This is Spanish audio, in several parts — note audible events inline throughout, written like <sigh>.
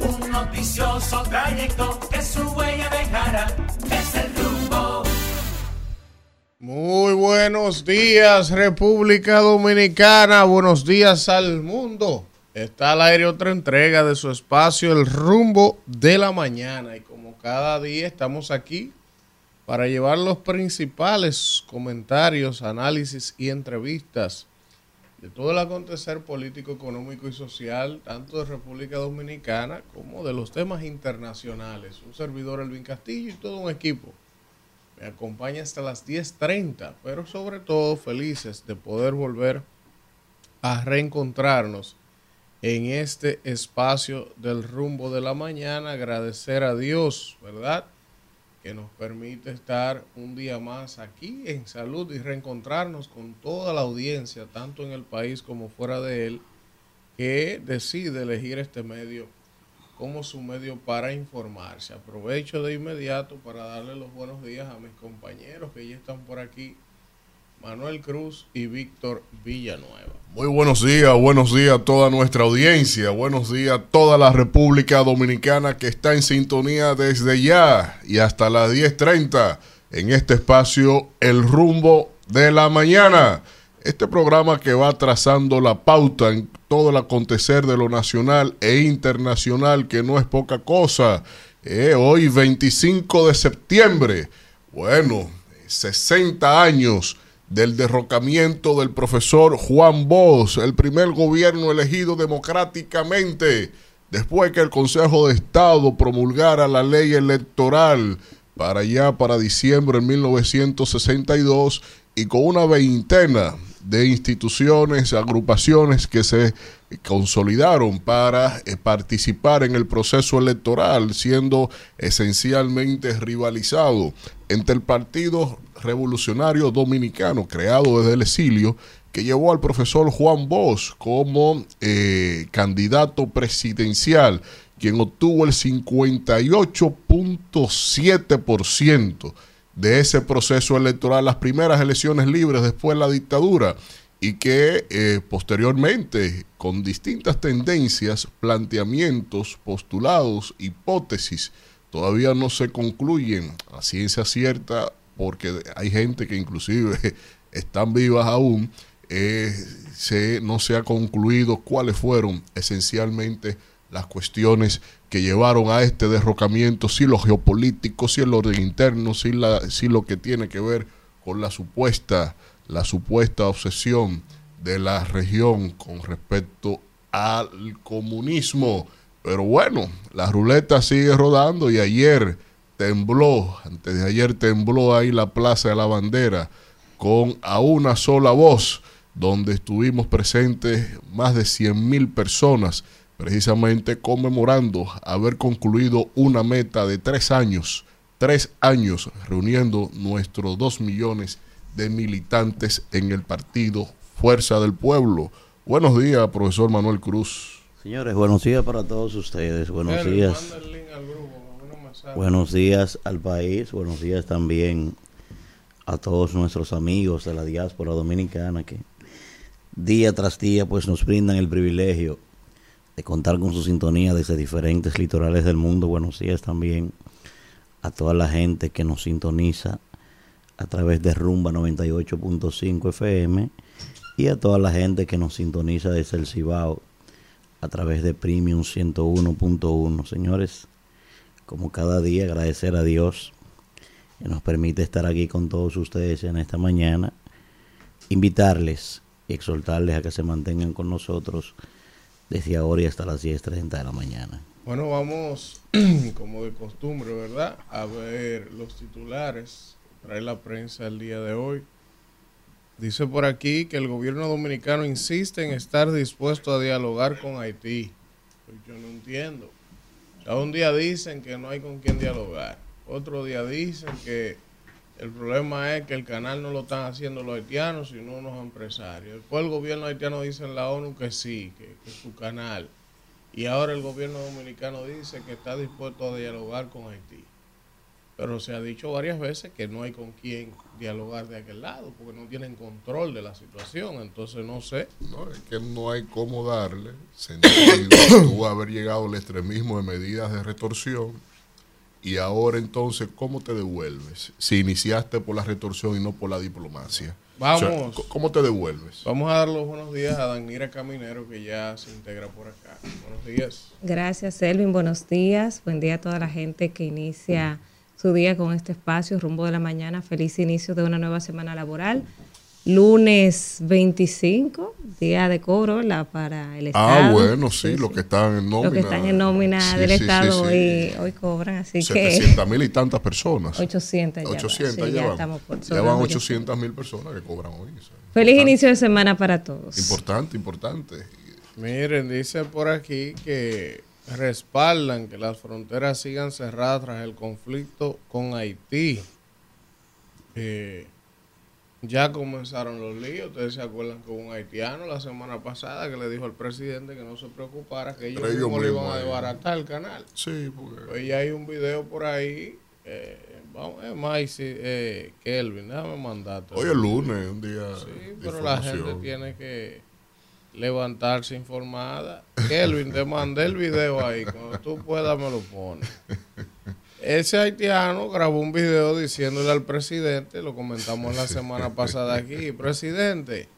un noticioso trayecto que su huella. Es el rumbo. Muy buenos días, República Dominicana. Buenos días al mundo. Está al aire otra entrega de su espacio, El Rumbo de la Mañana. Y como cada día estamos aquí para llevar los principales comentarios, análisis y entrevistas de todo el acontecer político, económico y social, tanto de República Dominicana como de los temas internacionales. Un servidor, Elvin Castillo, y todo un equipo. Me acompaña hasta las 10.30, pero sobre todo felices de poder volver a reencontrarnos en este espacio del rumbo de la mañana. Agradecer a Dios, ¿verdad? Que nos permite estar un día más aquí en salud y reencontrarnos con toda la audiencia, tanto en el país como fuera de él, que decide elegir este medio como su medio para informarse. Aprovecho de inmediato para darle los buenos días a mis compañeros que ya están por aquí Manuel Cruz y Víctor Villanueva. Muy buenos días, buenos días a toda nuestra audiencia, buenos días a toda la República Dominicana que está en sintonía desde ya y hasta las 10.30 en este espacio El rumbo de la mañana. Este programa que va trazando la pauta en todo el acontecer de lo nacional e internacional, que no es poca cosa. Eh, hoy 25 de septiembre, bueno, 60 años del derrocamiento del profesor Juan Bosch, el primer gobierno elegido democráticamente después que el Consejo de Estado promulgara la ley electoral para allá, para diciembre de 1962, y con una veintena de instituciones, agrupaciones que se consolidaron para eh, participar en el proceso electoral, siendo esencialmente rivalizado entre el Partido Revolucionario Dominicano, creado desde el exilio, que llevó al profesor Juan Bosch como eh, candidato presidencial, quien obtuvo el 58.7% de ese proceso electoral, las primeras elecciones libres después de la dictadura, y que eh, posteriormente, con distintas tendencias, planteamientos, postulados, hipótesis, todavía no se concluyen. A ciencia cierta porque hay gente que inclusive <laughs> están vivas aún, eh, se, no se ha concluido cuáles fueron esencialmente las cuestiones que llevaron a este derrocamiento, si lo geopolítico, si el orden interno, si, la, si lo que tiene que ver con la supuesta, la supuesta obsesión de la región con respecto al comunismo. Pero bueno, la ruleta sigue rodando y ayer tembló, antes de ayer tembló ahí la Plaza de la Bandera con a una sola voz, donde estuvimos presentes más de 100 mil personas, precisamente conmemorando haber concluido una meta de tres años, tres años reuniendo nuestros dos millones de militantes en el partido Fuerza del Pueblo. Buenos días, profesor Manuel Cruz. Señores, buenos días para todos ustedes. Buenos días. Buenos días al país. Buenos días también a todos nuestros amigos de la diáspora dominicana que día tras día pues nos brindan el privilegio de contar con su sintonía desde diferentes litorales del mundo. Buenos días también a toda la gente que nos sintoniza a través de Rumba 98.5 FM y a toda la gente que nos sintoniza desde el Cibao a través de Premium 101.1. Señores, como cada día, agradecer a Dios que nos permite estar aquí con todos ustedes en esta mañana. Invitarles y exhortarles a que se mantengan con nosotros desde ahora y hasta las 10.30 de la mañana. Bueno, vamos, <clears throat> como de costumbre, ¿verdad? A ver los titulares. Trae la prensa el día de hoy. Dice por aquí que el gobierno dominicano insiste en estar dispuesto a dialogar con Haití. Pues yo no entiendo. Un día dicen que no hay con quién dialogar. Otro día dicen que el problema es que el canal no lo están haciendo los haitianos, sino unos empresarios. Después el gobierno haitiano dice en la ONU que sí, que, que es su canal. Y ahora el gobierno dominicano dice que está dispuesto a dialogar con Haití. pero se ha dicho varias veces que no hay con quién dialogar de aquel lado, porque no tienen control de la situación, entonces no sé. No, es que no hay cómo darle sentido tú haber llegado al extremismo de medidas de retorsión y ahora entonces, ¿cómo te devuelves? Si iniciaste por la retorsión y no por la diplomacia. Vamos. ¿Cómo te devuelves? Vamos a dar los buenos días a Danira Caminero, que ya se integra por acá. Buenos días. Gracias, Elvin. Buenos días. Buen día a toda la gente que inicia su día con este espacio, rumbo de la mañana. Feliz inicio de una nueva semana laboral lunes 25, día de cobro ¿verdad? para el ah, Estado. Ah, bueno, sí, los que están en nómina. Los que están en nómina del Estado hoy, hoy, cobran, así que... 700 mil y tantas personas. 800 ya 800 ya, van. ya van 800 mil personas que cobran hoy. Feliz inicio de semana para todos. Importante, importante. Miren, dice por aquí que respaldan que las fronteras sigan cerradas tras el conflicto con Haití. Eh, ya comenzaron los líos. Ustedes se acuerdan que hubo un haitiano la semana pasada que le dijo al presidente que no se preocupara, que ellos, mismos le iban a desbaratar el canal. Sí, porque. Pues ya hay un video por ahí. Eh, vamos, es más, eh, Kelvin, déjame mandarte. Hoy es lunes, un día. Sí, pero la gente tiene que levantarse informada. Kelvin, te mandé el video ahí. Cuando tú puedas, me lo pones. Ese haitiano grabó un video diciéndole al presidente, lo comentamos la semana pasada aquí, presidente,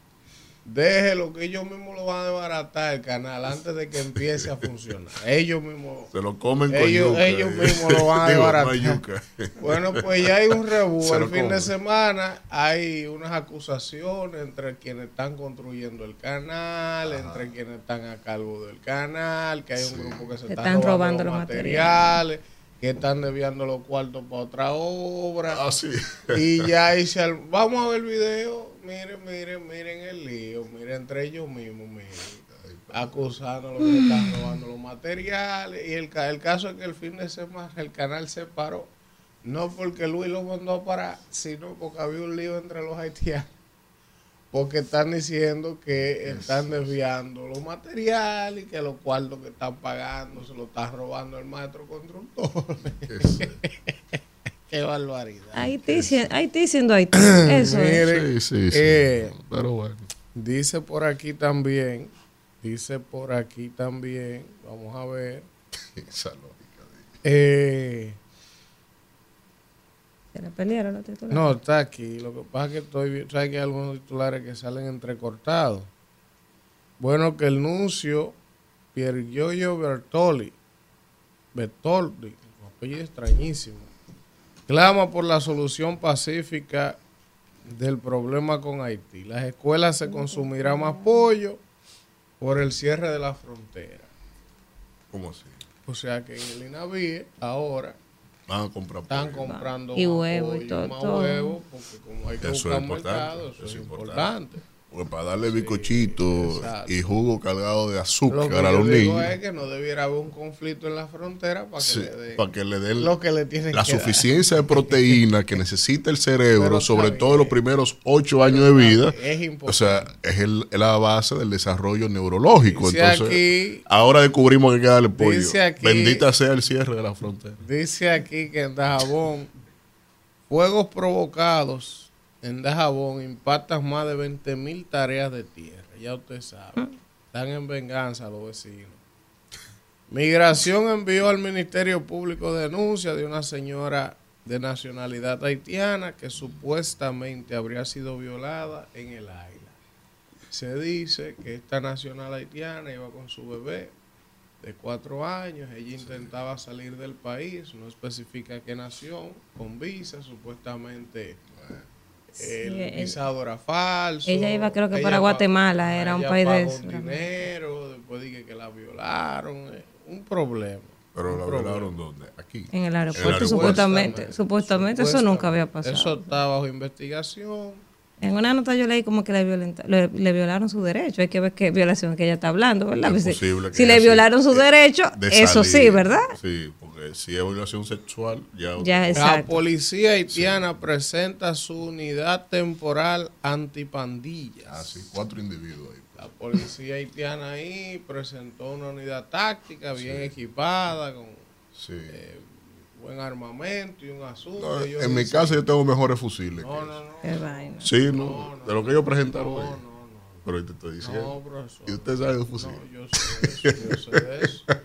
déjelo que ellos mismos lo van a desbaratar el canal <laughs> antes de que empiece a funcionar. Ellos mismos. Se lo comen con ellos, ellos mismos lo van a <laughs> desbaratar. <laughs> bueno, pues ya hay un rebú. El fin de semana hay unas acusaciones entre quienes están construyendo el canal, entre quienes están a cargo del canal, que hay un grupo que se está robando, los materiales que están desviando los cuartos para otra obra. Ah, sí. y ya dice, vamos a ver el video, miren, miren, miren el lío, miren entre ellos mismos, miren, acusando los que están robando los materiales. Y el, el caso es que el fin de semana el canal se paró, no porque Luis lo mandó a parar, sino porque había un lío entre los haitianos porque están diciendo que están desviando los materiales y que los cuartos que están pagando se lo está robando el maestro constructor. <laughs> Qué barbaridad. Ahí está diciendo ahí. Eso <clears throat> sí, sí, sí. Eh, pero bueno. Dice por aquí también, dice por aquí también, vamos a ver. <laughs> Esa lógica. Eh, titulares? No, está aquí. Lo que pasa es que estoy, sabes que hay algunos titulares que salen entrecortados. Bueno, que el nuncio Piergiorgio Bertoli, Bertoldi, un apellido extrañísimo, clama por la solución pacífica del problema con Haití. Las escuelas se consumirá más pollo por el cierre de la frontera. ¿Cómo así? O sea que en el INAVIE ahora Van a comprar Están comprando y huevo y todo. Más huevo, porque como hay que eso buscar es mercado, eso, es importante. Porque para darle bicochito y jugo cargado de azúcar a los niños. es que no debiera haber un conflicto en la frontera para que, le, para que le den lo que le la suficiencia de <laughs> proteína que necesita el cerebro, sobre todo en los primeros ocho años de vida. Es importante. O sea, es, el, la base del desarrollo neurológico. Entonces, ahora descubrimos que hay que darle pollo. Bendita sea el cierre de la frontera. Dice aquí que en Dajabón, fuegos provocados en Dajabón impactan más de 20 mil tareas de tierra. Ya usted sabe. Están en venganza los vecinos. Migración envió al Ministerio Público denuncia de una señora de nacionalidad haitiana que supuestamente habría sido violada en el Águila. Se dice que esta nacional haitiana iba con su bebé de cuatro años, ella intentaba salir del país, no especifica qué nación, con visa, supuestamente el visado era falso. Ella iba creo que para Guatemala, era un país de eso. dinero, después dije que la violaron, eh, un problema. ¿Pero la violaron dónde? Aquí. En el aeropuerto, supuestamente, supuestamente. eso nunca había pasado. Eso está bajo investigación. En una nota yo leí como que le, le, violaron su derecho. Hay que ver qué violación que ella está hablando, ¿verdad? si, le violaron su derecho, eso sí, ¿verdad? Sí, porque si es violación sexual, ya... ya la policía haitiana presenta su unidad temporal antipandillas. Ah, sí, cuatro individuos ahí. La policía haitiana ahí presentó una unidad táctica bien equipada, con... Sí. Eh, buen armamento y un asunto. en mi casa yo tengo mejores fusiles. No, no, no. Qué vaina. Sí, no, de lo que ellos presentaron. No, no, no. Pero te estoy diciendo. No, profesor. ¿Y usted sabe de fusiles? No, yo sé eso, yo sé de eso. <laughs>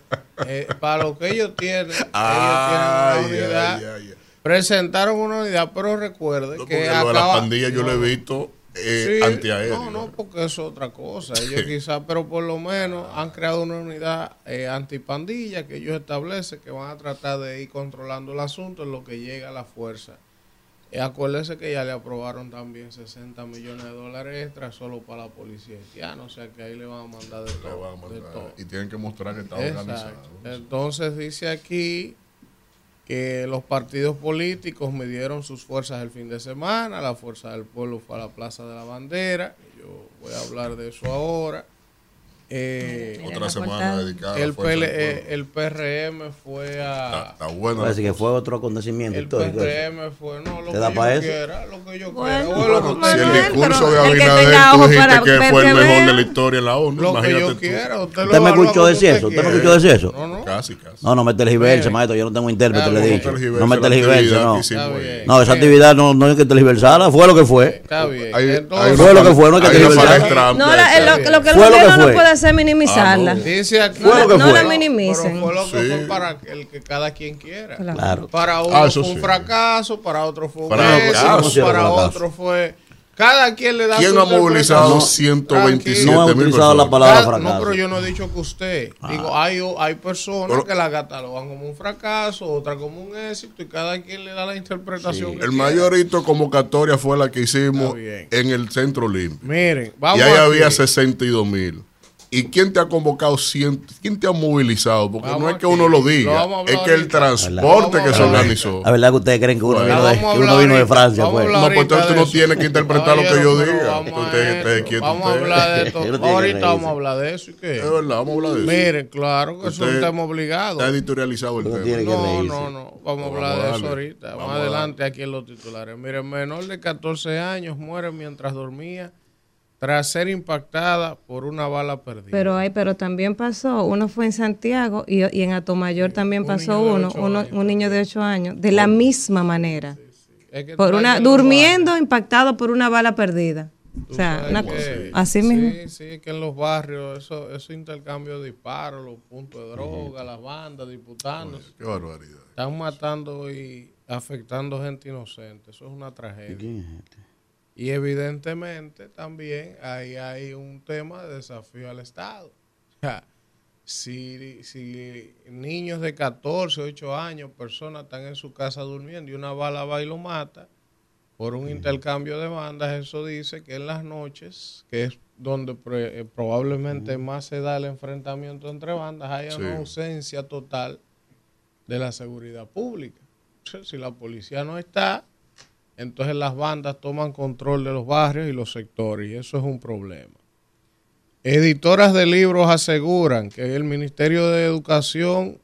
Eh, para lo que ellos tienen, ellos tienen una unidad. presentaron una unidad, pero recuerde que acaba, de la pandilla yo lo he visto eh, antiaéreo. No, no, porque es otra cosa. Ellos quizás, pero por lo menos han creado una unidad eh, antipandilla que ellos establecen que van a tratar de ir controlando el asunto en lo que llega a la fuerza. Eh, acuérdese que ya le aprobaron también 60 millones de dólares extra solo para la policía haitiana, o sea que ahí le van a mandar de, todo, Y tienen que mostrar que está organizado. Entonces dice aquí que los partidos políticos midieron sus fuerzas el fin de semana, la Fuerza del Pueblo fue a la Plaza de la Bandera, yo voy a hablar de eso ahora. Eh, Otra semana dedicada el, eh, el PRM fue a. Está, bueno. Parece que fue otro acontecimiento. El PRM fue, no, lo que yo quiera, lo que yo quiera. si el discurso de Abinader tú dijiste que fue el mejor de la historia en la ONU, lo que yo quiera. Usted, ¿Usted me escuchó decir eso? ¿Usted me escuchó decir eso? No, no. Casi, casi. No, no me tergiverse, maestro. Yo no tengo intérprete, le he dicho. No me tergiverse, no. No, esa actividad no, no hay que tergiversarla. Fue lo que fue. Está bien. Fue lo que fue, no hay que tergiversarla. No, lo que el gobierno no puede hacer minimizarla. Dice aquí, no, la minimicen. fue lo que fue para el que cada quien quiera. Para uno ah, fue un fracaso, para otro fue un para, éxito, para otro fue... Cada quien le da ¿Quién ha movilizado 127 No ha utilizado la palabra fracaso. No, pero yo no he dicho que usted. Ah. Digo, hay, hay personas que la catalogan como un fracaso, otra como un éxito, y cada quien le da la interpretación. el mayor hito convocatoria fue la que hicimos en el Centro Olímpico. Miren, vamos Y ahí había 62 mil. ¿Y quién te ha convocado? ¿Quién te ha movilizado? Porque no es que uno lo diga, es que el transporte que se organizó. La verdad que ustedes creen que uno, vino, de, que uno vino de Francia. Pues. No, pues entonces tú no tienes que interpretar lo que yo diga. Vamos a hablar de <laughs> esto. Ahorita vamos a hablar de eso. ¿y qué? Es verdad, vamos a hablar de eso. Miren, claro que eso es un tema obligado. Está editorializado el tema. No, no, no. Vamos a hablar de eso ahorita. Más adelante aquí en los titulares. Miren, menor de 14 años muere mientras dormía tras ser impactada por una bala perdida. Pero hay, pero también pasó, uno fue en Santiago y, en Atomayor también pasó uno, un niño de 8 años, de la misma manera. por una, durmiendo impactado por una bala perdida. O sea, así mismo. Sí, sí, que en los barrios, eso, eso intercambio de disparos, los puntos de droga, las bandas disputándose. qué barbaridad. Están matando y afectando gente inocente. Eso es una tragedia. ¿Quién es este? Y evidentemente también ahí hay un tema de desafío al Estado. si, si niños de 14, 8 años, personas están en su casa durmiendo y una bala va y lo mata por un intercambio de bandas, eso dice que en las noches, que es donde eh, probablemente más se da el enfrentamiento entre bandas, hay una ausencia total de la seguridad pública. Si la policía no está, entonces las bandas toman control de los barrios y los sectores y eso es un problema. Editoras de libros aseguran que el Ministerio de Educación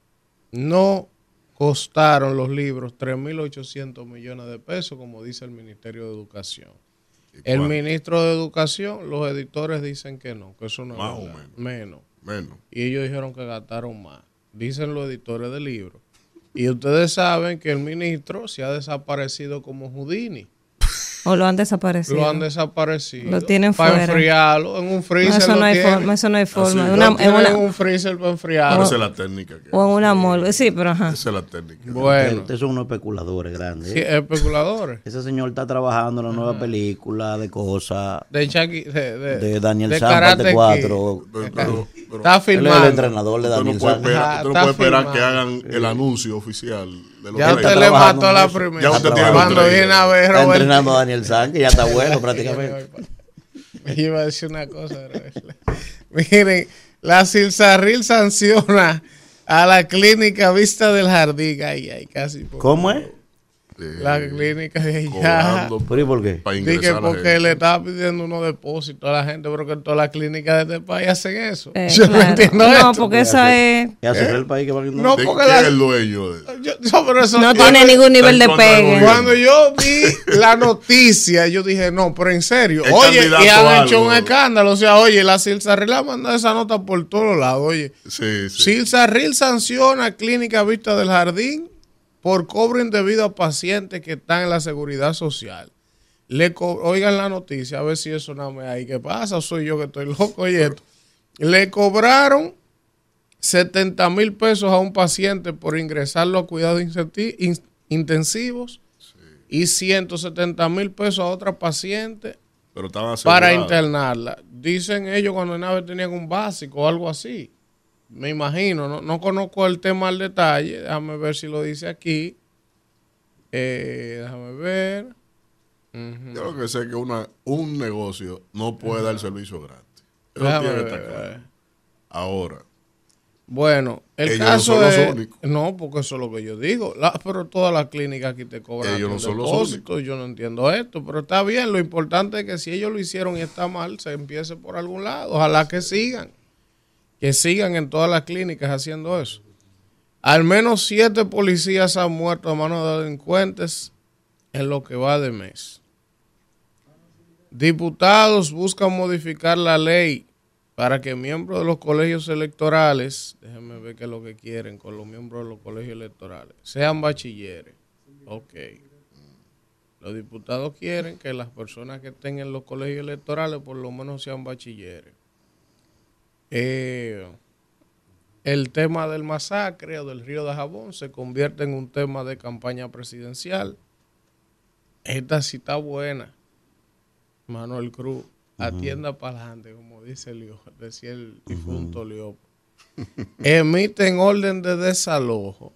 no costaron los libros 3.800 millones de pesos, como dice el Ministerio de Educación. El ministro de Educación, los editores dicen que no, que eso no es menos. menos. Y ellos dijeron que gastaron más. Dicen los editores de libros. Y ustedes saben que el ministro se ha desaparecido como Houdini. ¿O lo han desaparecido? Lo han desaparecido. Lo tienen para fuera. enfriarlo en un freezer. eso, no hay forma, eso no hay forma. en un freezer para enfriarlo. Esa es la técnica. o en una molde. Sí, pero ajá. Esa es la técnica. Bueno. Ustedes son unos especuladores grandes. Sí, ¿eh? especuladores. Ese señor está trabajando en la nueva película de cosas. De, de, de, Daniel de San 4. Está filmado. Él es el entrenador de Daniel San. Tú no puedes esperar que hagan el anuncio oficial ya usted le mató la primera. Ya usted tiene Cuando viene a ver Está entrenando a Daniel que ya está <laughs> bueno prácticamente. Me iba a decir una cosa. Miren, la Silsarril sanciona a la clínica Vista del Jardín. Ay, ay, casi. ¿Cómo es? La clínica de allá. ¿Pero y por qué? Dije porque le estaba pidiendo unos depósitos a la gente, pero que todas las clínicas de este país hacen eso. Eh, yo no entiendo No, porque eso es... ¿Qué hace el país que va a No, porque ¿Quién es el dueño? no tiene ningún nivel de pegue. Cuando yo vi <laughs> la noticia, yo dije, no, pero en serio. oye, y han hecho un escándalo. O sea, oye, la Silsarril ha mandado esa nota por todos lados. Oye, sí, sí. Silsarril sanciona Clínica Vista del Jardín por cobro indebido a pacientes que están en la seguridad social. Le oigan la noticia, a ver si eso no me hay. ¿Qué pasa? soy yo que estoy loco y esto. Le cobraron 70 mil pesos a un paciente por ingresarlo a cuidados intensivos y 170 mil pesos a otra paciente para internarla. Dicen ellos cuando nave tenían un básico o algo así. Me imagino, no, conozco el tema al detalle. Déjame ver si lo dice aquí. Eh, déjame ver. Yo lo que sé es que una, un negocio no puede dar servicio gratis. Eso Ahora. Bueno, el caso no es, No, porque eso es lo que yo digo. pero todas las clínicas aquí te cobran ellos no son depósito. Yo no entiendo esto, pero está bien. Lo importante es que si ellos lo hicieron y está mal, se empiece por algún lado. Ojalá que sigan. Que sigan en todas las clínicas haciendo eso. Al menos siete policías han muerto a manos de delincuentes en lo que va de mes. Diputados buscan modificar la ley para que miembros de los colegios electorales, déjenme ver qué es lo que quieren con los miembros de los colegios electorales, sean bachilleres. Ok. Los diputados quieren que las personas que estén en los colegios electorales por lo menos sean bachilleres. Eh, el tema del masacre o del río de Jabón se convierte en un tema de campaña presidencial. Esta está buena. Manuel Cruz, atienda para adelante, como dice Leo, decía el difunto Leo. <laughs> Emiten orden de desalojo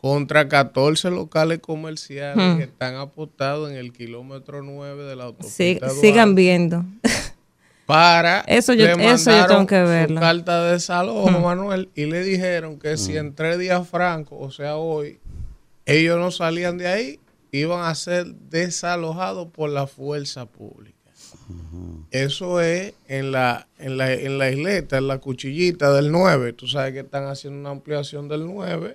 contra 14 locales comerciales que están apostados en el kilómetro 9 de la autopista. sigan viendo. Para eso yo, eso yo tengo que verlo. carta de desalojo, Manuel, y le dijeron que si en tres días francos, o sea, hoy, ellos no salían de ahí, iban a ser desalojados por la fuerza pública. Eso es en la, en, la, en la isleta, en la cuchillita del 9. Tú sabes que están haciendo una ampliación del 9.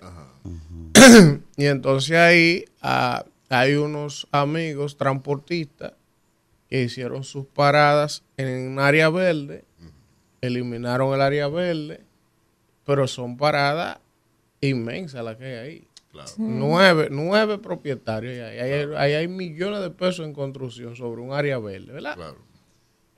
<clears throat> y entonces ahí ah, hay unos amigos transportistas que hicieron sus paradas en un área verde, eliminaron el área verde, pero son paradas inmensas las que hay ahí. Nueve, nueve propietarios. Ahí hay, millones de pesos en construcción sobre un área verde, ¿verdad?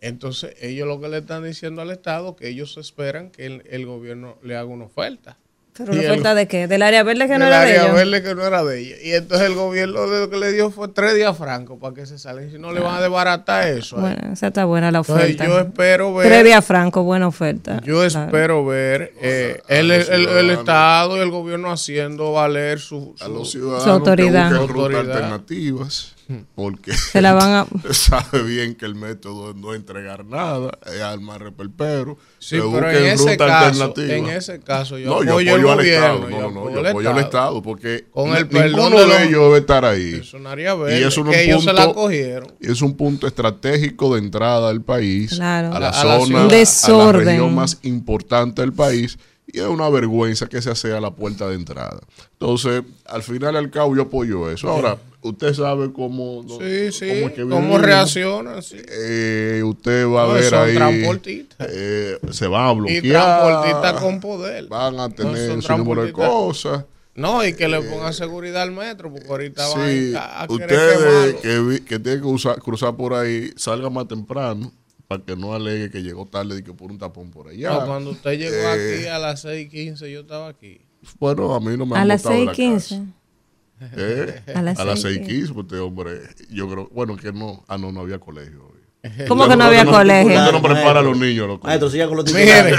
Entonces, ellos lo que le están diciendo al Estado que ellos esperan que el gobierno le haga una oferta. ¿Pero una oferta de qué? ¿Del área verde que no era de ellos? área verde que no era de ellos. Y entonces el gobierno lo que le dio fue tres días francos para que se salgan. Si no, le van a desbaratar eso. Bueno, esa está buena la oferta. Entonces, yo espero ver... Tres días francos, buena oferta. Yo espero ver eh, el, el, Estado y el gobierno haciendo valer su, su, autoridad. alternativas porque <laughs> se la van a... <laughs> sabe bien que el método no es entregar nada, es armar reperpero. Sí, pero en ese, caso, en ese caso yo, no, apoyo, al Estado. No, no, yo apoyo al Estado porque con el ninguno de, ellos debe estar ahí. y es un punto, se la cogieron. Y es un punto estratégico de entrada al país, a la zona, a la región más importante del país y es una vergüenza que se hace a la puerta de entrada. Entonces, al final y al cabo, yo apoyo eso. Ahora, usted sabe cómo, sí, sí, cómo, reacciona. Eh, usted va a ver ahí. Eh, se van a bloquear. Y transportistas con poder. Van a tener su número de cosas. No, y que le pongan seguridad al metro, porque ahorita van a, a Ustedes que, que tienen que usar, cruzar por ahí, salgan más temprano para que no alegue que llegó tarde y que por un tapón por allá. No, cuando usted llegó eh, aquí a las 6:15, yo estaba aquí. Bueno, a mí no me han A las 6:15. ¿Eh? A las 6:15, porque hombre, yo creo, bueno, que no, ah, no, no había colegio hoy. <laughs> ¿Cómo que no había colegio? ¿Por no prepara a los niños? Los Maestro, siga con los Mire,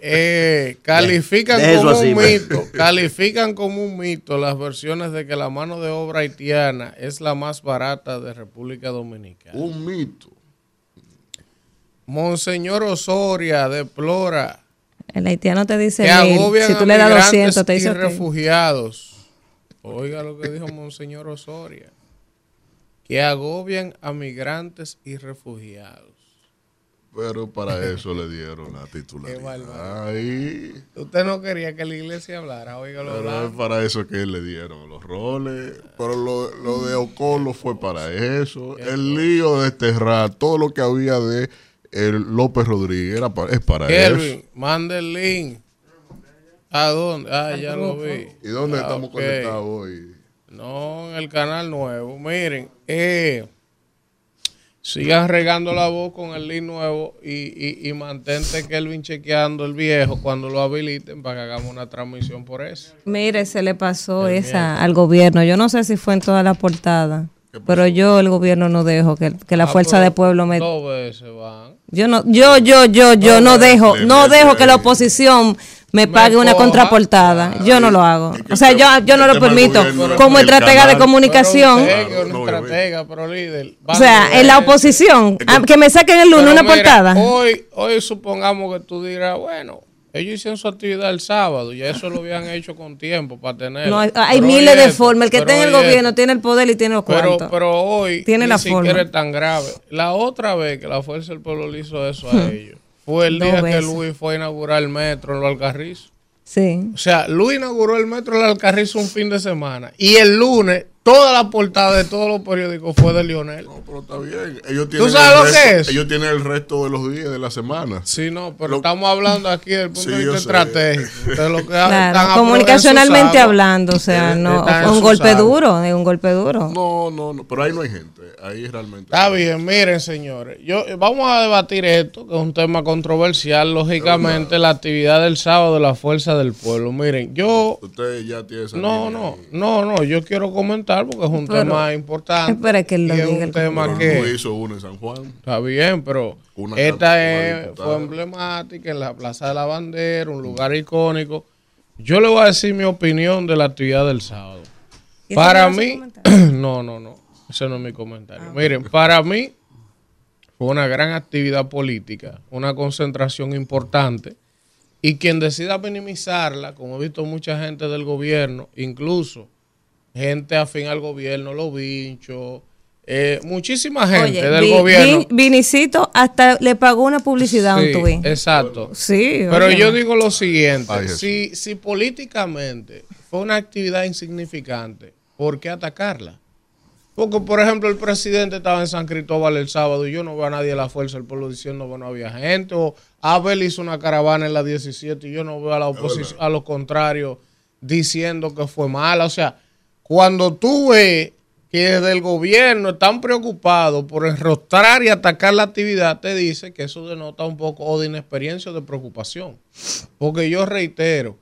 eh, califican <laughs> como un mito, califican como un mito las versiones de que la mano de obra haitiana es la más barata de República Dominicana. Un mito. Monseñor Osoria deplora el haitiano te dice que si tú le das 200 te dice refugiados. Oiga lo que dijo Monseñor Osoria. Que agobian a migrantes y refugiados. Pero para eso le dieron la titularidad. Usted no quería que la iglesia hablara, oiga lo Pero es para eso que le dieron los roles. Pero lo, lo de Ocolo fue para eso. El lío de desterrar todo lo que había de el López Rodríguez era es para Kelvin, mande el link. ¿A dónde? Ah, ya lo vi. ¿Y dónde Ah, estamos conectados hoy? No, en el canal nuevo. Miren, eh, sigan regando la voz con el link nuevo y, y, y mantente Kelvin chequeando el viejo cuando lo habiliten para que hagamos una transmisión por eso. Mire, se le pasó esa al gobierno. Yo no sé si fue en toda la portada, pero yo el gobierno no dejo que, que la Ah, fuerza de pueblo me Dos veces van. yo no yo yo yo yo no dejo no dejo que la oposición me pague una coja. contraportada. Yo no lo hago. O sea, yo yo no lo permito gobierno, como estratega de comunicación. Pero usted, que es Claro, una no, estratega, pero líder. O sea, en la oposición, ah, que me saquen el lunes una mira, portada. Hoy, hoy supongamos que tú dirás, bueno, ellos hicieron su actividad el sábado, y eso lo habían hecho con tiempo para tener. No, hay, miles de formas. El que está en el gobierno tiene el poder y tiene los Pero, cuartos. pero hoy Tiene ni la siquiera es tan grave. La otra vez que la Fuerza del Pueblo le hizo eso a <laughs> ellos fue el día que. Luis fue a inaugurar el metro en los Alcarrizos. sí. O sea, Luis inauguró el metro en los Alcarrizos un fin de semana. Y el lunes, toda la portada de todos los periódicos fue de Lionel. No, pero está bien. Ellos tienen sabes el lo resto- que es? Ellos tienen el resto de los días de la semana. Sí, no, pero Lo- estamos hablando aquí del punto Sí, de vista estratégico. Lo que Claro, comunicacionalmente hablando, o sea, no, un golpe duro, es un golpe duro. No, no, no. Pero ahí no hay gente. Ahí realmente. Está bien, miren, señores. Yo, vamos a debatir esto, que es un tema controversial, lógicamente, la actividad del sábado de la Fuerza del Pueblo. Miren, yo. Usted ya tiene esa No, no, ahí. no, no, yo quiero comentar porque es un Pero- tema importante. Espera que él lo y es diga un tema que. no hizo uno en San Juan. Está bien, pero Una esta es- fue emblemática en la Plaza de la Bandera, un lugar icónico. Yo le voy a decir mi opinión de la actividad del sábado. ¿Y ese Para mí, <clears throat> no, no, no, ese no es mi comentario. Miren, para mí fue una gran actividad política, una concentración importante. Y quien decida minimizarla, como he visto mucha gente del gobierno, incluso gente afín al gobierno, los vinchos, eh, muchísima gente Oye, del Vi- gobierno. Vi- Vinicito hasta le pagó una publicidad a Sí, un tuit. exacto. Sí, Pero yo digo lo siguiente, Ay, si, si políticamente fue una actividad insignificante, ¿por qué atacarla? Porque, por ejemplo, el presidente estaba en San Cristóbal el sábado y yo no veo a nadie de la Fuerza del Pueblo diciendo que no había gente. O Abel hizo una caravana en la 17 y yo no veo a la oposición, a los contrarios diciendo que fue mala. O sea, cuando tú ves que desde el gobierno están preocupados por enrostrar y atacar la actividad, te dice que eso denota un poco o de inexperiencia o de preocupación. Porque yo reitero,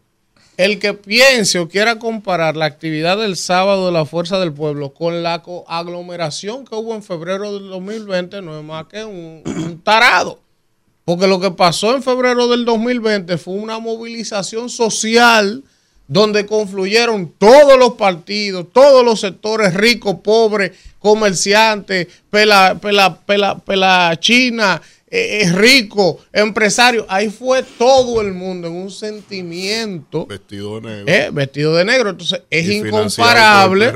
el que piense o quiera comparar la actividad del sábado de la Fuerza del Pueblo con la aglomeración que hubo en febrero del 2020 no es más que un tarado. Porque lo que pasó en febrero del 2020 fue una movilización social donde confluyeron todos los partidos, todos los sectores ricos, pobres, comerciantes, pela, pela, pela, pela china, eh, eh, rico, empresario. Ahí fue todo el mundo en un sentimiento Vestido de negro. eh, vestido de negro. Entonces es y incomparable.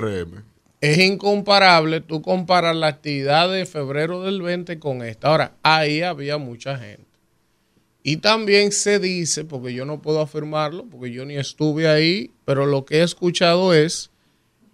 Es incomparable tú comparar la actividad de febrero del 20 con esta. Ahora, ahí había mucha gente. Y también se dice, porque yo no puedo afirmarlo, porque yo ni estuve ahí, pero lo que he escuchado es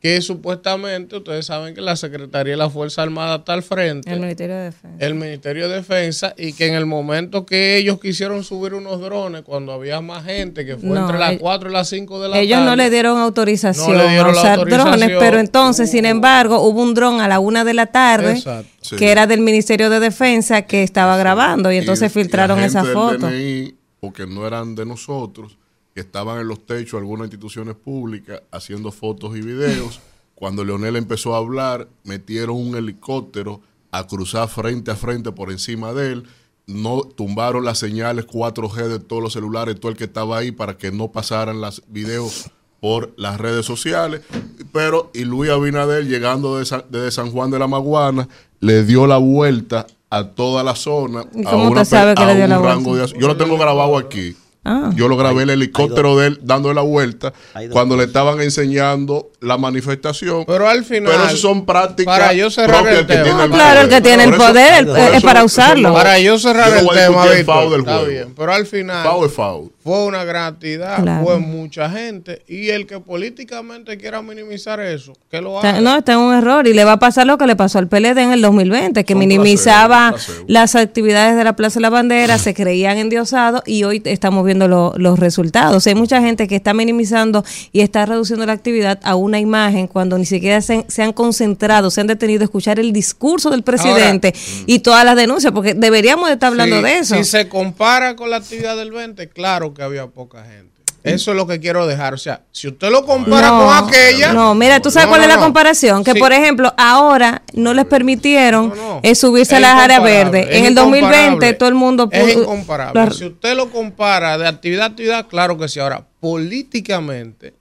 que supuestamente, ustedes saben que la Secretaría de la Fuerza Armada está al frente El Ministerio de Defensa. el Ministerio de Defensa y que en el momento que ellos quisieron subir unos drones, cuando había más gente, que fue No, entre las ellos- 4 y las 5 de la Ellos tarde. no le dieron autorización No le dieron a usar autorización. drones, pero entonces, sin embargo, hubo un dron a la una de la tarde Exacto. Sí. que era del Ministerio de Defensa que estaba grabando y entonces Y- y filtraron esa foto. DNI, porque no eran de nosotros, que estaban en los techos de algunas instituciones públicas haciendo fotos y videos. Cuando Leonel empezó a hablar, metieron un helicóptero a cruzar frente a frente por encima de él. No tumbaron las señales 4G de todos los celulares, todo el que estaba ahí, para que no pasaran los videos por las redes sociales. Pero, y Luis Abinader, llegando de San- desde San Juan de la Maguana, le dio la vuelta a toda la zona. ¿Y a cómo una usted sabe que le dio un la vuelta? de- Yo lo tengo grabado aquí. Ah. Yo lo grabé el helicóptero de él dándole la vuelta hay cuando le estaban enseñando la manifestación. Pero al final. Pero eso son prácticas Para yo cerrar propias el que tema. tiene No, el claro, el que tiene el eso- poder es para usarlo. Para yo cerrar yo no el tema, discutir el Víctor, foul del está juego. bien. Pero al final Foul es foul. fue una gran actividad, Claro. fue mucha gente. Y el que políticamente quiera minimizar eso, que lo haga. No, está en un error y le va a pasar lo que le pasó al PLD en el 2020, que Son minimizaba placebo, placebo. las actividades de la Plaza de la Bandera, se creían endiosados y hoy estamos viendo los resultados. Hay mucha gente que está minimizando y está reduciendo la actividad a una imagen cuando ni siquiera se, han concentrado, se han detenido a escuchar el discurso del presidente y todas las denuncias, porque deberíamos estar hablando de eso. Si se compara con la actividad del 20, claro que había poca gente. Eso es lo que quiero dejar. O sea, si usted lo compara con aquella. No, mira, tú sabes cuál es la comparación. Que, por ejemplo, ahora no les permitieron eh, subirse a las áreas verdes. En el 2020 todo el mundo. Es incomparable. Si usted lo compara de actividad a actividad, claro que sí. Ahora, políticamente,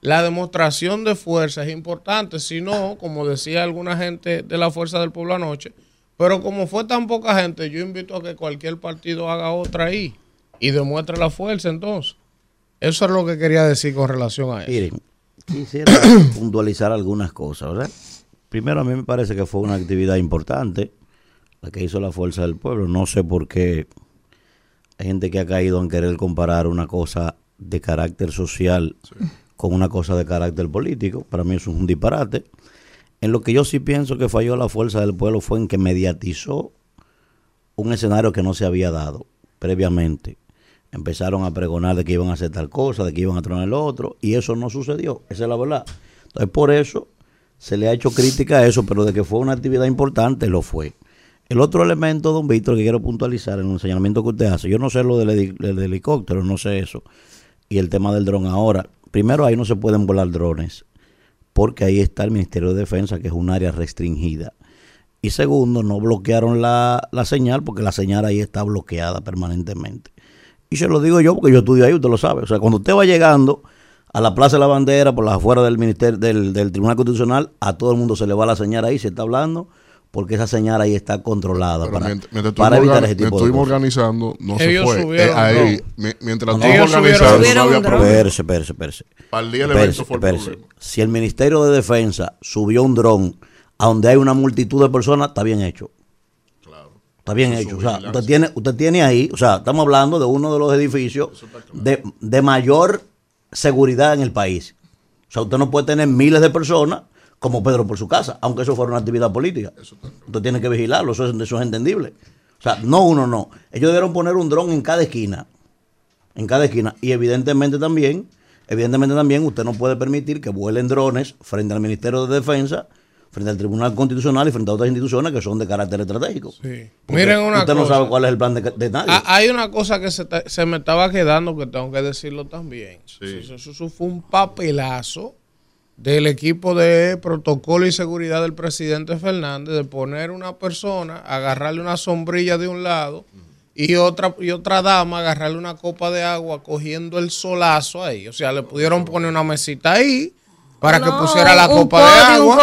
la demostración de fuerza es importante. Si no, como decía alguna gente de la Fuerza del Pueblo anoche, pero como fue tan poca gente, yo invito a que cualquier partido haga otra ahí y demuestre la fuerza entonces. Eso es lo que quería decir con relación a eso. Miren, quisiera <coughs> puntualizar algunas cosas, ¿verdad? Primero, a mí me parece que fue una actividad importante la que hizo la Fuerza del Pueblo. No sé por qué hay gente que ha caído en querer comparar una cosa de carácter social con una cosa de carácter político. Para mí eso es un disparate. En lo que yo sí pienso que falló la Fuerza del Pueblo fue en que mediatizó un escenario que no se había dado previamente empezaron a pregonar de que iban a hacer tal cosa, de que iban a tronar el otro, y eso no sucedió, esa es la verdad. Entonces, por eso se le ha hecho crítica a eso, pero de que fue una actividad importante, lo fue. El otro elemento, don Víctor, que quiero puntualizar en el señalamiento que usted hace, yo no sé lo del, helicóptero, no sé eso, y el tema del dron ahora. Primero, ahí no se pueden volar drones, porque ahí está el Ministerio de Defensa, que es un área restringida. Y segundo, no bloquearon la, la señal, porque la señal ahí está bloqueada permanentemente. Y se lo digo yo porque yo estudio ahí, usted lo sabe. O sea, cuando usted va llegando a la Plaza de la Bandera, por las afueras del Ministerio, del, Tribunal Constitucional, a todo el mundo se le va la señal ahí, se está hablando, porque esa señal ahí está controlada para, evitar ese tipo de estuvimos organizando, no se fue. Eh, ahí, mientras estuvimos organizando, no había problema. Perse, perse, perse. Para el día del evento fue el Si el Ministerio de Defensa subió un dron a donde hay una multitud de personas, está bien hecho. Está bien hecho. O sea, usted tiene, usted tiene ahí, o sea, estamos hablando de uno de los edificios de, de, mayor seguridad en el país. O sea, usted no puede tener miles de personas como Pedro por su casa, aunque eso fuera una actividad política. Usted tiene que vigilarlo, eso es, eso es entendible. O sea, no uno, no. Ellos debieron poner un dron en cada esquina. En cada esquina. Y evidentemente también, evidentemente también usted no puede permitir que vuelen drones frente al Ministerio de Defensa frente al Tribunal Constitucional y frente a otras instituciones que son de carácter estratégico. Sí. Miren una usted no sabe cuál es el plan de, nadie. Ah, hay una cosa que se, me estaba quedando que tengo que decirlo también. Eso, fue un papelazo del equipo de protocolo y seguridad del presidente Fernández de poner una persona, agarrarle una sombrilla de un lado y otra y otra dama agarrarle una copa de agua cogiendo el solazo ahí. O sea, le pudieron poner una mesita ahí para que pusiera la copa de agua.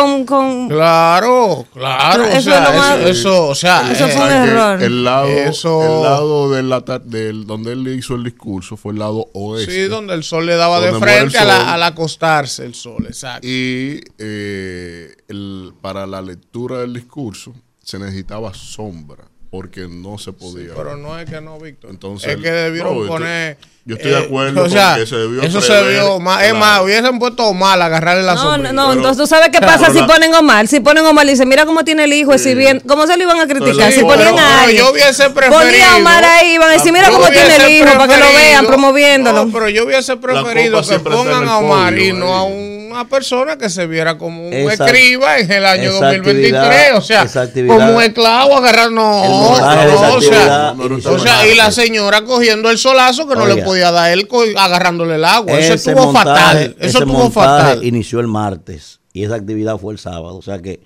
Claro, claro. Eso, o sea, eso, o sea, eso fue un error. El lado, el lado del, donde él hizo el discurso fue el lado oeste. Sí, donde el sol le daba de frente al acostarse el sol, exacto. Y eh, el, para la lectura del discurso se necesitaba sombra porque no se podía. pero no es que no, Víctor. Entonces, es que debieron poner. Yo estoy de eh, acuerdo o sea, se debió Eso se vio mal. Es más, hubiesen puesto mal agarrarle la No, no, no. Entonces, ¿tú sabes qué pasa si ponen Omar? Si ponen Omar, dice, mira cómo tiene el hijo. Si bien, ¿Cómo se lo iban a criticar? si ponían a alguien. Yo hubiese preferido. Ponía a Omar ahí, iban a decir, mira cómo tiene el hijo, para que lo vean, promoviéndolo. No, pero yo hubiese preferido que pongan a Omar y no a una persona que se viera como un escriba en el año 2023. O sea, como un esclavo agarrando. No, o sea, o sea, y la señora cogiendo el solazo que no le podía dar él agarrándole el agua. Eso estuvo fatal. Eso estuvo fatal. Inició el martes y esa actividad fue el sábado. O sea que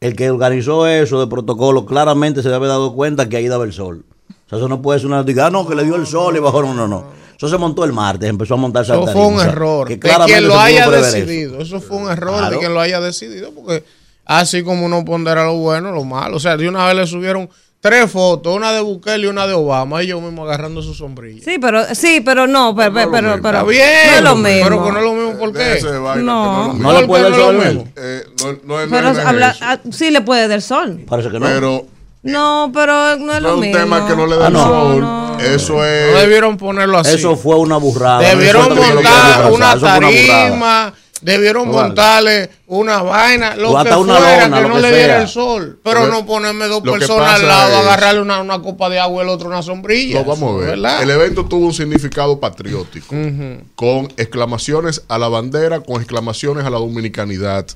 el que organizó eso de protocolo claramente se debe haber dado cuenta que ahí daba el sol. O sea, eso no puede ser una diga, ah, no, que le dio el sol y bajó. No, no, no. Eso se montó el martes, empezó a montarse Eso fue un error. que de quien lo haya decidido. Eso. fue un error de quien lo haya decidido, porque así como uno pondera lo bueno, lo malo. O sea, de una vez le subieron tres fotos, una de Bukele y una de Obama, y yo mismo agarrando su sombrilla. Sí, pero sí, pero no, pero, pero, pero, pero bien, no es lo mismo. Pero que no es lo mismo, ¿por qué? No, no, le puede dar sol. Eh, no, es, pero habla, ah, sí le puede dar sol. Parece que no. Pero no, pero no es lo mismo. Es un tema que no le da ah, sol. Eso es. No debieron ponerlo así. Eso fue una burrada. Debieron montar una, tarima Debieron montarle una vaina, lo que fuera, que no le diera el sol. Pero no ponerme dos personas al lado, agarrarle una, una, copa de agua y el otro una sombrilla. Lo vamos a ver. El evento tuvo un significado patriótico, con exclamaciones a la bandera, con exclamaciones a la dominicanidad,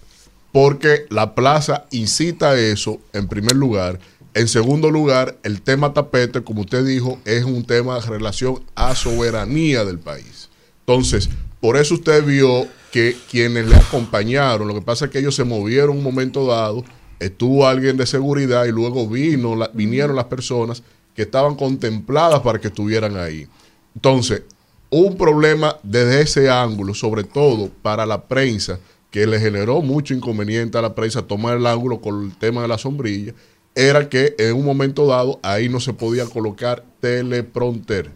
porque la plaza incita a eso, en primer lugar. En segundo lugar, el tema tapete, como usted dijo, es un tema de relación a soberanía del país. Entonces, por eso usted vio que quienes le acompañaron, lo que pasa es que ellos se movieron un momento dado, estuvo alguien de seguridad y luego vino, vinieron las personas que estaban contempladas para que estuvieran ahí. Entonces, un problema desde ese ángulo, sobre todo para la prensa, que le generó mucho inconveniente a la prensa tomar el ángulo con el tema de la sombrilla, era que en un momento dado ahí no se podía colocar teleprompter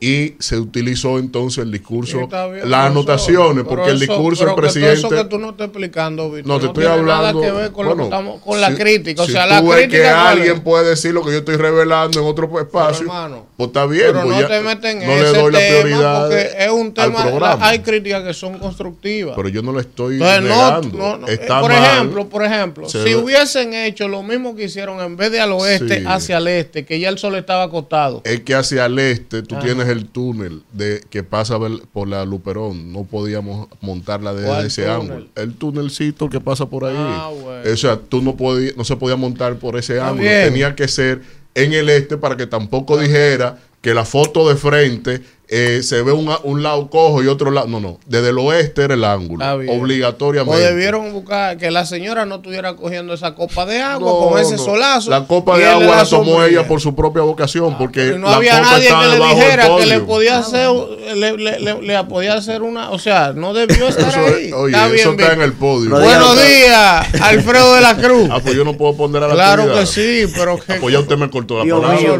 y se utilizó entonces el discurso, las anotaciones, porque el discurso del presidente. eso que tú no estás explicando, Víctor, no te estoy hablando. Nada que ver con, con la crítica. o sea, la crítica. que alguien puede decir lo que yo estoy revelando en otro espacio, pues está bien. Pero pues no te meten en ese le tema porque es un tema. hay críticas que son constructivas. Pero yo no le estoy negando. está por ejemplo, por ejemplo, si hubiesen hecho lo mismo que hicieron en vez de al oeste hacia el este, que ya el sol estaba acostado. Es que hacia el este tú tienes el túnel de que pasa por la Luperón. No podíamos montarla desde ese ángulo. El túnelcito que pasa por ahí. Ah, o sea, tú no podías, no se podía montar por ese ángulo. Tenía que ser en el este para que tampoco dijera que la foto de frente eh, se ve un, un, lado cojo y otro lado. No, no. Desde el oeste era el ángulo. Obligatoriamente. O debieron buscar que la señora no estuviera cogiendo esa copa de agua con ese solazo. La copa de agua la, tomó ella por su propia vocación. Ah, porque no había nadie que le dijera que le podía hacer le, le, le, podía hacer una. O sea, no debió <laughs> estar ahí. Oye, está eso está en el podio. Buenos días, Alfredo de la Cruz. <laughs> Ah, pues yo no puedo poner a la Claro que sí, pero que. Ah, pues ya usted me cortó la palabra.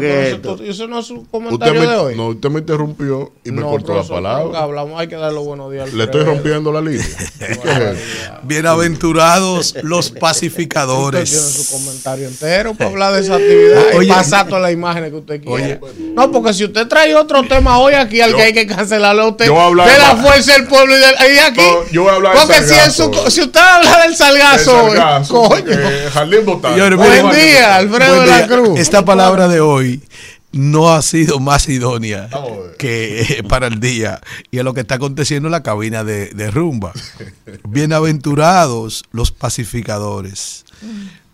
Eso no es su comentario de hoy. No, usted me interrumpió y me cortó la palabra. Hablamos, hay que dar los buenos días. Le estoy rompiendo la línea. <laughs> Bienaventurados los pacificadores. Usted tiene su comentario entero para hablar de esa actividad y pasar todas las imágenes que usted quiera. no, porque si usted trae otro tema hoy aquí al que hay que cancelarlo a usted de la fuerza del pueblo y, de, aquí. yo voy a hablar porque si, si, usted habla del salgazo, coño. Eh, Jardín Buen día, Alfredo de la Cruz. Esta palabra de hoy no ha sido más idónea que eh, para el día y es lo que está aconteciendo en la cabina de, rumba. <laughs> Bienaventurados los pacificadores,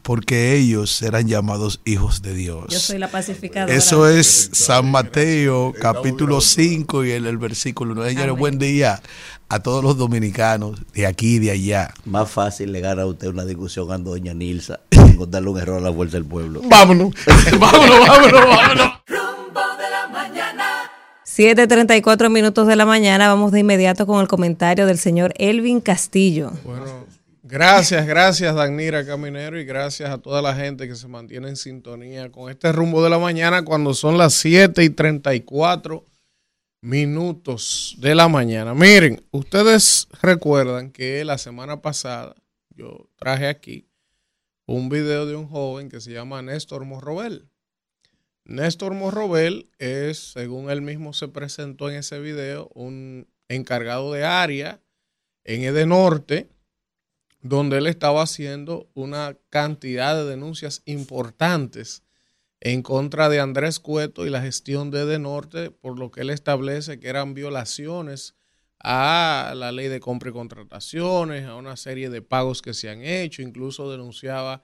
porque ellos serán llamados hijos de Dios. Yo soy la pacificadora. Eso es San Mateo capítulo 5 y el, el versículo 9. Señores, buen día a todos los dominicanos de aquí y de allá. Más fácil le gana a usted una discusión a doña Nilsa encontrarle un error a la vuelta del pueblo. Vámonos, <laughs> vámonos, vámonos, vámonos. Rumbo de la mañana. 7.34 minutos de la mañana, vamos de inmediato con el comentario del señor Elvin Castillo. Bueno, gracias, gracias Danira Caminero y gracias a toda la gente que se mantiene en sintonía con este rumbo de la mañana cuando son las 7 y 34 minutos de la mañana. Miren, ustedes recuerdan que la semana pasada yo traje aquí un video de un joven que se llama Néstor Morrobel. Néstor Morrobel es, según él mismo se presentó en ese video, un encargado de área en Edenorte, donde él estaba haciendo una cantidad de denuncias importantes en contra de Andrés Cueto y la gestión de De Norte, por lo que él establece que eran violaciones a la ley de compra y contrataciones, a una serie de pagos que se han hecho, incluso denunciaba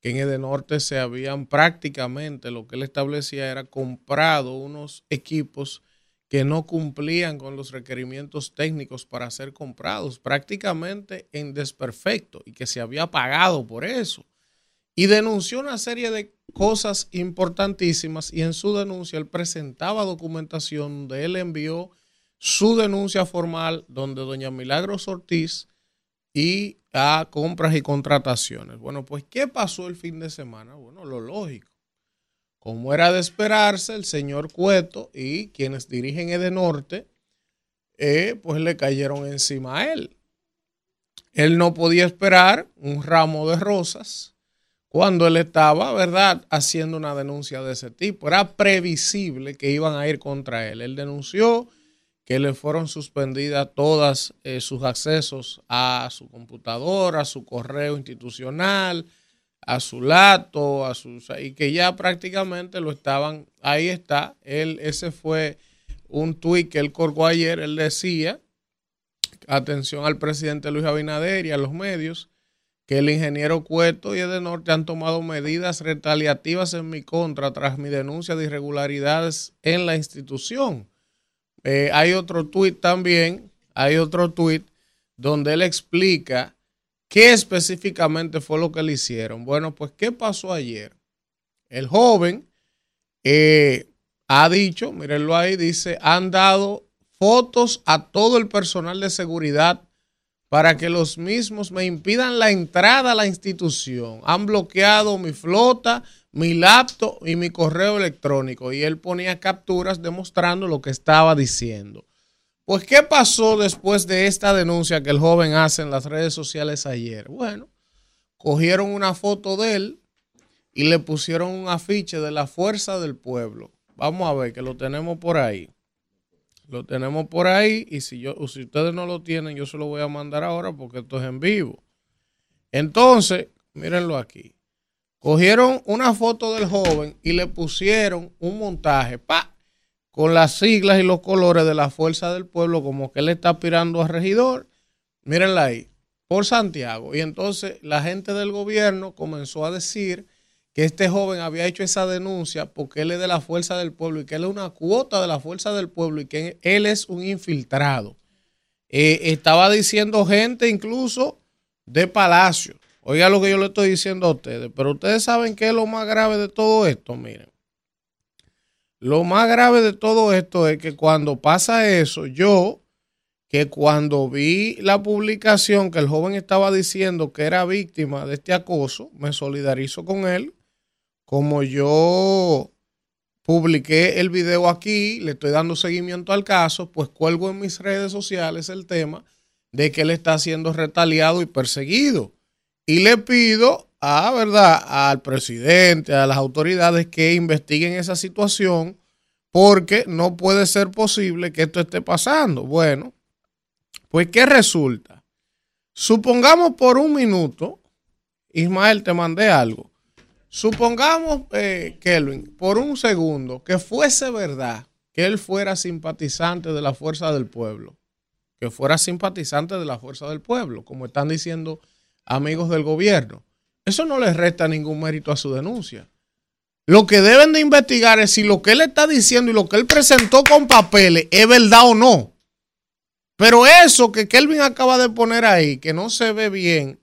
que en Edenorte se habían prácticamente, lo que él establecía era comprado unos equipos que no cumplían con los requerimientos técnicos para ser comprados, prácticamente en desperfecto, y que se había pagado por eso. Y denunció una serie de cosas importantísimas y en su denuncia él presentaba documentación donde él envió su denuncia formal donde doña Milagros Ortiz y a compras y contrataciones. Bueno, pues ¿qué pasó el fin de semana? Bueno, lo lógico. Como era de esperarse, el señor Cueto y quienes dirigen Edenorte, eh, pues le cayeron encima a él. Él no podía esperar un ramo de rosas cuando él estaba, ¿verdad?, haciendo una denuncia de ese tipo. Era previsible que iban a ir contra él. Él denunció que le fueron suspendidas todas eh, sus accesos a su computadora, a su correo institucional, a su lato, a sus y que ya prácticamente lo estaban, ahí está, él, ese fue un tuit que él colgó ayer, él decía, atención al presidente Luis Abinader y a los medios, que el ingeniero Cueto y Edenorte han tomado medidas retaliativas en mi contra tras mi denuncia de irregularidades en la institución. Eh, hay otro tuit también, hay otro tuit donde él explica qué específicamente fue lo que le hicieron. Bueno, pues ¿qué pasó ayer? El joven eh, ha dicho, mírenlo ahí, dice, han dado fotos a todo el personal de seguridad para que los mismos me impidan la entrada a la institución. Han bloqueado mi flota, mi laptop y mi correo electrónico. Y él ponía capturas demostrando lo que estaba diciendo. Pues, ¿qué pasó después de esta denuncia que el joven hace en las redes sociales ayer? Bueno, cogieron una foto de él y le pusieron un afiche de la fuerza del pueblo. Vamos a ver que lo tenemos por ahí. Lo tenemos por ahí y si, yo, si ustedes no lo tienen, yo se lo voy a mandar ahora porque esto es en vivo. Entonces, mírenlo aquí. Cogieron una foto del joven y le pusieron un montaje, pa, con las siglas y los colores de la fuerza del pueblo, como que él está aspirando a regidor. Mírenla ahí, por Santiago. Y entonces la gente del gobierno comenzó a decir que este joven había hecho esa denuncia porque él es de la fuerza del pueblo y que él es una cuota de la fuerza del pueblo y que él es un infiltrado. Eh, estaba diciendo gente incluso de Palacio Oiga lo que yo le estoy diciendo a ustedes, pero ustedes saben qué es lo más grave de todo esto, miren. Lo más grave de todo esto es que cuando pasa eso, yo, que cuando vi la publicación que el joven estaba diciendo que era víctima de este acoso, me solidarizo con él. Como yo publiqué el video aquí, le estoy dando seguimiento al caso, pues cuelgo en mis redes sociales el tema de que él está siendo retaliado y perseguido. Y le pido a, ¿verdad? al presidente, a las autoridades que investiguen esa situación, porque no puede ser posible que esto esté pasando. Bueno, pues ¿qué resulta? Supongamos por un minuto, Ismael, te mandé algo. Supongamos, eh, Kelvin, por un segundo, que fuese verdad que él fuera simpatizante de la fuerza del pueblo, que fuera simpatizante de la fuerza del pueblo, como están diciendo amigos del gobierno. Eso no les resta ningún mérito a su denuncia. Lo que deben de investigar es si lo que él está diciendo y lo que él presentó con papeles es verdad o no. Pero eso que Kelvin acaba de poner ahí, que no se ve bien,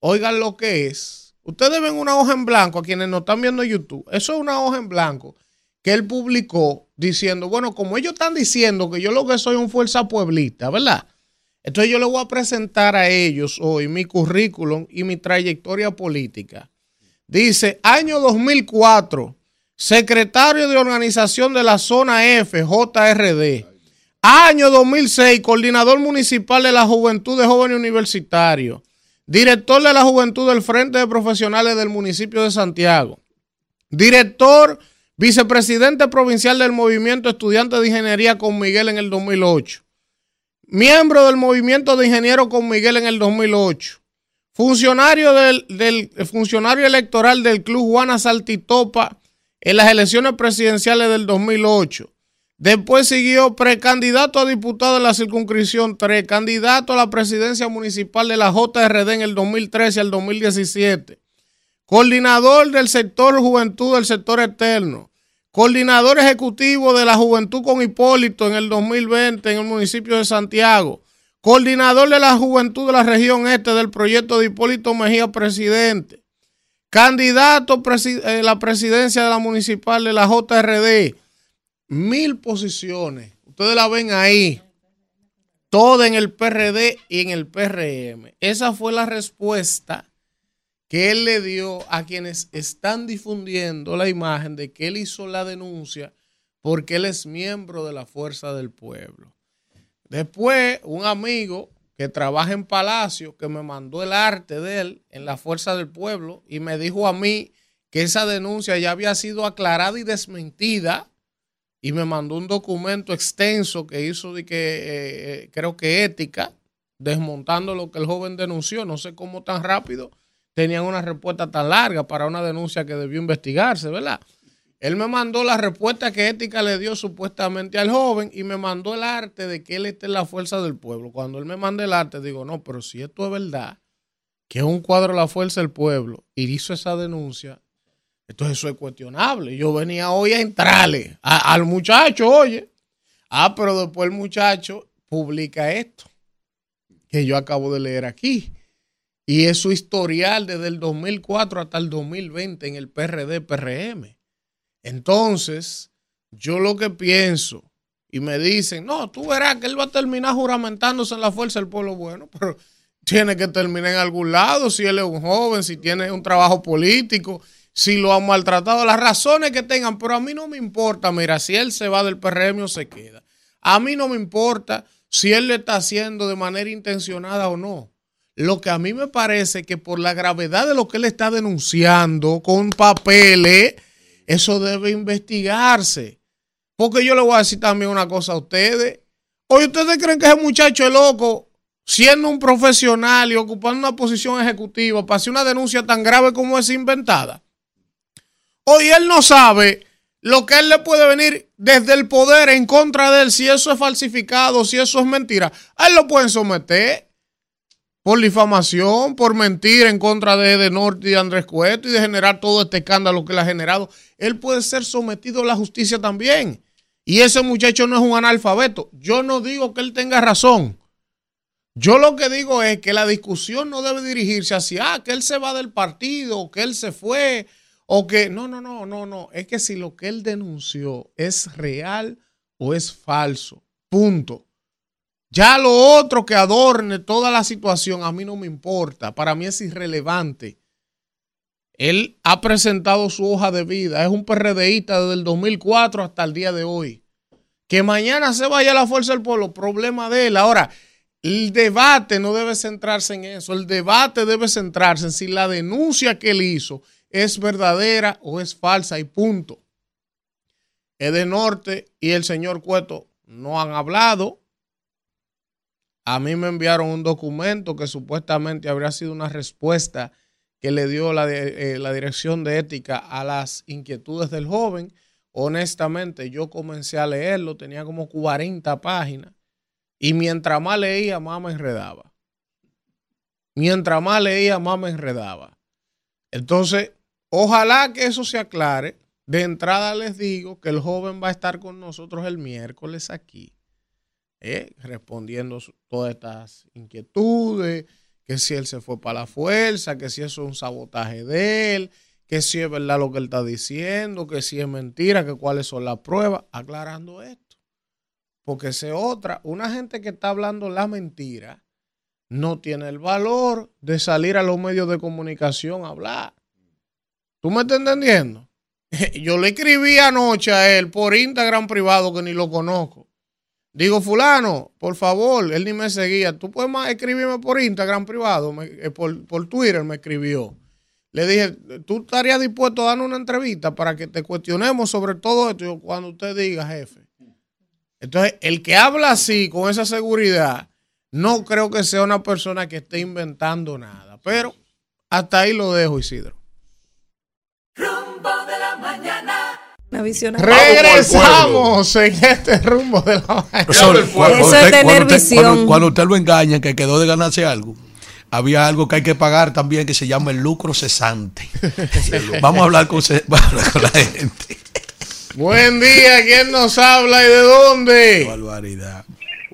oigan lo que es. Ustedes ven una hoja en blanco a quienes nos están viendo en YouTube. Eso es una hoja en blanco que él publicó diciendo, bueno, como ellos están diciendo que yo lo que soy un fuerza pueblista, ¿verdad? Entonces yo le voy a presentar a ellos hoy mi currículum y mi trayectoria política. Dice, año 2004, secretario de organización de la zona F, JRD. Año 2006, coordinador municipal de la Juventud de Jóvenes Universitarios. Director de la Juventud del Frente de Profesionales del municipio de Santiago. Director, vicepresidente provincial del Movimiento Estudiante de Ingeniería con Miguel en el 2008 miembro del movimiento de ingenieros con Miguel en el 2008, funcionario del, funcionario electoral del Club Juana Saltitopa en las elecciones presidenciales del 2008. Después siguió precandidato a diputado en la circunscripción 3, candidato a la presidencia municipal de la JRD en el 2013 al 2017, coordinador del sector juventud del sector externo, coordinador ejecutivo de la Juventud con Hipólito en el 2020 en el municipio de Santiago, coordinador de la Juventud de la región este del proyecto de Hipólito Mejía presidente, candidato a eh, la presidencia de la municipal de la JRD, mil posiciones, ustedes la ven ahí, toda en el PRD y en el PRM. Esa fue la respuesta que él le dio a quienes están difundiendo la imagen de que él hizo la denuncia porque él es miembro de la Fuerza del Pueblo. Después, un amigo que trabaja en Palacio, que me mandó el arte de él en la Fuerza del Pueblo y me dijo a mí que esa denuncia ya había sido aclarada y desmentida y me mandó un documento extenso que hizo de que eh, eh, creo que ética, desmontando lo que el joven denunció. No sé cómo tan rápido tenían una respuesta tan larga para una denuncia que debió investigarse, ¿verdad? Él me mandó la respuesta que Ética le dio supuestamente al joven y me mandó el arte de que él esté en la fuerza del pueblo. Cuando él me manda el arte, digo, no, pero si esto es verdad, que es un cuadro de la fuerza del pueblo, y hizo esa denuncia, entonces eso es cuestionable. Yo venía hoy a entrarle al muchacho, oye. Ah, pero después el muchacho publica esto que yo acabo de leer aquí. Y es su historial desde el 2004 hasta el 2020 en el PRD-PRM. Entonces, yo lo que pienso, y me dicen, no, tú verás que él va a terminar juramentándose en la fuerza del pueblo bueno, pero tiene que terminar en algún lado, si él es un joven, si tiene un trabajo político, si lo han maltratado, las razones que tengan, pero a mí no me importa, mira, si él se va del PRM o se queda. A mí no me importa si él lo está haciendo de manera intencionada o no. Lo que a mí me parece que por la gravedad de lo que él está denunciando con papeles, eso debe investigarse. Porque yo le voy a decir también una cosa a ustedes. Oye, ¿ustedes creen que ese muchacho es loco, siendo un profesional y ocupando una posición ejecutiva, para hacer una denuncia tan grave como es inventada? Hoy él no sabe lo que él le puede venir desde el poder en contra de él, si eso es falsificado, si eso es mentira. A él lo pueden someter por difamación, por mentir en contra de, de Norte y de Andrés Cueto y de generar todo este escándalo que le ha generado. Él puede ser sometido a la justicia también. Y ese muchacho no es un analfabeto. Yo no digo que él tenga razón. Yo lo que digo es que la discusión no debe dirigirse hacia ah, que él se va del partido, que él se fue, o que, no, no, no, no, no. Es que si lo que él denunció es real o es falso. Punto. Ya lo otro que adorne toda la situación a mí no me importa. Para mí es irrelevante. Él ha presentado su hoja de vida. Es un PRDista desde el 2004 hasta el día de hoy. Que mañana se vaya a la fuerza del pueblo, problema de él. Ahora, el debate no debe centrarse en eso. El debate debe centrarse en si la denuncia que él hizo es verdadera o es falsa y punto. Norte y el señor Cueto no han hablado. A mí me enviaron un documento que supuestamente habría sido una respuesta que le dio la, eh, la dirección de ética a las inquietudes del joven. Honestamente, yo comencé a leerlo, tenía como 40 páginas. Y mientras más leía, más me enredaba. Mientras más leía, más me enredaba. Entonces, Ojalá que eso se aclare. De entrada les digo que el joven va a estar con nosotros el miércoles aquí, eh, respondiendo todas estas inquietudes, que si él se fue para la fuerza, que si eso es un sabotaje de él, que si es verdad lo que él está diciendo, que si es mentira, que cuáles son las pruebas, aclarando esto. Porque se otra, una gente que está hablando la mentira no tiene el valor de salir a los medios de comunicación a hablar. ¿Tú me estás entendiendo? <laughs> Yo le escribí anoche a él por Instagram privado que ni lo conozco. Digo, fulano, por favor, él ni me seguía. Tú puedes más escribirme por Instagram privado, eh, por, por, Twitter me escribió. Le dije, ¿tú estarías dispuesto a darnos una entrevista para que te cuestionemos sobre todo esto cuando usted diga, jefe? Entonces, el que habla así, con esa seguridad, no creo que sea una persona que esté inventando nada. Pero hasta ahí lo dejo, Isidro. Una visión. Regresamos en este rumbo de la mañana. Eso, es tener visión. Cuando, usted lo engaña, que quedó de ganarse algo había algo que hay que pagar también que se llama el lucro cesante. <laughs> Vamos a hablar con, con, la gente. Buen día, ¿quién nos habla y de dónde? Barbaridad.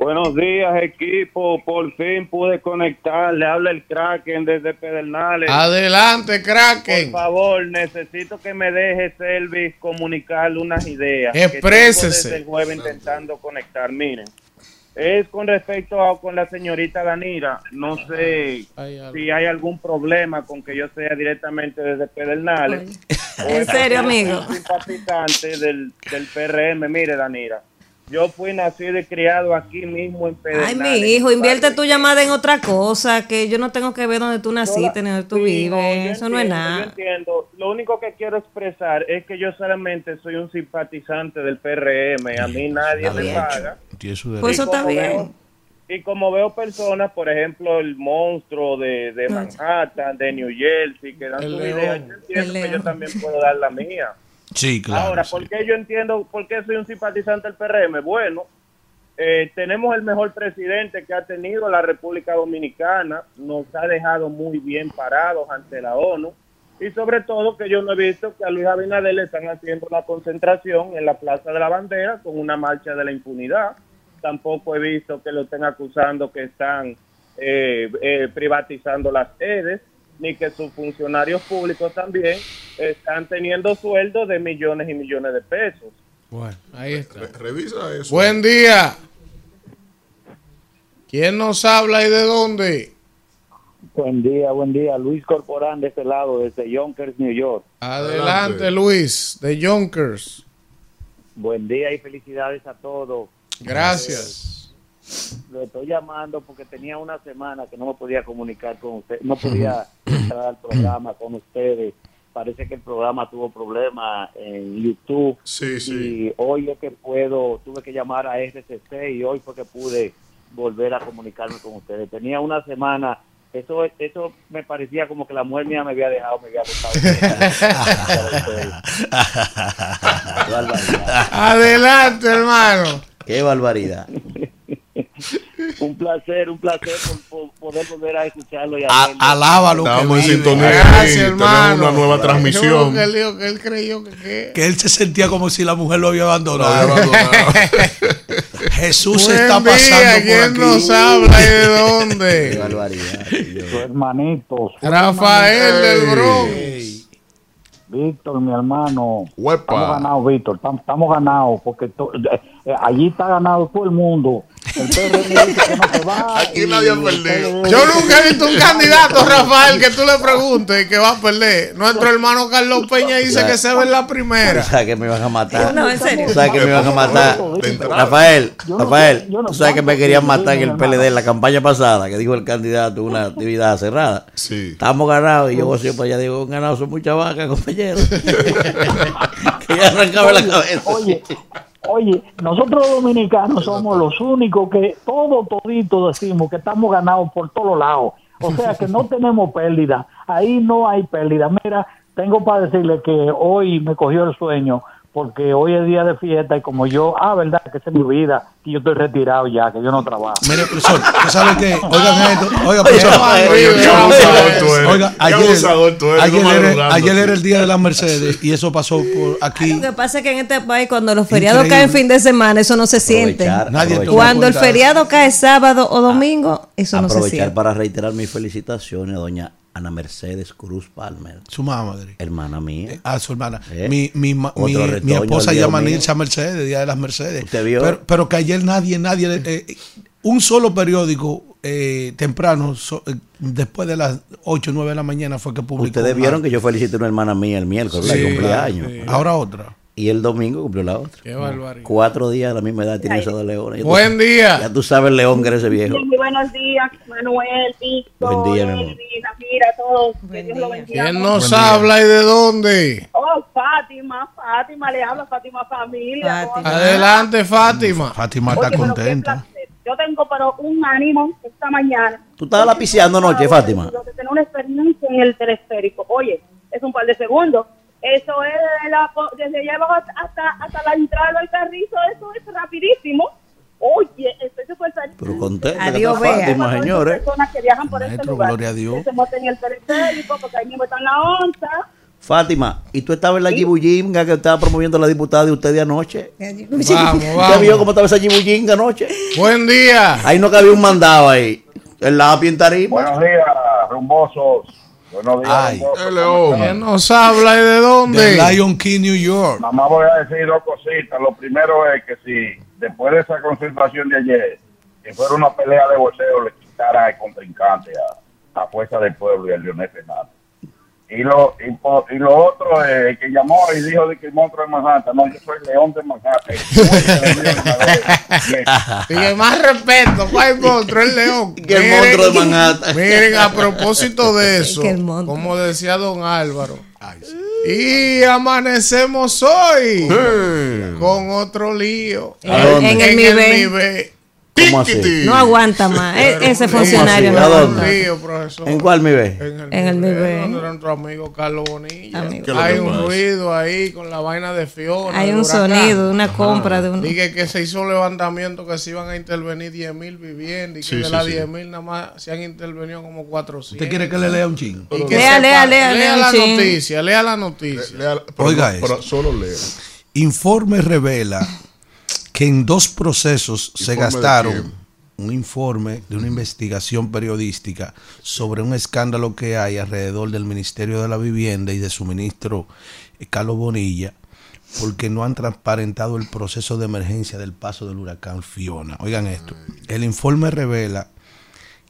Buenos días, equipo. Por fin pude conectar. Le habla el Kraken desde Pedernales. Adelante, Kraken. Por favor, necesito que me deje Selvis comunicarle unas ideas. Exprésese. desde el jueves intentando conectar. Miren, es con respecto a con la señorita Danira. No sé si hay algún problema con que yo sea directamente desde Pedernales. <laughs> ¿En serio, amigo? simpatizante del, del PRM. Mire, Danira Yo fui nacido y criado aquí mismo en Pedernales. Ay, mi hijo, invierte tu llamada en otra cosa, que yo no tengo que ver dónde tú naciste, ni dónde tú vives. Eso no es nada. Yo entiendo. Lo único que quiero expresar es que yo solamente soy un simpatizante del PRM. A mí nadie me paga. Pues eso está bien. y como veo personas, por ejemplo, el monstruo de, de Manhattan, de New Jersey, que dan su video, yo entiendo que yo también puedo dar la mía. Sí, claro. Ahora, ¿por qué yo entiendo por qué soy un simpatizante del PRM? Bueno, eh, tenemos el mejor presidente que ha tenido la República Dominicana, nos ha dejado muy bien parados ante la ONU y sobre todo que yo no he visto que a Luis Abinader le están haciendo una concentración en la Plaza de la Bandera con una marcha de la impunidad. Tampoco he visto que lo estén acusando que están eh, eh, privatizando las sedes ni que sus funcionarios públicos también están teniendo sueldos de millones y millones de pesos. Bueno, ahí está. revisa eso. Buen día. ¿Quién nos habla y de dónde? Buen día, buen día. Luis Corporán de este lado, desde Yonkers, New York. Adelante, Luis, de Yonkers. Buen día y felicidades a todos. Gracias lo estoy llamando porque tenía una semana que no me podía comunicar con usted, no podía entrar al programa con ustedes. Parece que el programa tuvo problemas en YouTube. Sí, sí. Y hoy es que puedo, tuve que llamar a RCC y hoy fue que pude volver a comunicarme con ustedes. Tenía una semana eso eso me parecía como que la mujer mía me había dejado, me había <laughs> Adelante, hermano. Qué barbaridad. <laughs> un placer, un placer por, poder volver a escucharlo. Y a, alábalo. Estamos en sintonía. Gracias, hermano. una nueva transmisión. Que él, que él creyó que, que, él se sentía como si la mujer lo había abandonado. <laughs> Jesús Buen está día, pasando ¿quién por aquí. nos habla y de dónde? Qué barbaridad. Su hermanito. Rafael del Bronx. Víctor, mi hermano. Estamos ganados, Víctor. Estamos, ganados porque eh, eh, allí está ganado todo el mundo. <laughs> Aquí nadie ha perdido. Yo nunca he visto un candidato, Rafael, que tú le preguntes que va a perder. Nuestro hermano Carlos Peña dice que se ve en la primera. <laughs> O sea, que me van a matar. No, en serio. O sea, que me van a matar. Rafael, Rafael, tú sabes que me querían matar en el PLD en la campaña pasada, que dijo el candidato una actividad cerrada. Sí. Estamos ganados y yo siempre allá digo, ganados son muchas vacas, compañeros. <laughs> que ya arrancaba la cabeza. Oye, Oye, nosotros dominicanos somos los únicos que todo todito decimos que estamos ganados por todos lados. O sea que no tenemos pérdida. Ahí no hay pérdida. Mira, tengo para decirle que hoy me cogió el sueño porque hoy es día de fiesta y como yo, ah, verdad, que esa es mi vida, y yo estoy retirado ya, que yo no trabajo. Mire, profesor, ¿tú sabes qué? Oigan esto, oiga, profesor. Oiga, ayer, ayer, era, el día de las Mercedes y eso pasó por aquí. Lo que pasa es que en este país cuando los feriados caen fin de semana, eso no se siente. Nadie cuando el feriado cae sábado o domingo, eso no se siente. Aprovechar para reiterar mis felicitaciones, doña Ana Mercedes Cruz Palmer. Su madre. Hermana mía. Eh, ah, su hermana. ¿Eh? Mi, mi, mi, mi, esposa llama Nilsa Mercedes, Día de las Mercedes. ¿Usted vio? Pero, pero que ayer nadie, nadie, eh, un solo periódico eh, temprano, so, eh, después de las 8 o 9 de la mañana fue que publicó. Ustedes vieron que yo felicité a una hermana mía el miércoles, sí, cumpleaños. Ahora otra. Y el domingo cumplió la otra. Qué barbaridad. Cuatro días a la misma edad tiene esos dos leones. Buen tú, día. Ya tú sabes león que eres ese viejo. Sí, buenos días, Manuel, Víctor, Buen día, mi amor. Mira, todos. Que Dios lo bendiga. ¿Quién nos habla y de dónde? Oh, Fátima, Fátima, le habla Fátima Familia. Fátima. Adelante, Fátima. Fátima está Oye, contenta. Yo tengo pero un ánimo esta mañana. ¿Tú estabas lapiciando anoche, Fátima? Yo tener una experiencia en el telesférico. Oye, es un par de segundos. Eso es de la, desde allá abajo hasta, hasta la entrada del carrizo, eso es rapidísimo. Oye, estoy súper feliz. Pero contenta Adiós, que está Fátima, señores. personas que viajan por Maestro, este lugar. gloria a Dios. Que se monten en el teleférico, porque ahí mismo están la onza. Fátima, ¿y tú estabas en la Jibuyinga que estaba promoviendo la diputada de ustedes anoche? Vamos, vamos. ¿Usted vio cómo estaba esa Jibuyinga anoche? Buen día. Ahí no cabía un mandado ahí. El lápiz en tarima. Buenos días, rumbosos. Buenos días, Ay, el león. ¿Quién nos habla y de dónde? De Lion King, New York. Nada más voy a decir dos cositas. Lo primero es que si después de esa concentración de ayer, que fuera una pelea de boxeo, le quitara el contrincante a, a Fuerza del Pueblo y a Leonel Fernández. Y lo, y, lo otro, eh, que llamó y dijo de que el monstruo de Manhattan. No, yo soy el león de Manhattan. <laughs> y el más respeto, ¿cuál monstruo? El león. <laughs> Que el monstruo de Manhattan. Miren, a propósito de <laughs> eso, como decía don Álvaro. Y amanecemos hoy con otro lío. En, en, el, nivel. No aguanta más. E- ese funcionario no ¿En cuál mi ve? En el, mi ve. nuestro amigo Carlos Bonilla. Hay un ruido ahí con la vaina de Fiona. Hay un sonido, una compra de un. Dije que se hizo un levantamiento que se iban a intervenir 10 mil viviendas y que de las 10 mil nada más se han intervenido como 400. ¿Usted quiere que le lea un ching? Lea, lea, lea, lea, la noticia, lea la noticia. Oiga eso. solo lea. Informe revela que en dos procesos se gastaron un informe de una investigación periodística sobre un escándalo que hay alrededor del Ministerio de la Vivienda y de su ministro eh, Carlos Bonilla, porque no han transparentado el proceso de emergencia del paso del huracán Fiona. Oigan esto, el informe revela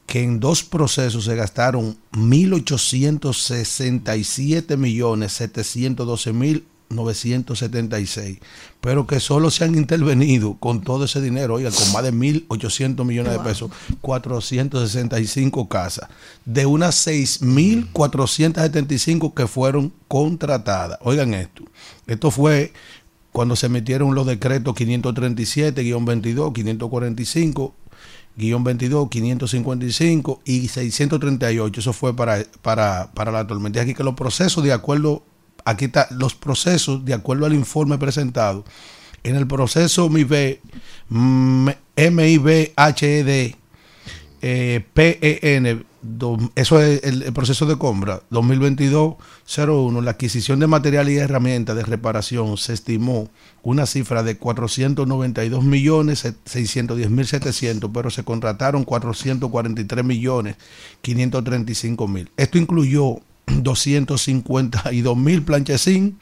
que en dos procesos se gastaron 1.867 millones 712 mil 976, pero que solo se han intervenido con todo ese dinero, oiga, con más de 1.800 millones de pesos, 465 casas, de unas 6.475 que fueron contratadas. Oigan esto, esto fue cuando se metieron los decretos 537-22, 545, 22, 555 y 638. Eso fue para, para, para la tormenta. Aquí que los procesos, de acuerdo aquí está los procesos de acuerdo al informe presentado. En el proceso MIB, MIB, HED, eh, PEN, eso es el, proceso de compra 2022-01, la adquisición de material y herramientas de reparación se estimó una cifra de 492 millones 610 mil 700, pero se contrataron 443 millones 535 mil. Esto incluyó 252 mil planchecín,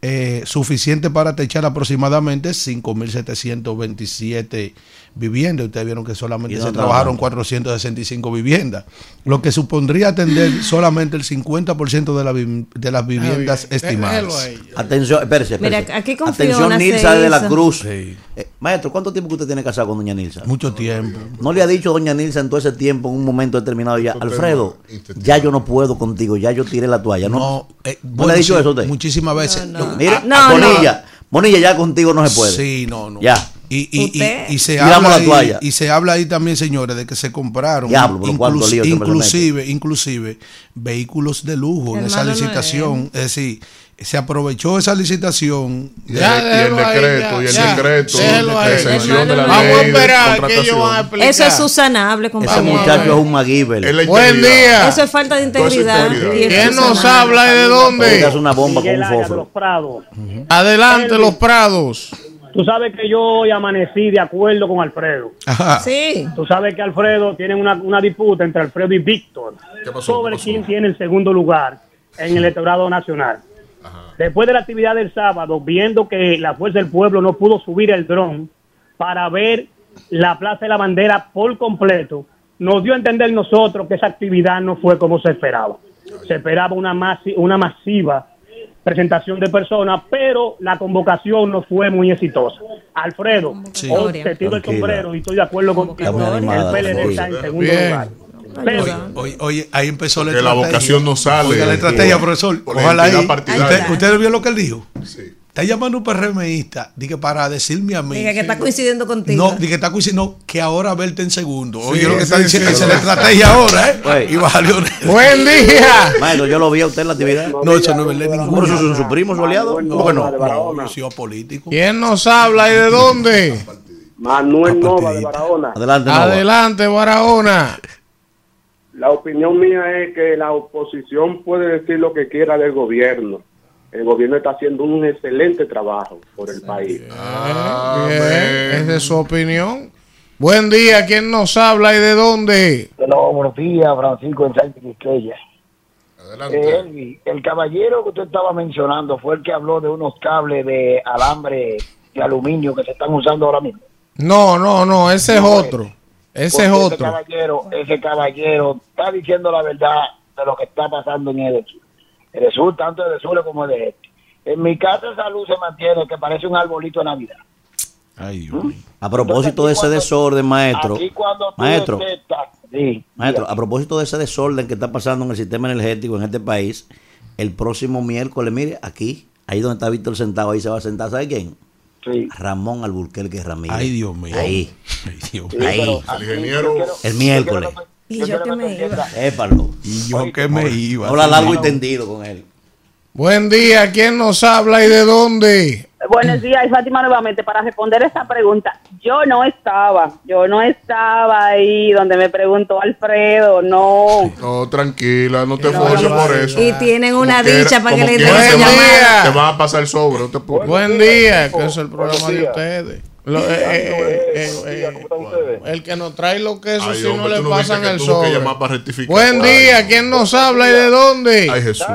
eh, suficiente para techar aproximadamente 5.727 viviendas. Ustedes vieron que solamente se trabajaron 465 viviendas, lo que supondría atender solamente el 50% de, la, de las viviendas estimadas. Atención, espérese, espérese. aquí Atención, Nilsa de la Cruz. Eh, maestro, ¿cuánto tiempo que usted tiene casado con doña Nilsa? Mucho tiempo. ¿No le ha dicho doña Nilsa en todo ese tiempo, en un momento determinado ya, Alfredo, ya yo no puedo contigo, ya yo tiré la toalla? ¿No, eh, le ha dicho eso a usted? Muchísimas veces. Mira, no, Bonilla, Bonilla, ya contigo no se puede. Sí, no, no. Ya. Y, y, y, se habla ahí, y se habla ahí también, señores, de que se compraron inclusive, inclusive vehículos de lujo en esa licitación. es decir, se aprovechó esa licitación y, el decreto y el decreto de exención de la Vamos a esperar que ellos van a explicar. Eso es susanable, compañero. Ese muchacho es un MacGyver. Buen día. Eso es falta de integridad. ¿Quién nos habla y de dónde? Es una bomba con un fósforo. Adelante, los Prados. Tú sabes que yo hoy amanecí de acuerdo con Alfredo. Sí. Tú sabes que Alfredo tiene una, una disputa entre Alfredo y Víctor sobre quién tiene el segundo lugar en el electorado nacional. Después de la actividad del sábado, viendo que la Fuerza del Pueblo no pudo subir el dron para ver la Plaza de la Bandera por completo, nos dio a entender nosotros que esa actividad no fue como se esperaba. Se esperaba una, una masiva presentación de personas, pero la convocación no fue muy exitosa. Alfredo, hoy te tiro el sombrero y estoy de acuerdo contigo. El PLD está en segundo lugar. Oye, ahí empezó la estrategia. la vocación no sale. la estrategia, profesor. Ojalá ahí. ¿Usted, ¿Usted vio lo que él dijo? Sí. Está llamando un PRMista, dije, para decirme a mí. Dije que está coincidiendo contigo. No, dije que está coincidiendo que ahora verte en segundo. Oye, lo que está diciendo es la estrategia ahora, ¿eh? Y valió. Buen día. Maestro, yo lo vi a usted en la actividad. No, eso no es verdad ninguno. ¿Eso es su primo, su aliado? No, bueno, no, yo soy político. ¿Quién nos habla y de dónde? Manuel Nova de Barahona. Adelante, Nova. Adelante, Barahona. La opinión mía es que la oposición puede decir lo que quiera del gobierno el gobierno está haciendo un excelente trabajo por el país. Ah, Esa es su opinión. Buen día, ¿quién nos habla y de dónde? Bueno, buenos días, Francisco en Santa Quisqueya. Adelante. Eh, el caballero que usted estaba mencionando fue el que habló de unos cables de alambre de aluminio que se están usando ahora mismo. No, no, no, ese es otro. Ese es otro. Ese caballero, ese caballero está diciendo la verdad de lo que está pasando en el de sur, tanto de sur como de este. En mi casa esa luz se mantiene, que parece un arbolito de Navidad. Ay, A propósito de ese desorden, maestro. maestro, maestro, a propósito de ese desorden que está pasando en el sistema energético en este país, el próximo miércoles, mire, aquí, ahí donde está Víctor sentado, ahí se va a sentar, ¿sabe quién? Sí. Ramón Alburquerque Ramírez. Ay, Dios mío. Ahí. Ay, Dios mío. ahí. el ingeniero. el miércoles. Y yo que me iba. Épalo. Y yo que me iba. Habla largo y tendido con él. Buen día, ¿quién nos habla y de dónde? Buenos días, y Fátima nuevamente para responder esta pregunta. Yo no estaba, yo no estaba ahí donde me preguntó Alfredo, no. No, tranquila, no te esfuerces por eso. Y tienen una dicha para que le den Buen día. Te van a pasar el sobre, no te. Buen día, que es el programa de ustedes. Lo- eh, eh, eh, eh, el que nos trae los quesos Ay, si hombre, no le no pasan el sobre. Buen día, ¿quién nos habla y de dónde? Ay, Jesús.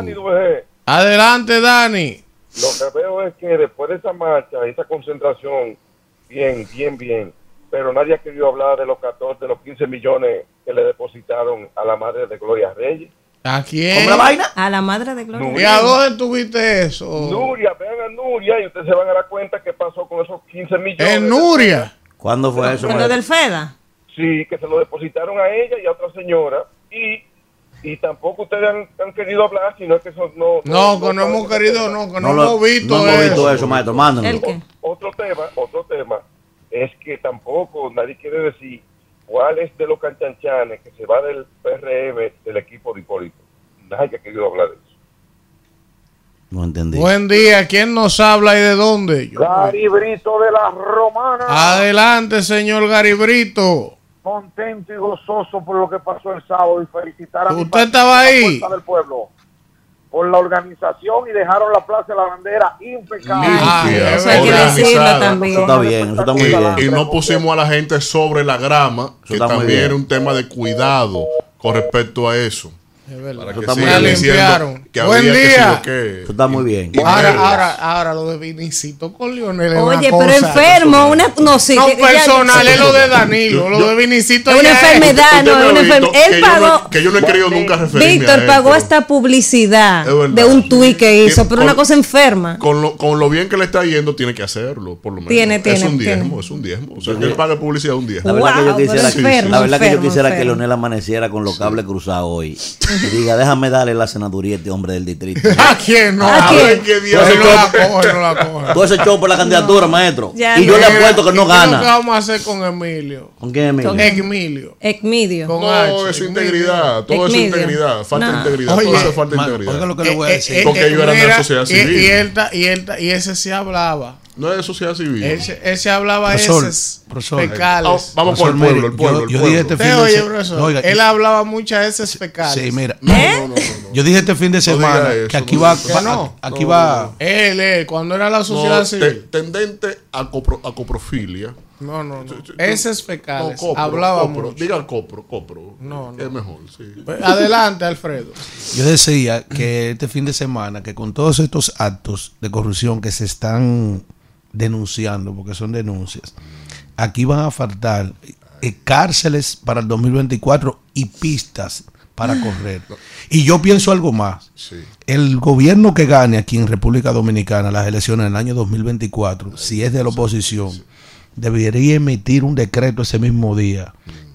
Adelante, Dani. Lo que veo es que después de esa marcha, esa concentración, bien, bien, bien, pero nadie ha querido hablar de los 14, de los 15 millones que le depositaron a la madre de Gloria Reyes. ¿A quién? ¿Cómo la vaina? A la madre de Gloria. ¿Y a dónde tuviste eso? Nuria, vean a Nuria y ustedes se van a dar cuenta qué pasó con esos 15 millones. En Nuria. ¿Cuándo fue eso? Con lo del FEDA. Sí, que se lo depositaron a ella y a otra señora. Y, y tampoco ustedes han, han querido hablar, sino que eso no... No, que no hemos querido, no, que no, No lo- hemos visto no hemos eso. visto eso, maestro. Mándanos. ¿El qué? Otro tema, otro tema, es que tampoco nadie quiere decir cuál es de los canchanchanes que se va del PRM del equipo de Hipólito. Nadie ha querido hablar de eso. No entendí. Buen día, ¿quién nos habla y de dónde? Yo- Gary Brito de la Romana, Adelante, señor Garibrito. contento y gozoso por lo que pasó el sábado y felicitar a mi ¿Usted partido, estaba la ahí? Del Pueblo por la organización y dejaron la Plaza de la Bandera impecable. Ah, Eso hay que organizada. decirlo también. Eso está bien, eso está muy bien. Y no pusimos a la gente sobre la grama, que también era un tema de cuidado con respecto a eso. Para que está muy Limpiaron. que Buen día. sí que- Eso está muy bien. Ahora, ahora, ahora lo de Vinicito con Lionel. Oye, cosa- pero enfermo, una, no sé. No que- que ya- personal, es lo de Danilo. Lo de Vinicito Es una enfermedad, no, es una enfermedad. que Él yo no- pagó. que yo no he querido nunca referirme Víctor pagó esta publicidad de un tuit que hizo, pero una cosa enferma. Con lo, con lo bien que le está yendo, tiene que hacerlo, por lo menos. Tiene, es tiene, un diezmo, tiene. es un diezmo. O sea, que él paga publicidad un diezmo. La verdad que yo quisiera, la verdad que yo quisiera que. Leonel amaneciera con los cables cruzados hoy. <laughs> Y diga, déjame darle la senaduría a este hombre del distrito. <laughs> ¿A quién no? ¿A A quién? Dios no la coge, no la coge. Todo ese show por la candidatura, maestro. Ya y yo le apuesto que no ¿Y qué gana. vamos a hacer con Emilio? ¿Con quién, Emilio? Con- Emilio. Ecmidio. Con No, H, es su Emilio. integridad. Todo es integridad. Falta No. integridad. Oye, todo eso es falta de Ma- integridad. Oiga lo que le voy a decir. Porque eh, ellos eran de la sociedad y- civil. Y, él, ta- y, él, ta- y ese sí hablaba. No es de sociedad civil. Ese, ese hablaba Profesor, esos profesor. Fecales. vamos por el pueblo, el pueblo, yo- el yo pueblo. dije este fin de profesor, Oiga, él hablaba muchas veces fecales. Sí, mira. No, no, no, no, no. Yo dije este fin de semana eso, que aquí no va, aquí no, va. Él, él, cuando era la No, sociedad te- civil. tendente a, copro- a coprofilia. No, no, no. No, fecales. copro, hablaba copro. mucho. Diga copro, copro. No, no. Es mejor, sí. Pues, Adelante, Alfredo. Yo decía que este fin de semana, que con todos estos actos de corrupción que se están denunciando, porque son denuncias, aquí van a faltar eh, cárceles para el 2024 y pistas para correr. Y yo pienso algo más. Sí. El gobierno que gane aquí en República Dominicana las elecciones en el año 2024, si es de la oposición, debería emitir un decreto ese mismo día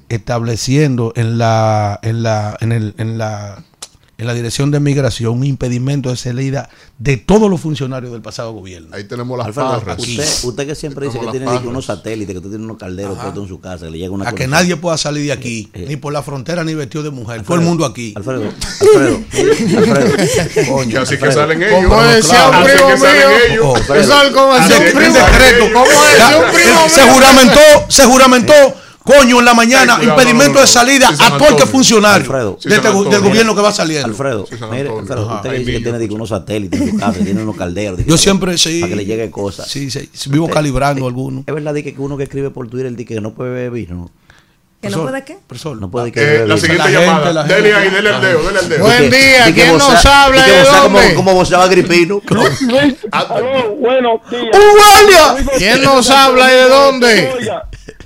estableciendo en la en la en el en la en la dirección de migración un impedimento de salida de todos los funcionarios del pasado gobierno. Ahí tenemos las Alfredo, parras. usted, usted que siempre dice que tiene unos satélites, que usted tiene unos calderos puestos en su casa, que le llega una A que nadie pueda salir de aquí, Eh, ni por la frontera ni vestido de mujer, todo el mundo aquí. Alfredo, Alfredo, Alfredo. <laughs> Coño. Que así que Alfredo. salen ellos. Como decía un primo que salen mío. Eso es como Así decía un primo. decreto. Como decía un primo se juramentó, se juramentó, coño, en la mañana, Ay, cuidado, impedimento no, no, no. de salida Sí, a todo el que funcionario Alfredo. Sí, de San este del gobierno que va saliendo. Alfredo, Sí, mire. Alfredo, usted Ay, dice que <laughs> tiene unos satélites en su casa, que tiene unos calderos. Yo para- siempre sí. Para que le llegue cosas. Sí, sí, vivo calibrando algunos. Es verdad que uno que escribe por Twitter dice que no puede beber vino. ¿Que no puede qué? Profesor, No puede que Eh, la siguiente La gente, llamada. la Dele gente. ahí, dele el dedo, dele el dedo. Buen día, ¿quién nos habla de dónde? como voceaba Gripino. Buenos días. ¿Quién nos habla y de dónde?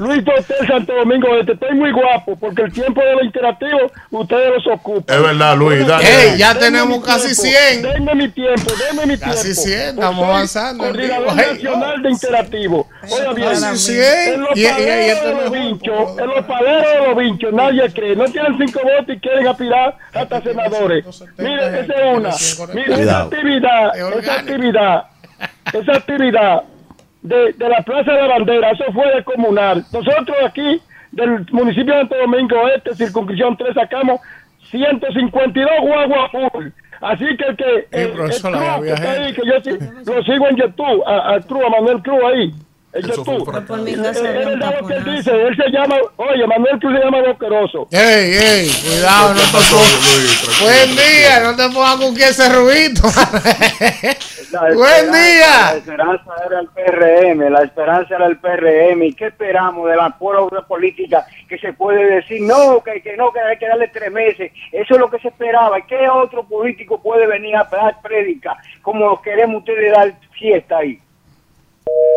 Luis Hotel Santo Domingo Este, estoy muy guapo porque el tiempo de lo interactivo ustedes los ocupan. Es verdad, Luis. Dale. Ya tenemos casi 100. Denme mi tiempo, denme mi tiempo. Casi 100, estamos avanzando. Coordinador Nacional de Interactivo. Oiga bien, Casi 100. en los Y- y- y paleros este de los vinchos, en los paleros de los vinchos, nadie cree. No tienen cinco votos y quieren aspirar hasta senadores. Mire, esa es una. Mire, esa actividad, esa actividad, esa actividad de, de la Plaza de la Bandera, eso fue de comunal. Nosotros aquí, del municipio de Santo Domingo Este, circunscripción 3, sacamos 152 guaguas full. Así que el que, el, que está ahí, gente. que yo lo sigo en YouTube, a, a Cruz, a Manuel Cruz ahí. Un YouTube. fracaso. Por mi Es casa un verdad lo que él dice, él se llama, oye, Manuel Cruz se llama Boqueroso. Ey, ey, cuidado, no te pongas. Buen día, no te pongas con que ese ruido. <laughs> Buen La día. esperanza era el PRM, la esperanza era el PRM. ¿Y qué esperamos de la pura política que se puede decir no, que, que no, que hay que darle tres meses? Eso es lo que se esperaba. ¿Y qué otro político puede venir a dar prédica como queremos ustedes dar fiesta ahí?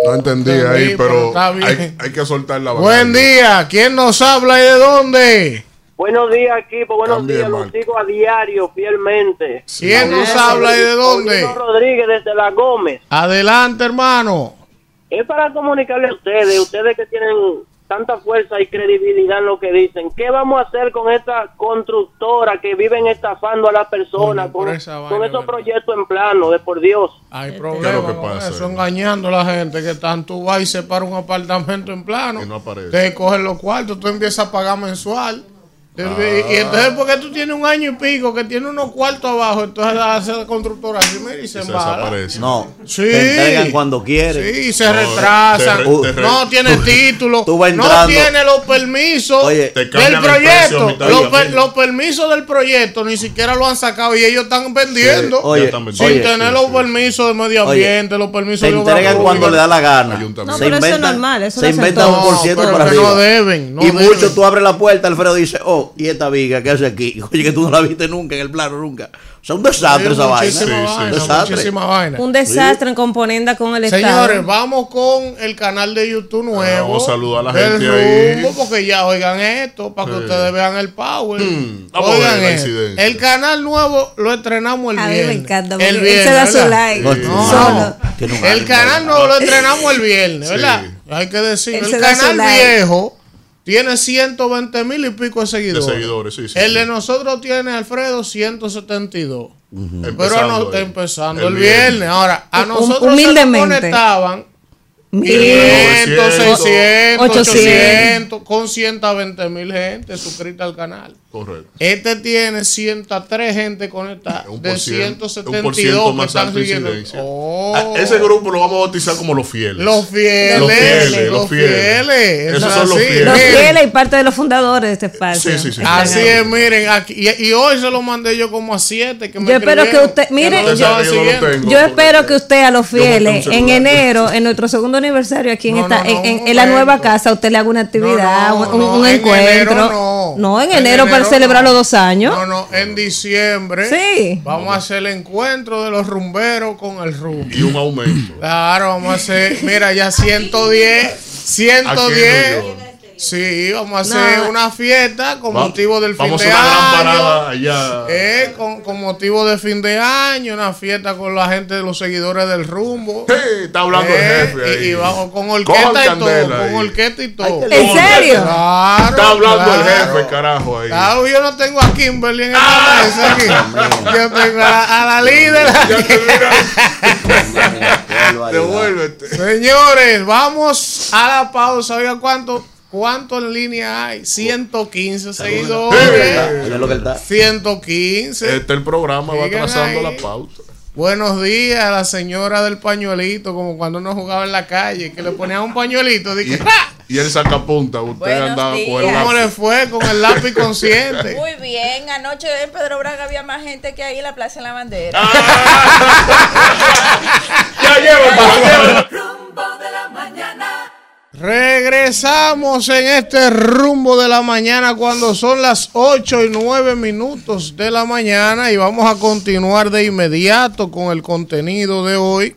No entendí Entendí, ahí, pero hay, hay que soltar la Buen banana. día, ¿quién nos habla y de dónde? Buenos días, equipo. Buenos También, días. Los sigo a diario, fielmente. ¿Quién nos habla y de dónde? Paulino Rodríguez desde La Gómez. Adelante, hermano. Es para comunicarle a ustedes, ustedes que tienen tanta fuerza y credibilidad en lo que dicen. ¿Qué vamos a hacer con esta constructora que viven estafando a las personas con, estos ¿verdad? proyectos en plano, de por Dios? Hay ¿Qué es problemas que pasa, eso, engañando a la gente que están tú vas y separas un apartamento en plano. Y no aparece. Te cogen los cuartos, tú empiezas a pagar mensual. Te- Ah. Y entonces, porque tú tienes un año y pico que tiene unos cuartos abajo, entonces hace la constructora así, mira, y se se desaparece. No. Sí. Te entregan cuando quieren. Sí, se No, retrasan. te te re- no tiene <laughs> título. no tiene los permisos Oye, Te del proyecto. Los, per- los permisos del proyecto ni siquiera lo han sacado y ellos están vendiendo. Oye, Ya están sin vendiendo. tener Sí, los sí. permisos de medio Oye, ambiente, los permisos de entregan cuando le da la gana. No, Se pero eso es inventan- normal, eso se inventan un por ciento para que no arriba. deben, no y mucho tú abres la puerta, Alfredo dice, oh, y esta viga, ¿qué hace aquí? <laughs> Oye, que tú no la viste nunca en el plano, nunca. O sea, un desastre Sí, esa vaina. Sí, sí. vaina, Un desastre. muchísima vaina. Un desastre en componenda con el Estado. Señores, vamos con el canal de YouTube nuevo. Vamos a saludar a la del gente ahí. rumbo, porque ya oigan esto, para que Sí. ustedes vean el power. Mm, vamos a oigan incidencia. El canal nuevo lo estrenamos el A mí me viernes. encanta, El él viernes, se da su ¿verdad? like. No, No, Solo. Tiene un El canal nuevo lo estrenamos el viernes, ¿verdad? Sí. Hay que decir. Él El canal like. viejo tiene 120 mil y pico de seguidores. De seguidores, sí, sí, El sí. de nosotros tiene, Alfredo, 172. Pero Empezando no, el- empezando el el, viernes. Ahora, a nosotros se nos humildemente. conectaban Mil. 500, 600, 800. 800, con 120 mil gente suscrita al canal. Correcto. Este tiene 103 gente conectada Un de por cien- un por 172 ciento que más están siguiendo. Oh. A ese grupo lo vamos a bautizar como los fieles. Los fieles, Los fieles, los los fieles. fieles. Esos Eso son es los fieles. Los fieles y parte de los fundadores de este espacio. Sí, sí, sí. Así es, miren, aquí, y, y hoy se lo mandé yo como a 7 que me Yo espero que usted- mire, que yo no tengo. Yo espero que usted a los fieles en enero, en nuestro segundo aniversario aquí en No, esta, no, no, en, en- en la nueva casa, usted le haga una actividad, No, no, un, no, un en encuentro. enero no. en, En enero, celebrar no. los dos años. No, no, en diciembre Sí. vamos a hacer el encuentro de los rumberos con el rumbo. Y un aumento. Claro, vamos a hacer, mira, ya 110, 110. Sí, vamos a hacer No. una fiesta con Va- motivo del fin Vamos a de una gran año. parada allá. Eh, con, con motivo de fin de año, una fiesta con la gente de los seguidores del rumbo. Sí, está hablando el Eh, jefe ahí. y, y vamos con orquesta y todo, con orquesta y todo. ¿En serio? Claro, Está hablando el claro. jefe, carajo, ahí. Claro, yo no tengo a Kimberly en esta mesa aquí. Yo tengo a, a la líder. <laughs> Devuélvete. Señores, vamos a la pausa. Oiga, ¿cuánto, cuánto en línea hay? 115 seguidores. Oye, lo que él está. 115. Este el programa va trazando ahí. la pauta. Buenos días a la señora del pañuelito, como cuando uno jugaba en la calle, que le ponían un pañuelito. Y, Dije, ¡ah! y el sacapunta, usted Buenos andaba con el. ¿Cómo le fue con el lápiz consciente? Muy bien, anoche en Pedro Braga había más gente que ahí en la Plaza en la Bandera. <laughs> Ya lleva, Rumbo de la mañana. Regresamos en este rumbo de la mañana cuando son las 8 y 9 minutos de la mañana y vamos a continuar de inmediato con el contenido de hoy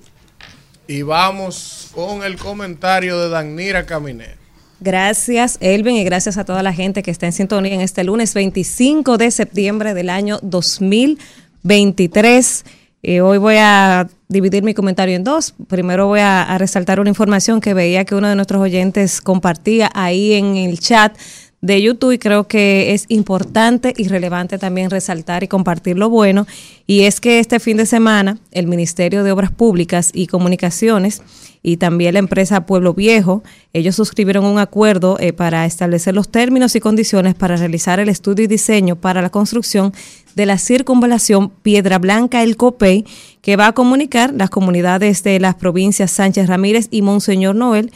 y vamos con el comentario de Danira Caminero. Gracias, Elvin, y gracias a toda la gente que está en sintonía en este lunes 25 de septiembre del año 2023. Eh, hoy voy a dividir mi comentario en dos. Primero voy a, resaltar una información que veía que uno de nuestros oyentes compartía ahí en el chat de YouTube y creo que es importante y relevante también resaltar y compartir lo bueno. Y es que este fin de semana el Ministerio de Obras Públicas y Comunicaciones y también la empresa Pueblo Viejo, ellos suscribieron un acuerdo eh, para establecer los términos y condiciones para realizar el estudio y diseño para la construcción de la circunvalación Piedra Blanca El Copey, que va a comunicar las comunidades de las provincias Sánchez Ramírez y Monseñor Noel.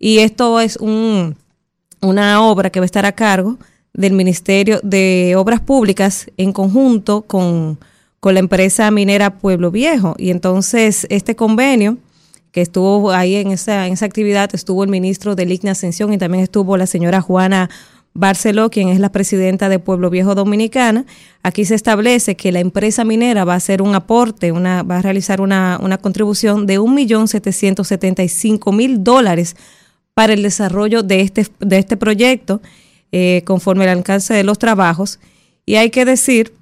Y esto es un una obra que va a estar a cargo del Ministerio de Obras Públicas en conjunto con, la empresa minera Pueblo Viejo. Y entonces este convenio que estuvo ahí en esa, en esa actividad, estuvo el ministro de Ligna Ascensión y también estuvo la señora Juana Barceló, quien es la presidenta de Pueblo Viejo Dominicana. Aquí se establece que la empresa minera va a hacer un aporte, una, va a realizar una, una contribución de 1.775.000 dólares para el desarrollo de este, de este proyecto eh, conforme al alcance de los trabajos. Y hay que decir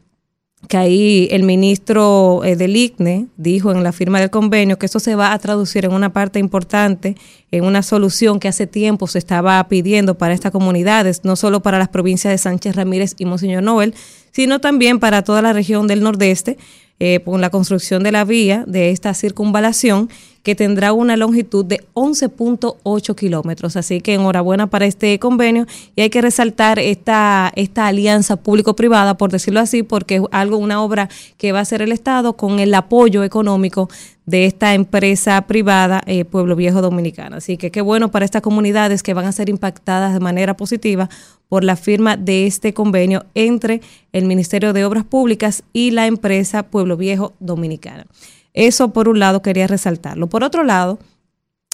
que ahí el ministro eh, del ICNE dijo en la firma del convenio que esto se va a traducir en una parte importante, en una solución que hace tiempo se estaba pidiendo para estas comunidades, no solo para las provincias de Sánchez Ramírez y Monseñor Noel, sino también para toda la región del Nordeste, eh, con la construcción de la vía de esta circunvalación que tendrá una longitud de 11.8 kilómetros. Así que enhorabuena para este convenio y hay que resaltar esta, esta alianza público-privada, por decirlo así, porque es algo, una obra que va a hacer el Estado con el apoyo económico de esta empresa privada eh, Pueblo Viejo Dominicana. Así que qué bueno para estas comunidades que van a ser impactadas de manera positiva por la firma de este convenio entre el Ministerio de Obras Públicas y la empresa Pueblo Viejo Dominicana. Eso por un lado quería resaltarlo. Por otro lado,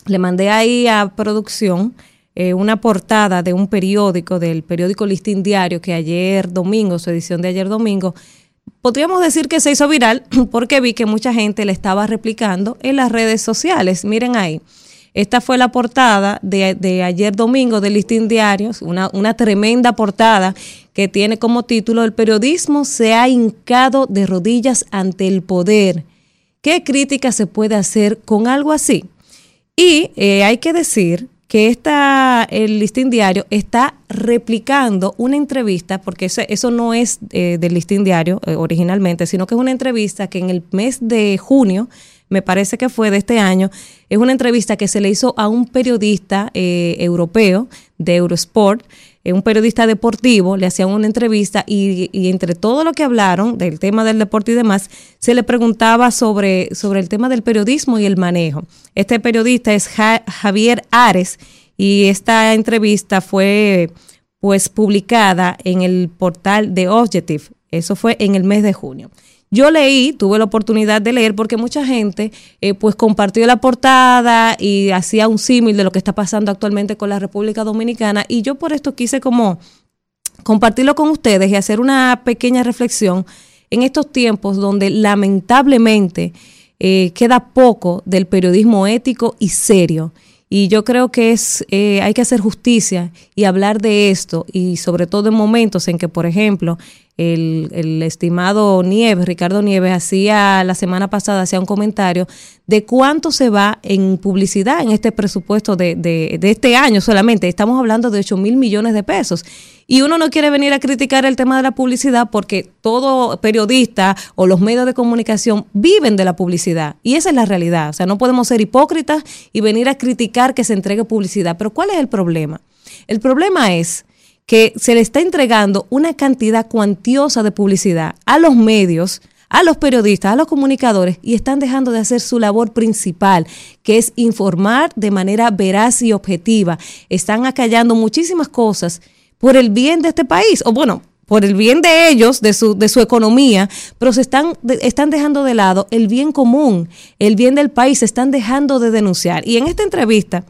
le mandé ahí a producción eh, una portada de un periódico, del periódico Listín Diario, que ayer domingo, su edición de ayer domingo, podríamos decir que se hizo viral <clears throat> porque vi que mucha gente le estaba replicando en las redes sociales. Miren ahí. Esta fue la portada de, ayer domingo del Listín Diario, una, una tremenda portada que tiene como título El periodismo se ha hincado de rodillas ante el poder ¿Qué crítica se puede hacer con algo así? Y eh, hay que decir que esta, el listín diario está replicando una entrevista, porque eso, eso no es eh, del listín diario eh, originalmente, sino que es una entrevista que en el mes de junio, me parece que fue de este año, es una entrevista que se le hizo a un periodista europeo de Eurosport, eh, un periodista deportivo, le hacían una entrevista y, entre todo lo que hablaron del tema del deporte y demás, se le preguntaba sobre, sobre el tema del periodismo y el manejo. Este periodista es Javier Ares y esta entrevista fue pues publicada en el portal de Objective. Eso fue en el mes de junio. Yo leí, tuve la oportunidad de leer porque mucha gente eh, pues compartió la portada y hacía un símil de lo que está pasando actualmente con la República Dominicana y yo por esto quise como compartirlo con ustedes y hacer una pequeña reflexión en estos tiempos donde lamentablemente eh, queda poco del periodismo ético y serio. Y yo creo que es eh, hay que hacer justicia y hablar de esto y sobre todo en momentos en que, por ejemplo, el, estimado Nieves, Ricardo Nieves, hacía la semana pasada, hacía un comentario de cuánto se va en publicidad en este presupuesto de, de, de este año solamente. Estamos hablando de 8 mil millones de pesos. Y uno no quiere venir a criticar el tema de la publicidad porque todo periodista o los medios de comunicación viven de la publicidad. Y esa es la realidad. O sea, no podemos ser hipócritas y venir a criticar que se entregue publicidad. Pero ¿cuál es el problema? El problema es que se le está entregando una cantidad cuantiosa de publicidad a los medios, a los periodistas, a los comunicadores y están dejando de hacer su labor principal, que es informar de manera veraz y objetiva. Están acallando muchísimas cosas por el bien de este país, o bueno, por el bien de ellos, de su, de su economía, pero se están, están dejando de lado el bien común, el bien del país, se están dejando de denunciar. Y en esta entrevista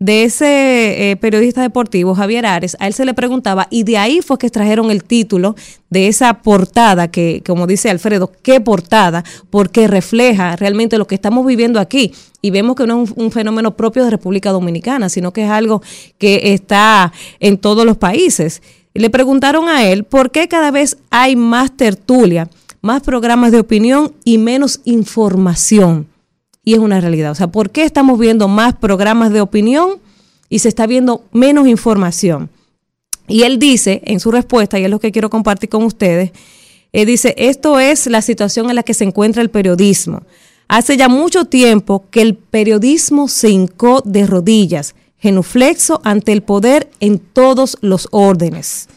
de ese eh, periodista deportivo, Javier Ares, a él se le preguntaba, y de ahí fue que extrajeron el título de esa portada, que como dice Alfredo, ¿qué portada? Porque refleja realmente lo que estamos viviendo aquí. Y vemos que no es un, fenómeno propio de República Dominicana, sino que es algo que está en todos los países. Le preguntaron a él por qué cada vez hay más tertulia, más programas de opinión y menos información y es una realidad. O sea, ¿por qué estamos viendo más programas de opinión y se está viendo menos información? Y él dice en su respuesta, y es lo que quiero compartir con ustedes, él dice, esto es la situación en la que se encuentra el periodismo. Hace ya mucho tiempo que el periodismo se hincó de rodillas, genuflexo ante el poder en todos los órdenes.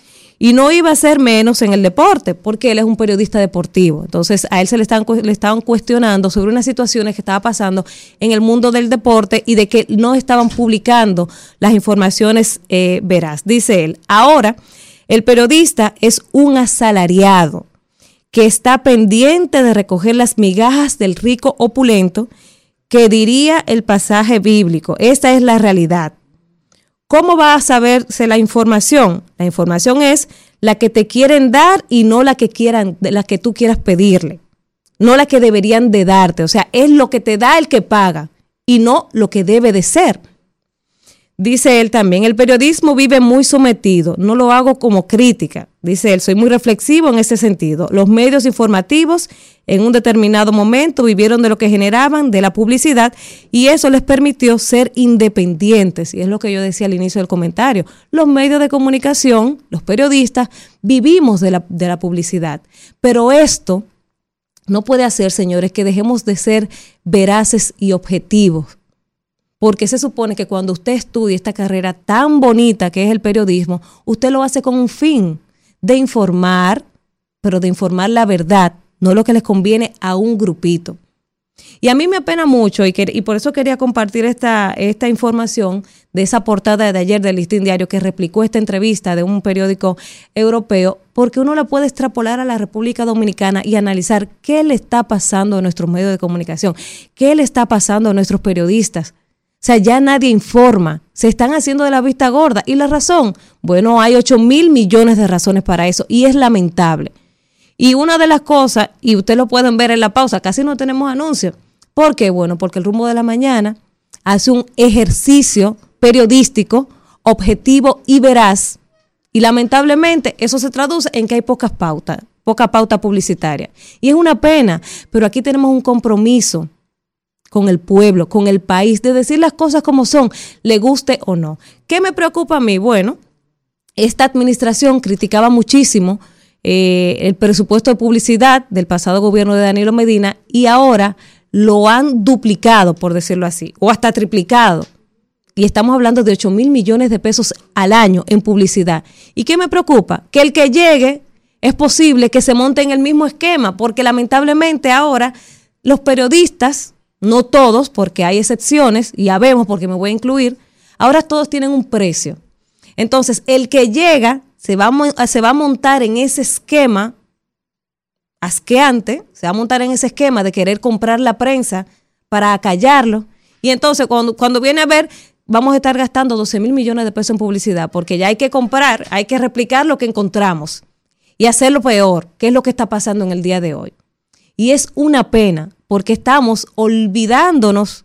Y no iba a ser menos en el deporte, porque él es un periodista deportivo. Entonces, a él se le estaban, le estaban cuestionando sobre unas situaciones que estaba pasando en el mundo del deporte y de que no estaban publicando las informaciones eh, veraz. Dice él, ahora el periodista es un asalariado que está pendiente de recoger las migajas del rico opulento que diría el pasaje bíblico. Esta es la realidad. ¿Cómo va a saberse la información? La información es la que te quieren dar y no la que quieran, la que tú quieras pedirle. No la que deberían de darte. O sea, es lo que te da el que paga y no lo que debe de ser. Dice él también, el periodismo vive muy sometido, no lo hago como crítica. Dice él, soy muy reflexivo en ese sentido. Los medios informativos en un determinado momento vivieron de lo que generaban, de la publicidad, y eso les permitió ser independientes. Y es lo que yo decía al inicio del comentario. Los medios de comunicación, los periodistas, vivimos de la, de la publicidad. Pero esto no puede hacer, señores, que dejemos de ser veraces y objetivos porque se supone que cuando usted estudia esta carrera tan bonita que es el periodismo, usted lo hace con un fin de informar, pero de informar la verdad, no lo que les conviene a un grupito. Y a mí me apena mucho y, y por eso quería compartir esta, esta información de esa portada de ayer del Listín Diario que replicó esta entrevista de un periódico europeo, porque uno la puede extrapolar a la República Dominicana y analizar qué le está pasando a nuestros medios de comunicación, qué le está pasando a nuestros periodistas, sea, ya nadie informa. Se están haciendo de la vista gorda. ¿Y la razón? Bueno, hay 8 mil millones de razones para eso y es lamentable. Y una de las cosas, y ustedes lo pueden ver en la pausa, casi no tenemos anuncios. ¿Por qué? Bueno, porque el rumbo de la mañana hace un ejercicio periodístico, objetivo y veraz. Y lamentablemente eso se traduce en que hay pocas pautas, poca pauta publicitaria. Y es una pena, pero aquí tenemos un compromiso con el pueblo, con el país, de decir las cosas como son, le guste o no. ¿Qué me preocupa a mí? Bueno, esta administración criticaba muchísimo eh, el presupuesto de publicidad del pasado gobierno de Danilo Medina y ahora lo han duplicado, por decirlo así, o hasta triplicado. Y estamos hablando de 8 mil millones de pesos al año en publicidad. ¿Y qué me preocupa? Que el que llegue es posible que se monte en el mismo esquema, porque lamentablemente ahora los periodistas no todos, porque hay excepciones, y ya vemos porque me voy a incluir, ahora todos tienen un precio. Entonces, el que llega se va a, se va a montar en ese esquema asqueante, se va a montar en ese esquema de querer comprar la prensa para acallarlo. Y entonces, cuando, cuando viene a ver, vamos a estar gastando 12 mil millones de pesos en publicidad, porque ya hay que comprar, hay que replicar lo que encontramos y hacerlo peor, que es lo que está pasando en el día de hoy. Y es una pena, porque estamos olvidándonos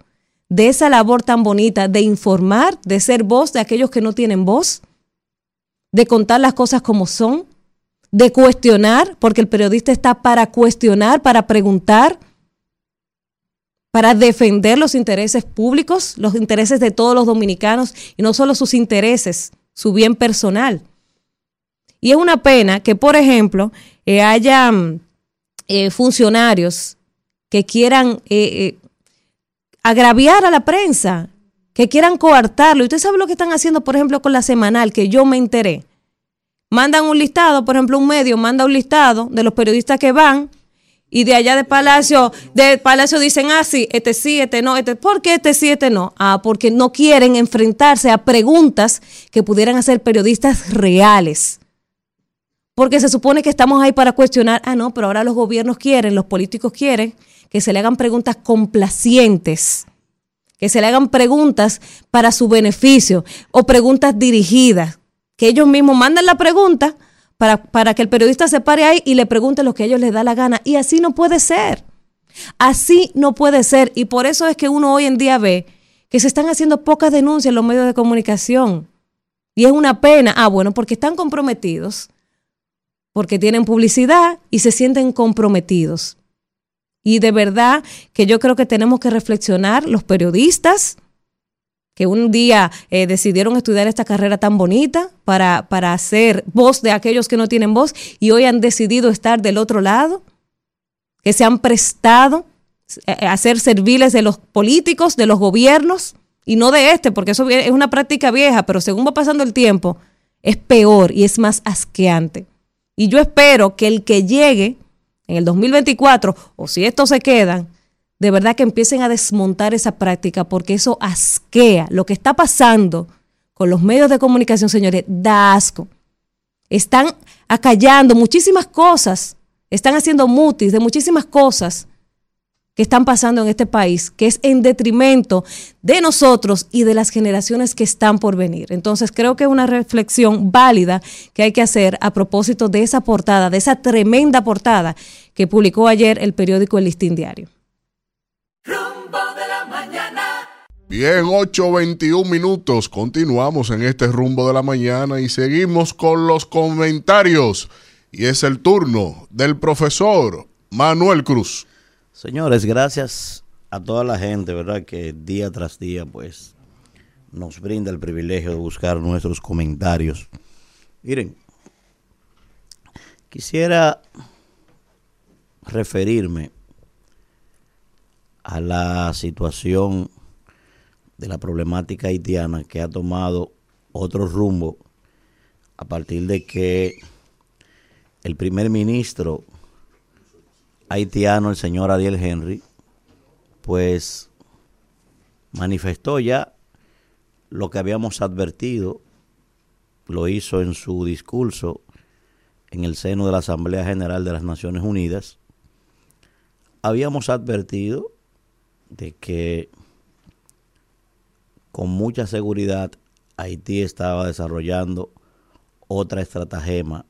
de esa labor tan bonita de informar, de ser voz de aquellos que no tienen voz, de contar las cosas como son, de cuestionar, porque el periodista está para cuestionar, para preguntar, para defender los intereses públicos, los intereses de todos los dominicanos y no solo sus intereses, su bien personal. Y es una pena que, por ejemplo, eh, haya eh, funcionarios que quieran eh, eh, agraviar a la prensa, que quieran coartarlo. Y usted sabe lo que están haciendo, por ejemplo, con la semanal, que yo me enteré. Mandan un listado, por ejemplo, un medio manda un listado de los periodistas que van y de allá de Palacio, de Palacio dicen, ah, sí, este sí, este no, este, ¿por qué este sí, este no? Ah, porque no quieren enfrentarse a preguntas que pudieran hacer periodistas reales porque se supone que estamos ahí para cuestionar, ah, no, pero ahora los gobiernos quieren, los políticos quieren que se le hagan preguntas complacientes, que se le hagan preguntas para su beneficio o preguntas dirigidas, que ellos mismos manden la pregunta para, para que el periodista se pare ahí y le pregunte lo que a ellos les da la gana. Y así no puede ser. Así no puede ser. Y por eso es que uno hoy en día ve que se están haciendo pocas denuncias en los medios de comunicación. Y es una pena. Ah, bueno, porque están comprometidos, porque tienen publicidad y se sienten comprometidos. Y de verdad que yo creo que tenemos que reflexionar los periodistas que un día eh, decidieron estudiar esta carrera tan bonita para, para hacer voz de aquellos que no tienen voz y hoy han decidido estar del otro lado, que se han prestado eh, a ser serviles de los políticos, de los gobiernos, y no de este, porque eso es una práctica vieja, pero según va pasando el tiempo, es peor y es más asqueante. Y yo espero que el que llegue en el 2024, o si estos se quedan, de verdad que empiecen a desmontar esa práctica porque eso asquea. Lo que está pasando con los medios de comunicación, señores, da asco. Están acallando muchísimas cosas, están haciendo mutis de muchísimas cosas que están pasando en este país, que es en detrimento de nosotros y de las generaciones que están por venir. Entonces creo que es una reflexión válida que hay que hacer a propósito de esa portada, de esa tremenda portada que publicó ayer el periódico El Listín Diario. Rumbo de la mañana. Bien, 8.21 minutos. Continuamos en este rumbo de la mañana y seguimos con los comentarios. Y es el turno del profesor Manuel Cruz. Señores, gracias a toda la gente, ¿verdad? Que día tras día, pues, nos brinda el privilegio de buscar nuestros comentarios. Miren, quisiera referirme a la situación de la problemática haitiana que ha tomado otro rumbo a partir de que el primer ministro haitiano, el señor Ariel Henry, pues manifestó ya lo que habíamos advertido, lo hizo en su discurso en el seno de la Asamblea General de las Naciones Unidas. Habíamos advertido de que con mucha seguridad Haití estaba desarrollando otra estratagema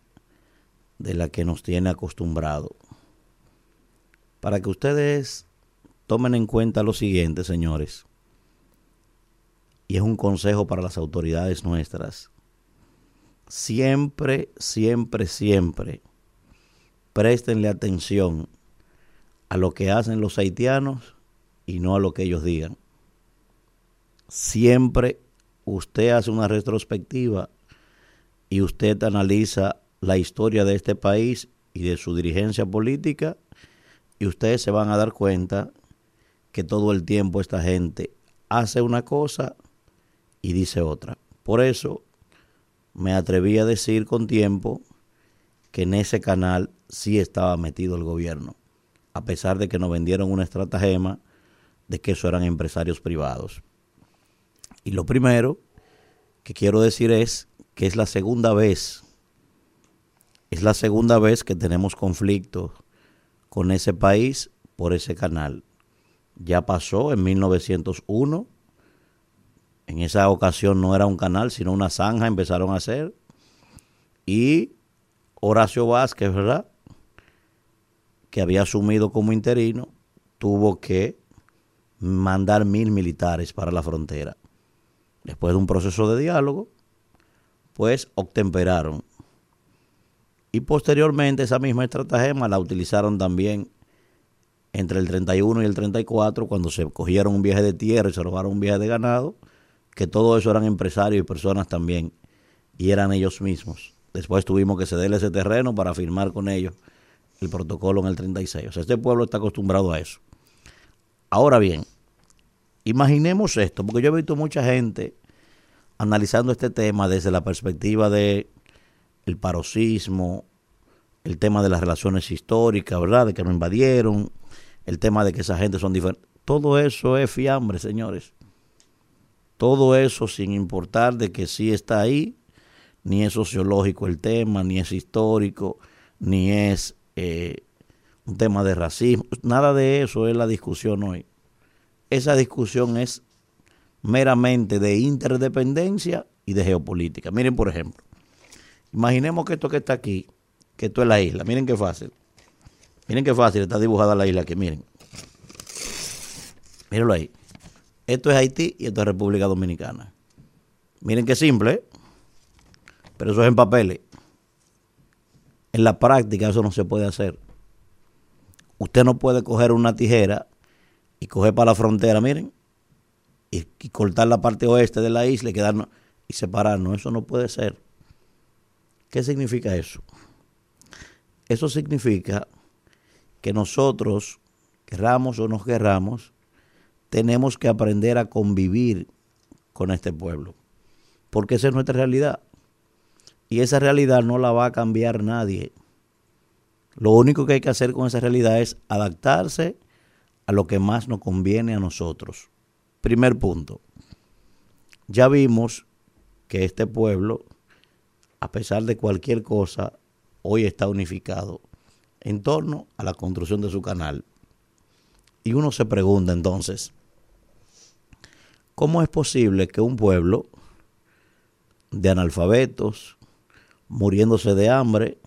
de la que nos tiene acostumbrado para que ustedes tomen en cuenta lo siguiente, señores, y es un consejo para las autoridades nuestras. Siempre, siempre, siempre préstenle atención a lo que hacen los haitianos y no a lo que ellos digan. Siempre usted hace una retrospectiva y usted analiza la historia de este país y de su dirigencia política y ustedes se van a dar cuenta que todo el tiempo esta gente hace una cosa y dice otra. Por eso me atreví a decir con tiempo que en ese canal sí estaba metido el gobierno, a pesar de que nos vendieron una estratagema de que eso eran empresarios privados. Y lo primero que quiero decir es que es la segunda vez, es la segunda vez que tenemos conflictos con ese país por ese canal. Ya pasó en 1901. En esa ocasión no era un canal, sino una zanja, empezaron a hacer. Y Horacio Vázquez, ¿verdad? Que había asumido como interino, tuvo que mandar mil militares para la frontera. Después de un proceso de diálogo, pues obtemperaron y posteriormente esa misma estratagema la utilizaron también entre el 31 y el 34, cuando se cogieron un viaje de tierra y se robaron un viaje de ganado, que todo eso eran empresarios y personas también, y eran ellos mismos. Después tuvimos que cederle ese terreno para firmar con ellos el protocolo en el 36. O sea, este pueblo está acostumbrado a eso. Ahora bien, imaginemos esto, porque yo he visto mucha gente analizando este tema desde la perspectiva de el paroxismo, el tema de las relaciones históricas, ¿verdad? De que nos invadieron, el tema de que esa gente son diferentes. Todo eso es fiambre, señores. Todo eso sin importar de que sí está ahí, ni es sociológico el tema, ni es histórico, ni es eh, un tema de racismo. Nada de eso es la discusión hoy. Esa discusión es meramente de interdependencia y de geopolítica. Miren, por ejemplo, imaginemos que esto que está aquí, que esto es la isla. Miren qué fácil. Miren qué fácil está dibujada la isla aquí, miren. Mírenlo ahí. Esto es Haití y esto es República Dominicana. Miren qué simple, ¿eh? pero eso es en papeles. En la práctica eso no se puede hacer. Usted no puede coger una tijera y coger para la frontera, miren, y, cortar la parte oeste de la isla y quedarnos y separarnos. Eso no puede ser. ¿Qué significa eso? Eso significa que nosotros, querramos o no querramos, tenemos que aprender a convivir con este pueblo. Porque esa es nuestra realidad. Y esa realidad no la va a cambiar nadie. Lo único que hay que hacer con esa realidad es adaptarse a lo que más nos conviene a nosotros. Primer punto. Ya vimos que este pueblo, a pesar de cualquier cosa, hoy está unificado en torno a la construcción de su canal. Y uno se pregunta entonces, ¿cómo es posible que un pueblo de analfabetos, muriéndose de hambre,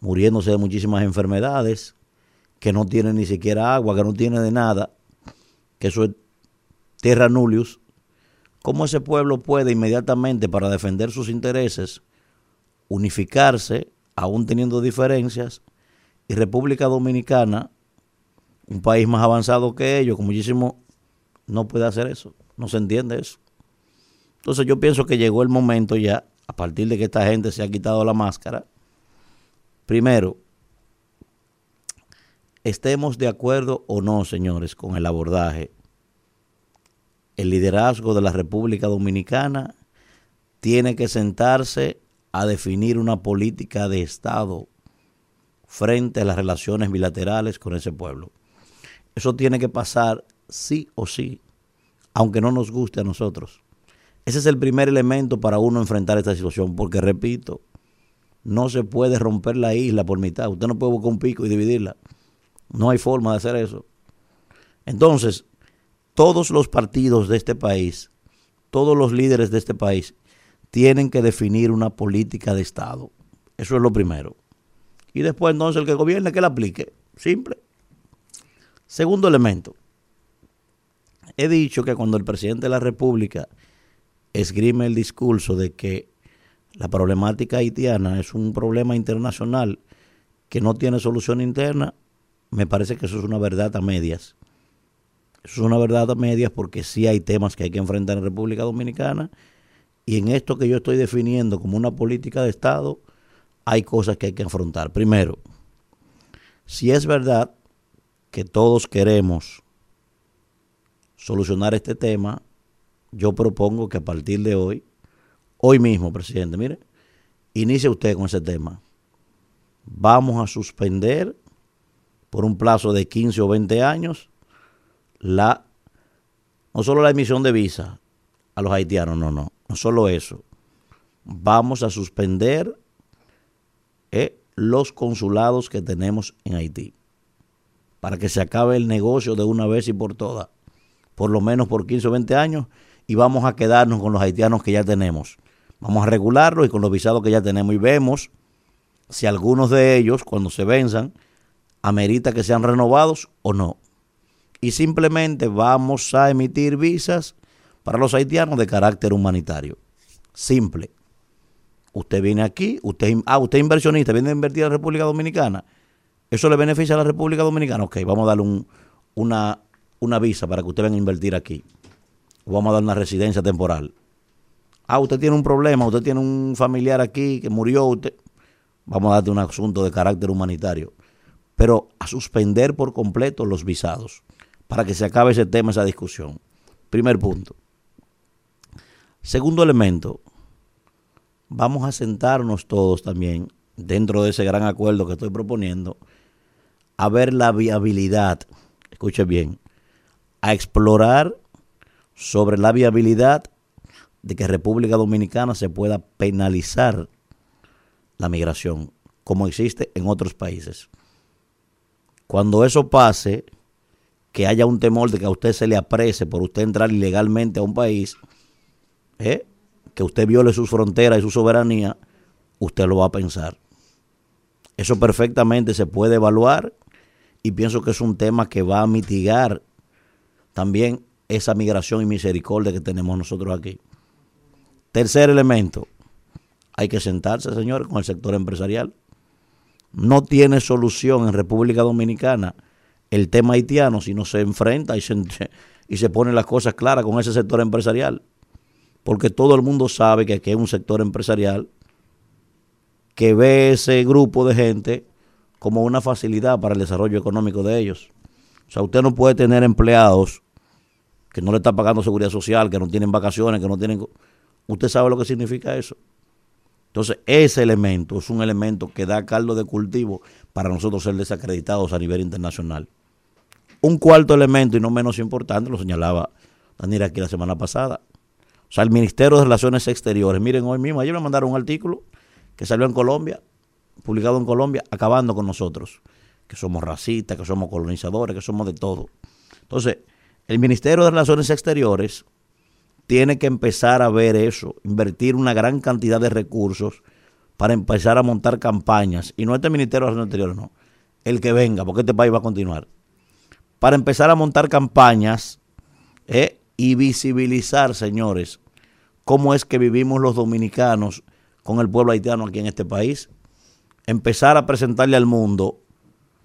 muriéndose de muchísimas enfermedades, que no tiene ni siquiera agua, que no tiene de nada, que eso es tierra nullius, ¿cómo ese pueblo puede inmediatamente para defender sus intereses unificarse, aún teniendo diferencias, y República Dominicana, un país más avanzado que ellos, con muchísimo, no puede hacer eso, no se entiende eso. Entonces yo pienso que llegó el momento ya, a partir de que esta gente se ha quitado la máscara, primero, estemos de acuerdo o no, señores, con el abordaje, el liderazgo de la República Dominicana tiene que sentarse a definir una política de Estado frente a las relaciones bilaterales con ese pueblo. Eso tiene que pasar sí o sí, aunque no nos guste a nosotros. Ese es el primer elemento para uno enfrentar esta situación, porque repito, no se puede romper la isla por mitad. Usted no puede buscar un pico y dividirla. No hay forma de hacer eso. Entonces, todos los partidos de este país, todos los líderes de este país, tienen que definir una política de Estado. Eso es lo primero. Y después entonces el que gobierne que la aplique. Simple. Segundo elemento. He dicho que cuando el presidente de la República esgrime el discurso de que la problemática haitiana es un problema internacional que no tiene solución interna, me parece que eso es una verdad a medias. Eso es una verdad a medias porque sí hay temas que hay que enfrentar en República Dominicana y en esto que yo estoy definiendo como una política de Estado, hay cosas que hay que afrontar. Primero, si es verdad que todos queremos solucionar este tema, yo propongo que a partir de hoy, hoy mismo, presidente, mire, inicie usted con ese tema. Vamos a suspender por un plazo de 15 o 20 años la no solo la emisión de visa a los haitianos, no, no, no solo eso. Vamos a suspender eh, los consulados que tenemos en Haití para que se acabe el negocio de una vez y por todas, por lo menos por 15 o 20 años, y vamos a quedarnos con los haitianos que ya tenemos. Vamos a regularlos y con los visados que ya tenemos y vemos si algunos de ellos, cuando se venzan, amerita que sean renovados o no. Y simplemente vamos a emitir visas para los haitianos de carácter humanitario. Simple. Usted viene aquí, usted, ah, usted es inversionista, viene a invertir en la República Dominicana. ¿Eso le beneficia a la República Dominicana? Ok, vamos a darle un, una, una visa para que usted venga a invertir aquí. Vamos a dar una residencia temporal. Ah, usted tiene un problema, usted tiene un familiar aquí que murió, usted. Vamos a darte un asunto de carácter humanitario. Pero a suspender por completo los visados para que se acabe ese tema, esa discusión. Primer punto. Segundo elemento, vamos a sentarnos todos también dentro de ese gran acuerdo que estoy proponiendo a ver la viabilidad, escuche bien, a explorar sobre la viabilidad de que República Dominicana se pueda penalizar la migración, como existe en otros países. Cuando eso pase, que haya un temor de que a usted se le aprese por usted entrar ilegalmente a un país, que usted viole sus fronteras y su soberanía, usted lo va a pensar. Eso perfectamente se puede evaluar y pienso que es un tema que va a mitigar también esa migración y misericordia que tenemos nosotros aquí. Tercer elemento, hay que sentarse, señores, con el sector empresarial. No tiene solución en República Dominicana el tema haitiano si no se enfrenta y se, <laughs> y se pone las cosas claras con ese sector empresarial. Porque todo el mundo sabe que aquí hay un sector empresarial que ve ese grupo de gente como una facilidad para el desarrollo económico de ellos. O sea, usted no puede tener empleados que no le están pagando seguridad social, que no tienen vacaciones, que no tienen... Usted sabe lo que significa eso. Entonces, ese elemento es un elemento que da caldo de cultivo para nosotros ser desacreditados a nivel internacional. Un cuarto elemento, y no menos importante, lo señalaba Daniel aquí la semana pasada. O sea, el Ministerio de Relaciones Exteriores, miren, hoy mismo, ayer me mandaron un artículo que salió en Colombia, publicado en Colombia, acabando con nosotros, que somos racistas, que somos colonizadores, que somos de todo. Entonces, el Ministerio de Relaciones Exteriores tiene que empezar a ver eso, invertir una gran cantidad de recursos para empezar a montar campañas. Y no este Ministerio de Relaciones Exteriores, no. El que venga, porque este país va a continuar. Para empezar a montar campañas eh, y visibilizar, señores, cómo es que vivimos los dominicanos con el pueblo haitiano aquí en este país. Empezar a presentarle al mundo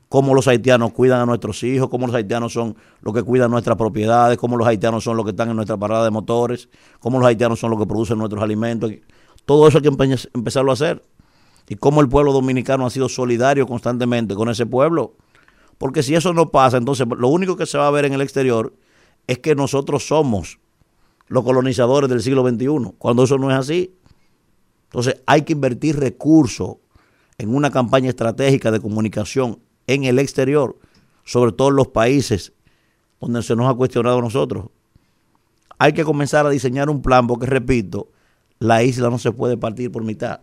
cómo los haitianos cuidan a nuestros hijos, cómo los haitianos son los que cuidan nuestras propiedades, cómo los haitianos son los que están en nuestra parada de motores, cómo los haitianos son los que producen nuestros alimentos. Todo eso hay que empezarlo a hacer. Y cómo el pueblo dominicano ha sido solidario constantemente con ese pueblo. Porque si eso no pasa, entonces lo único que se va a ver en el exterior es que nosotros somos los colonizadores del siglo XXI, cuando eso no es así. Entonces hay que invertir recursos en una campaña estratégica de comunicación en el exterior, sobre todo en los países donde se nos ha cuestionado a nosotros. Hay que comenzar a diseñar un plan porque, repito, la isla no se puede partir por mitad.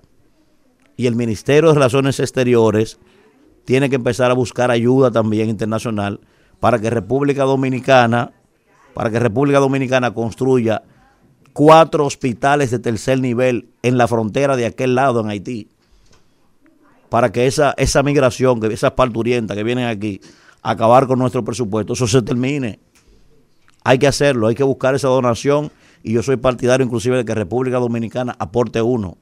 Y el Ministerio de Relaciones Exteriores tiene que empezar a buscar ayuda también internacional para que República Dominicana, para que República Dominicana construya cuatro hospitales de tercer nivel en la frontera de aquel lado en Haití para que esa, esa migración, que esas parturientas que vienen aquí acabar con nuestro presupuesto, eso se termine. Hay que hacerlo, hay que buscar esa donación y yo soy partidario inclusive de que República Dominicana aporte uno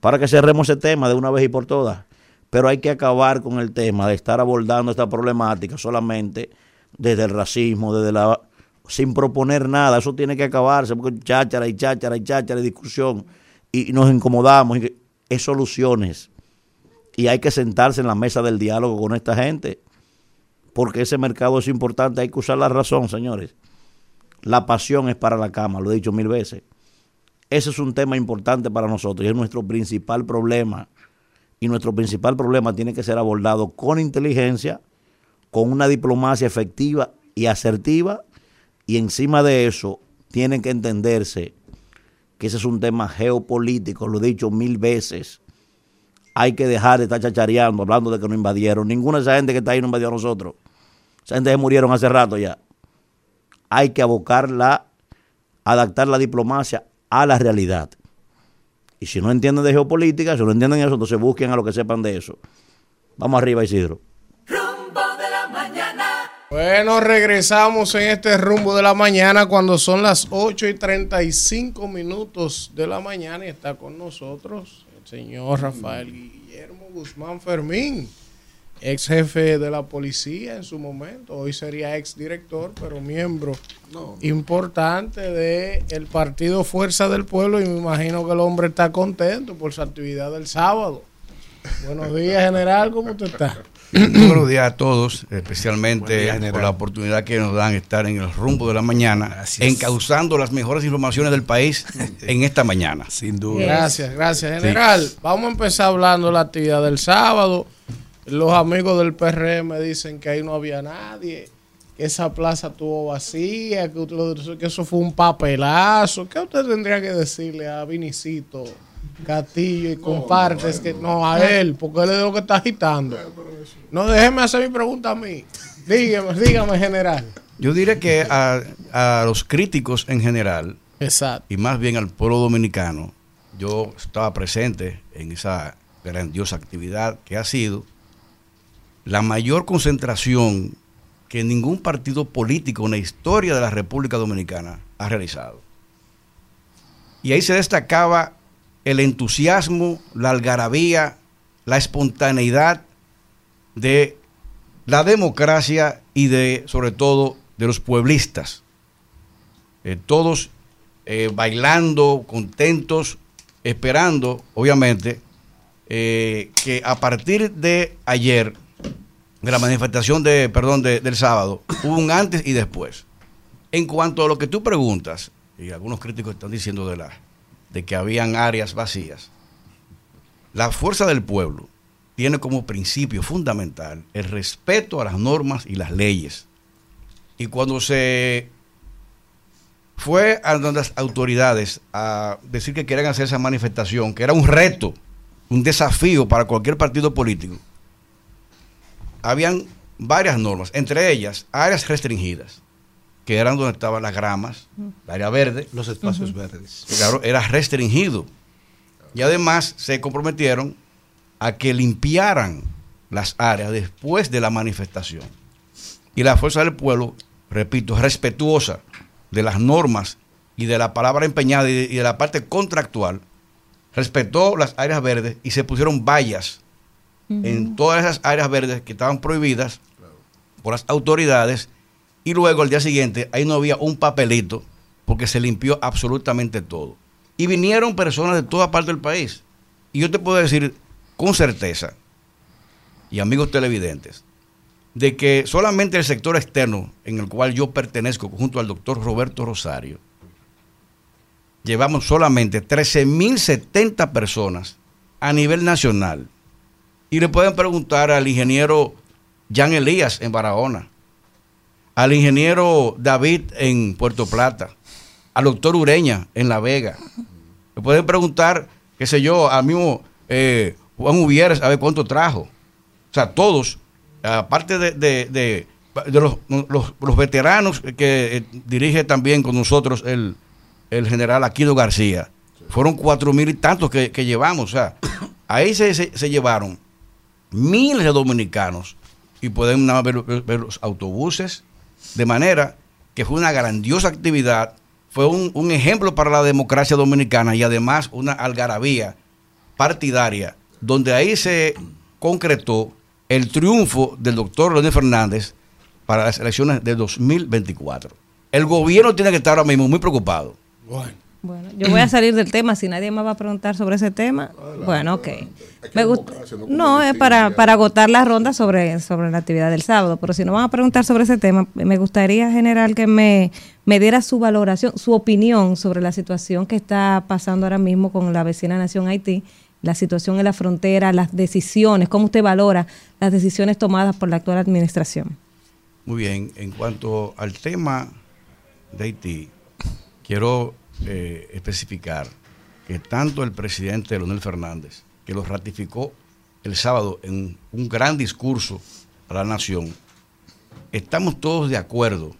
para que cerremos ese tema de una vez y por todas. Pero hay que acabar con el tema de estar abordando esta problemática solamente desde el racismo, desde la sin proponer nada. Eso tiene que acabarse porque cháchara y cháchara y cháchara y discusión y nos incomodamos. Es soluciones y hay que sentarse en la mesa del diálogo con esta gente, porque ese mercado es importante, hay que usar la razón, señores. La pasión es para la cama, lo he dicho mil veces. Ese es un tema importante para nosotros y es nuestro principal problema. Y nuestro principal problema tiene que ser abordado con inteligencia, con una diplomacia efectiva y asertiva, y encima de eso tienen que entenderse que ese es un tema geopolítico, lo he dicho mil veces hay que dejar de estar chachareando, hablando de que no invadieron. Ninguna de esa gente que está ahí no invadió a nosotros. Esa gente se murieron hace rato ya. Hay que abocarla, adaptar la diplomacia a la realidad. Y si no entienden de geopolítica, si no entienden eso, entonces busquen a los que sepan de eso. Vamos arriba, Isidro. Bueno, regresamos en este rumbo de la mañana cuando son las 8 y 35 minutos de la mañana y está con nosotros señor Rafael Guillermo Guzmán Fermín, ex jefe de la policía en su momento, hoy sería ex director, pero miembro importante del el partido Fuerza del Pueblo y me imagino que el hombre está contento por su actividad del sábado. Buenos días, general, ¿cómo usted está? Buenos días a todos, especialmente por la oportunidad que nos dan estar en el rumbo de la mañana, encauzando las mejores informaciones del país <laughs> en esta mañana. Sin duda. Gracias, gracias, general. Vamos a empezar hablando de la actividad del sábado. Los amigos del PRM dicen que ahí no había nadie, que esa plaza estuvo vacía, que, que eso fue un papelazo. ¿Qué usted tendría que decirle a Vinicito? Castillo y compartes que no a él, porque él es lo que está agitando. No, déjeme hacer mi pregunta a mí. dígame, dígame, general. Yo diría que a, a los críticos en general, Exacto. y más bien al pueblo dominicano, yo estaba presente en esa grandiosa actividad que ha sido la mayor concentración que ningún partido político en la historia de la República Dominicana ha realizado. Y ahí se destacaba el entusiasmo, la algarabía, la espontaneidad de la democracia y de, sobre todo, de los pueblistas. Eh, todos eh, bailando, contentos, esperando, obviamente, eh, que a partir de ayer, de la manifestación de, perdón, de- del sábado, hubo un antes y después. En cuanto a lo que tú preguntas, y algunos críticos están diciendo de, la, de que habían áreas vacías, la fuerza del pueblo tiene como principio fundamental el respeto a las normas y las leyes. Y cuando se fue a las autoridades a decir que querían hacer esa manifestación, que era un reto, un desafío para cualquier partido político, habían varias normas, entre ellas áreas restringidas, que eran donde estaban las gramas, la área verde. Los espacios verdes. Claro, era restringido. Y además se comprometieron a que limpiaran las áreas después de la manifestación. Y la fuerza del pueblo, repito, respetuosa de las normas y de la palabra empeñada y de, y de la parte contractual, respetó las áreas verdes y se pusieron vallas en todas esas áreas verdes que estaban prohibidas por las autoridades y luego al día siguiente ahí no había un papelito porque se limpió absolutamente todo. Y vinieron personas de toda parte del país. Y yo te puedo decir con certeza, y amigos televidentes, de que solamente el sector externo en el cual yo pertenezco junto al doctor Roberto Rosario, llevamos solamente 13.070 personas a nivel nacional. Y le pueden preguntar al ingeniero Jan Elías en Barahona, al ingeniero David en Puerto Plata, al doctor Ureña en La Vega. Le pueden preguntar, qué sé yo, al mismo eh, Juan Uvieres, a ver cuánto trajo. O sea, todos, aparte de, de- de- los, los- veteranos que eh, dirige también con nosotros el, el general Aquino García, fueron cuatro mil y tantos que, que llevamos. O sea, ahí se, se- llevaron miles de dominicanos y pueden ver- ver los autobuses, de manera que fue una grandiosa actividad, fue un, un ejemplo para la democracia dominicana y además una algarabía partidaria, donde ahí se concretó el triunfo del doctor Leonel Fernández para las elecciones de 2024. El gobierno tiene que estar ahora mismo muy preocupado. Bueno, yo voy a salir del tema. Si nadie más va a preguntar sobre ese tema, bueno, ok. Me gusta. No, es para, para agotar la ronda sobre, sobre la actividad del sábado. Pero si no van a preguntar sobre ese tema, me gustaría, general, que me, me diera su valoración, su opinión sobre la situación que está pasando ahora mismo con la vecina nación Haití, la situación en la frontera, las decisiones, cómo usted valora las decisiones tomadas por la actual administración. Muy bien, en cuanto al tema de Haití, quiero eh, especificar que tanto el presidente Leonel Fernández, que lo ratificó el sábado en un gran discurso a la nación, estamos todos de acuerdo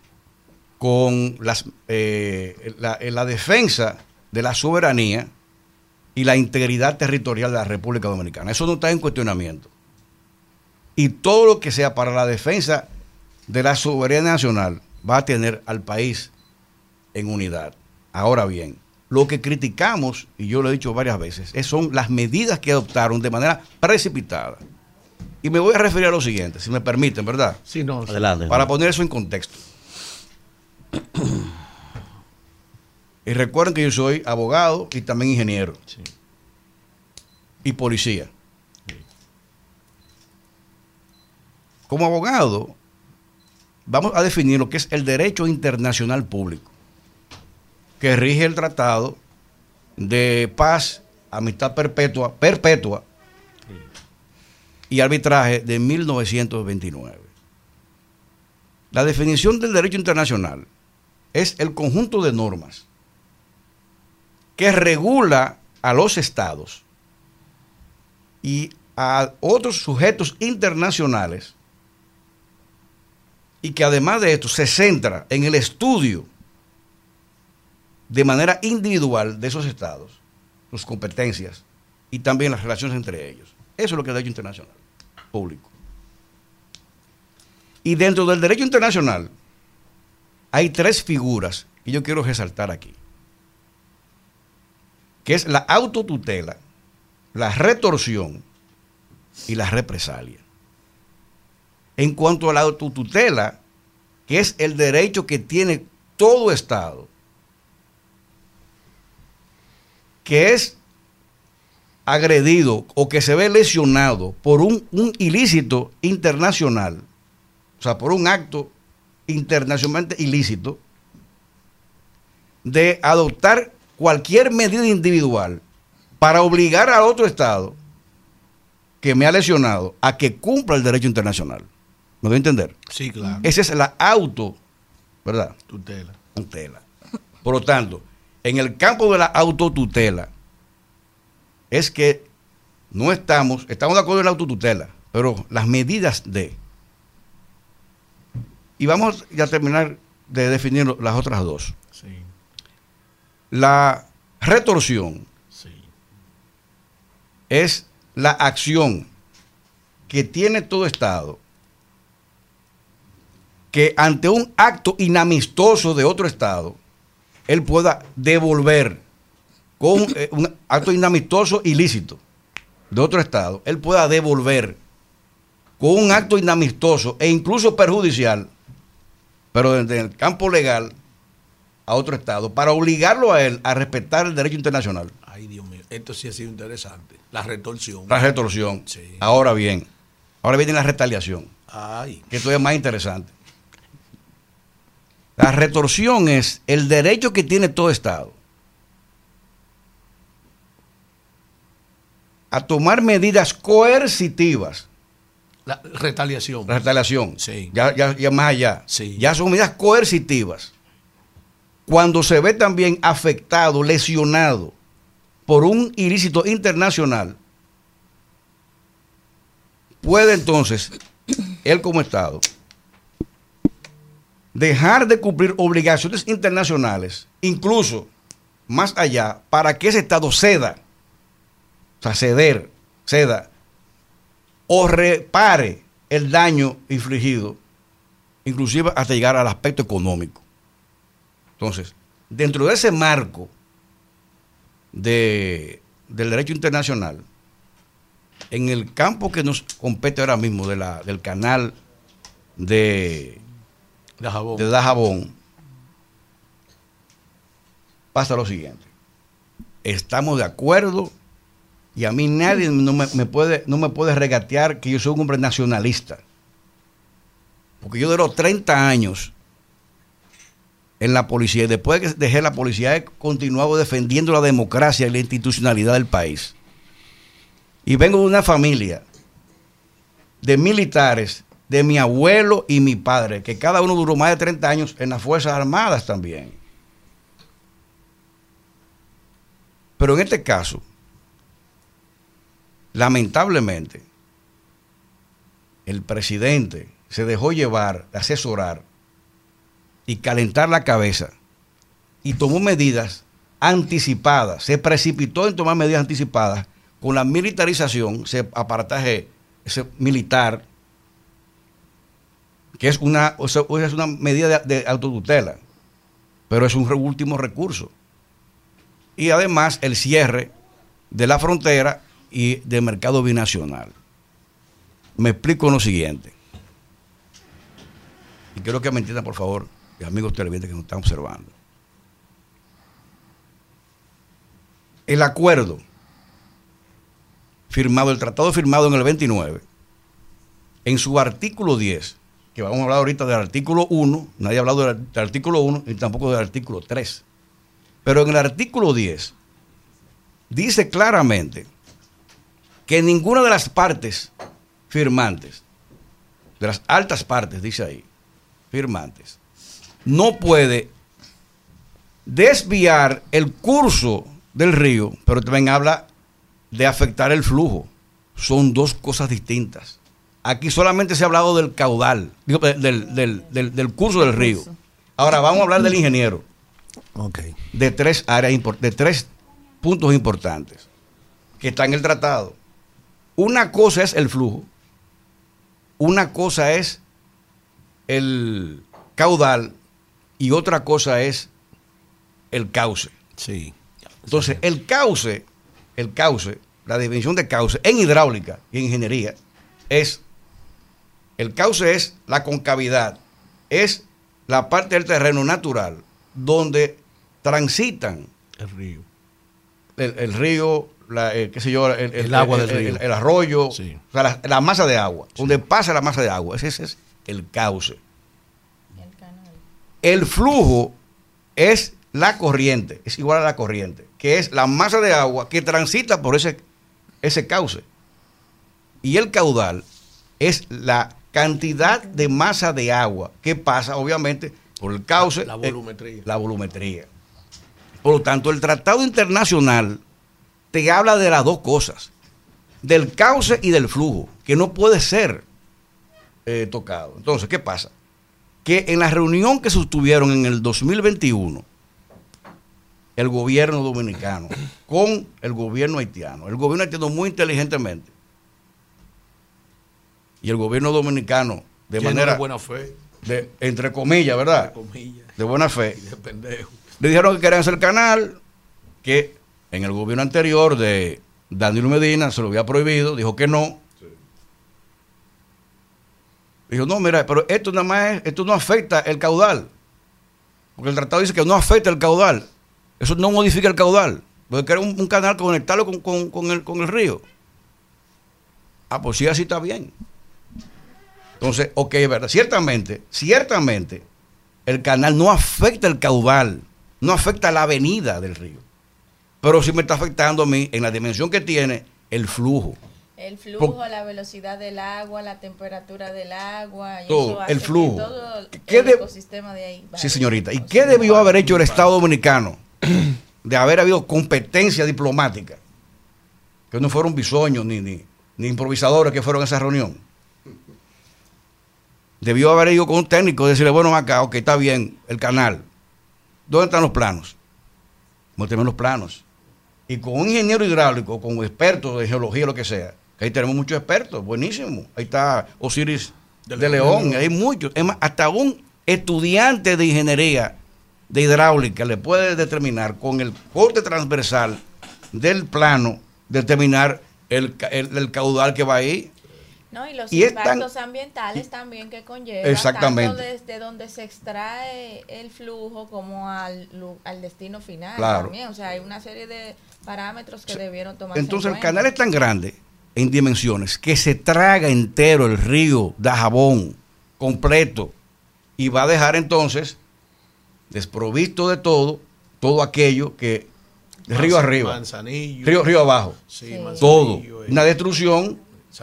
con las, eh, en la defensa de la soberanía y la integridad territorial de la República Dominicana. Eso no está en cuestionamiento. Y todo lo que sea para la defensa de la soberanía nacional va a tener al país en unidad. Ahora bien, lo que criticamos, y yo lo he dicho varias veces, es- son las medidas que adoptaron de manera precipitada. Y me voy a referir a lo siguiente, si me permiten, ¿verdad? Sí, no. Adelante. Para poner eso en contexto. Y recuerden que yo soy abogado y también ingeniero. Y policía. Como abogado, vamos a definir lo que es el derecho internacional público, que rige el tratado de paz, amistad perpetua, perpetua y arbitraje de 1929. La definición del derecho internacional es el conjunto de normas que regula a los estados y a otros sujetos internacionales y que además de esto se centra en el estudio de manera individual de esos estados, sus competencias y también las relaciones entre ellos. Eso es lo que es el derecho internacional público. Y dentro del derecho internacional hay tres figuras que yo quiero resaltar aquí, que es la autotutela, la retorsión y la represalia. En cuanto a la autotutela, que es el derecho que tiene todo Estado, que es agredido o que se ve lesionado por un, un ilícito internacional, o sea, por un acto internacionalmente ilícito, de adoptar cualquier medida individual para obligar a otro Estado que me ha lesionado a que cumpla el derecho internacional. ¿Me doy a entender? Sí, claro. Esa es la auto, ¿verdad? Tutela. Tutela. Por lo tanto, en el campo de la autotutela, es que no estamos, estamos de acuerdo en la autotutela, pero las medidas de. Y vamos ya a terminar de definir las otras dos. Sí. La retorsión es la acción que tiene todo Estado que ante un acto inamistoso de otro Estado, él pueda devolver con eh, un acto inamistoso ilícito de otro Estado, él pueda devolver con un acto inamistoso e incluso perjudicial, pero desde el campo legal, a otro Estado, para obligarlo a él a respetar el derecho internacional. Ay, Dios mío, esto sí ha sido interesante. La retorsión. La retorsión. Sí. Ahora bien, ahora viene la retaliación, Ay. que esto es más interesante. La retorsión es el derecho que tiene todo Estado a tomar medidas coercitivas. La retaliación. La retaliación. Sí. Ya, ya, ya más allá. Sí. Ya son medidas coercitivas. Cuando se ve también afectado, lesionado por un ilícito internacional, puede entonces él como Estado dejar de cumplir obligaciones internacionales, incluso más allá, para que ese Estado ceda, o sea, ceder, ceda, o repare el daño infligido, inclusive hasta llegar al aspecto económico. Entonces, dentro de ese marco de, del derecho internacional, en el campo que nos compete ahora mismo del canal de, Dajabón. de Dajabón, pasa lo siguiente. Estamos de acuerdo y a mí nadie no me, puede, no me regatear que yo soy un hombre nacionalista. Porque yo de los 30 años en la policía y después que dejé la policía he continuado defendiendo la democracia y la institucionalidad del país. Y vengo de una familia de militares, de mi abuelo y mi padre, que cada uno duró más de 30 años en las Fuerzas Armadas también. Pero en este caso, lamentablemente, el presidente se dejó llevar, asesorar y calentar la cabeza y tomó medidas anticipadas, se precipitó en tomar medidas anticipadas con la militarización, ese aparataje ese militar, que es una, o sea, es una medida de, de autotutela, pero es un último recurso. Y además el cierre de la frontera y del mercado binacional. Me explico lo siguiente. Y quiero que me entiendan, por favor, amigos televidentes que nos están observando. El acuerdo firmado, el tratado firmado en el 29, en su artículo 10, que vamos a hablar ahorita del artículo 1, nadie ha hablado del, artículo 1 y tampoco del artículo 3, pero en el artículo 10 dice claramente que ninguna de las partes firmantes, de las altas partes, dice ahí, firmantes, no puede desviar el curso del río, pero también habla de afectar el flujo. Son dos cosas distintas. Aquí solamente se ha hablado del caudal, del, curso del río. Ahora vamos a hablar del ingeniero. De tres áreas, de tres puntos importantes que están en el tratado. Una cosa es el flujo, una cosa es el caudal y otra cosa es el cauce. Sí. Entonces, el cauce, el cauce, la definición de cauce en hidráulica y en ingeniería es el cauce es la concavidad, es la parte del terreno natural donde transitan el río, el, río, la, eh, qué sé yo, el, agua del río, el, arroyo, o sea, la, masa de agua, donde pasa la masa de agua, ese, ese es el cauce. El flujo es la corriente, es igual a la corriente, que es la masa de agua que transita por ese, ese cauce. Y el caudal es la cantidad de masa de agua que pasa, obviamente, por el cauce. La volumetría. la volumetría. Por lo tanto, el Tratado Internacional te habla de las dos cosas, del cauce y del flujo, que no puede ser eh, tocado. Entonces, ¿qué pasa? Que en la reunión que sostuvieron en el 2021, el gobierno dominicano con el gobierno haitiano, el gobierno haitiano muy inteligentemente, y el gobierno dominicano de manera de buena fe. de entre comillas verdad de, comillas, de buena fe. De pendejo. le dijeron que querían hacer el canal que en el gobierno anterior de Danilo Medina se lo había prohibido dijo que no. Dijo no mira pero esto nada más esto no afecta el caudal porque el tratado dice que no afecta el caudal. Eso no modifica el caudal. Porque era un, un canal conectarlo con, con, con, el, con el río. Ah pues sí así está bien entonces, ok, es verdad. Ciertamente, ciertamente, el canal no afecta el caudal, no afecta la avenida del río. Pero sí me está afectando a mí en la dimensión que tiene el flujo. El flujo, la velocidad del agua, la temperatura del agua, todo, el flujo. todo el ecosistema de ahí. Sí, señorita. ¿Y qué debió haber hecho el Estado Dominicano? <clears throat> De haber habido competencia diplomática. Que no fueron bisoños ni, ni, ni improvisadores que fueron a esa reunión debió haber ido con un técnico y decirle, bueno, acá, ok, está bien, el canal. ¿Dónde están los planos? Muéstrame los planos. Y con un ingeniero hidráulico, con expertos de geología, lo que sea, que ahí tenemos muchos expertos, buenísimo. Ahí está Osiris de, León, hay muchos. Es más, hasta un estudiante de ingeniería de hidráulica le puede determinar con el corte transversal del plano, determinar el, el caudal que va ahí no, y los impactos ambientales también que conlleva, exactamente. tanto desde donde se extrae el flujo como al, al destino final claro. también. O sea, hay una serie de parámetros que debieron tomar. Entonces el canal es tan grande en dimensiones que se traga entero el río de jabón completo y va a dejar entonces desprovisto de todo, todo aquello que río arriba, río, río abajo, todo, una destrucción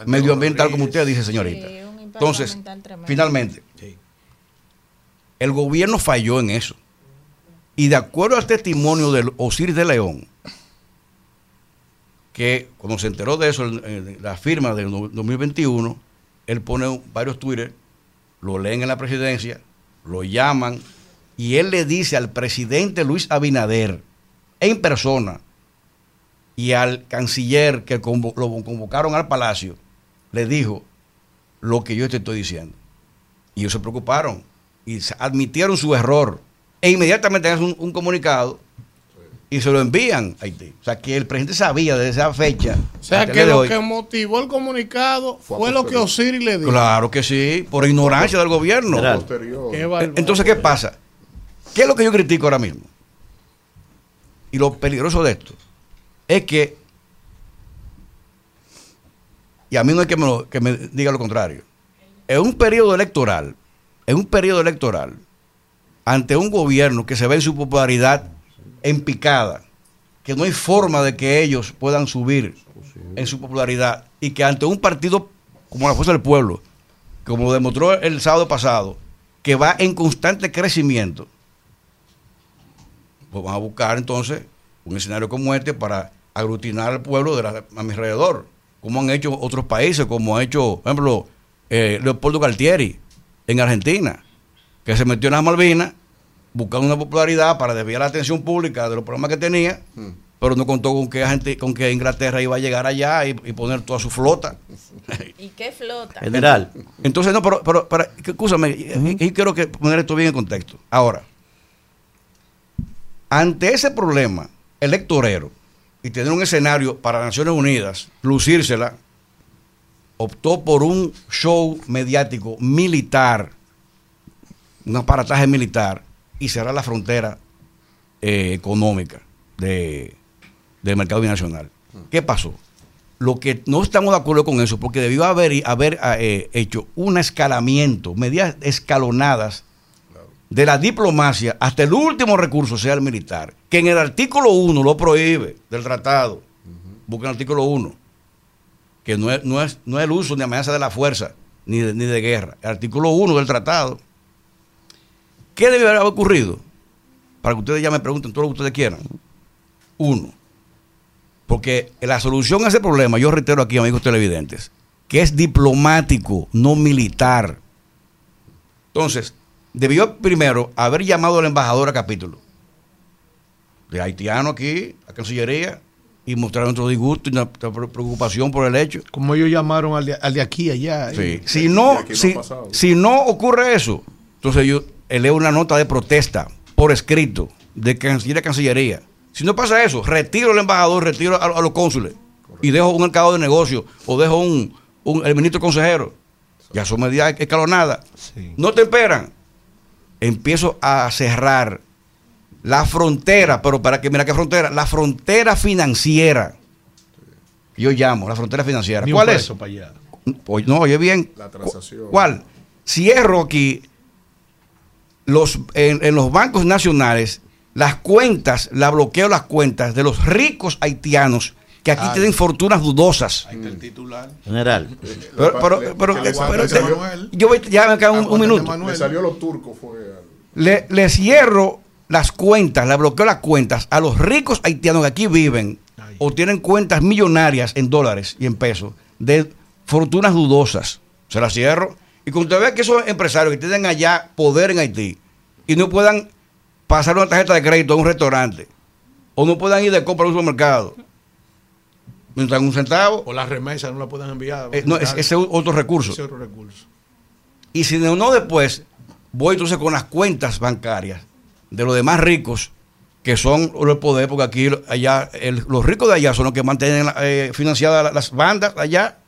medioambiental, como usted dice, señorita. Entonces, finalmente, el gobierno falló en eso. Y de acuerdo al testimonio del Osiris de León, que cuando se enteró de eso, la firma del 2021, él pone varios Twitter, lo leen en la presidencia, lo llaman, y él le dice al presidente Luis Abinader, en persona, y al canciller que lo convocaron al palacio, le dijo lo que yo te estoy diciendo. Y ellos se preocuparon y admitieron su error. E inmediatamente hacen un, comunicado y se lo envían a Haití. O sea, que el presidente sabía desde esa fecha. O sea, que lo que motivó el comunicado fue, lo que Osiris le dijo. Claro que sí, por ignorancia del gobierno. Entonces, ¿qué pasa? ¿Qué es lo que yo critico ahora mismo? Y lo peligroso de esto es que y a mí no hay que me, diga lo contrario. En un periodo electoral, en un periodo electoral, ante un gobierno que se ve en su popularidad en picada, que no hay forma de que ellos puedan subir en su popularidad y que ante un partido como la Fuerza del Pueblo, como lo demostró el sábado pasado, que va en constante crecimiento, pues van a buscar entonces un escenario como este para aglutinar al pueblo de a mi alrededor como han hecho otros países, como ha hecho, por ejemplo, eh, Leopoldo Galtieri en Argentina, que se metió en las Malvinas buscando una popularidad para desviar la atención pública de los problemas que tenía, hmm. pero no contó con que, gente, con que Inglaterra iba a llegar allá y, poner toda su flota. <laughs> ¿Y qué flota? General. Entonces, no, pero, pero, pero escúchame, y quiero que poner esto bien en contexto. Ahora, ante ese problema electorero y tener un escenario para Naciones Unidas, lucírsela, optó por un show mediático militar, un aparataje militar, y cerrar la frontera eh, económica de, del mercado binacional. ¿Qué pasó? Lo que no estamos de acuerdo con eso, porque debió haber, haber eh, hecho un escalamiento, medidas escalonadas de la diplomacia hasta el último recurso, sea el militar, que en el artículo 1 lo prohíbe del tratado. Busca el artículo 1 que no es, no es, no es el uso ni amenaza de la fuerza, ni de, ni de guerra. El artículo 1 del tratado. ¿Qué debe haber ocurrido? Para que ustedes ya me pregunten todo lo que ustedes quieran. Uno, porque la solución a ese problema, yo reitero aquí, amigos televidentes, que es diplomático, no militar. Entonces, debió primero haber llamado al embajador a capítulo de haitiano aquí, a Cancillería, y mostrar nuestro disgusto y nuestra preocupación por el hecho. Como ellos llamaron al de, al de aquí allá. Si, no, si, si, no ocurre eso, entonces yo leo una nota de protesta por escrito de Cancillería a Cancillería. Si no pasa eso, retiro al embajador, retiro a, los cónsules y dejo un mercado de negocio o dejo un, el ministro consejero. Ya son medidas escalonadas. No te esperan. Empiezo a cerrar la frontera, pero para que, mira qué frontera, la frontera financiera. Yo llamo, la frontera financiera. ¿Cuál es? Para allá. no, oye bien. La transacción. ¿Cuál? Cierro aquí los, en, los bancos nacionales las cuentas, la bloqueo las cuentas de los ricos haitianos que aquí tienen fortunas dudosas. Ahí está el titular. General. Pero, pero, pero, yo ya me queda un, minuto. Le salió los turcos. Fue... Le, le cierro las cuentas, le bloqueo las cuentas a los ricos haitianos que aquí viven o tienen cuentas millonarias en dólares y en pesos de fortunas dudosas. Se las cierro. Y cuando usted ve que esos empresarios que tienen allá poder en Haití y no puedan pasar una tarjeta de crédito a un restaurante o no puedan ir de compra a un supermercado, no dan un centavo. O las remesas no la puedan enviar. Eh, no, ese es otro recurso. Ese otro recurso. Y si no, no después, voy entonces con las cuentas bancarias de los demás ricos que son el poder, porque aquí allá los ricos de allá son los que mantienen eh, financiadas las bandas allá.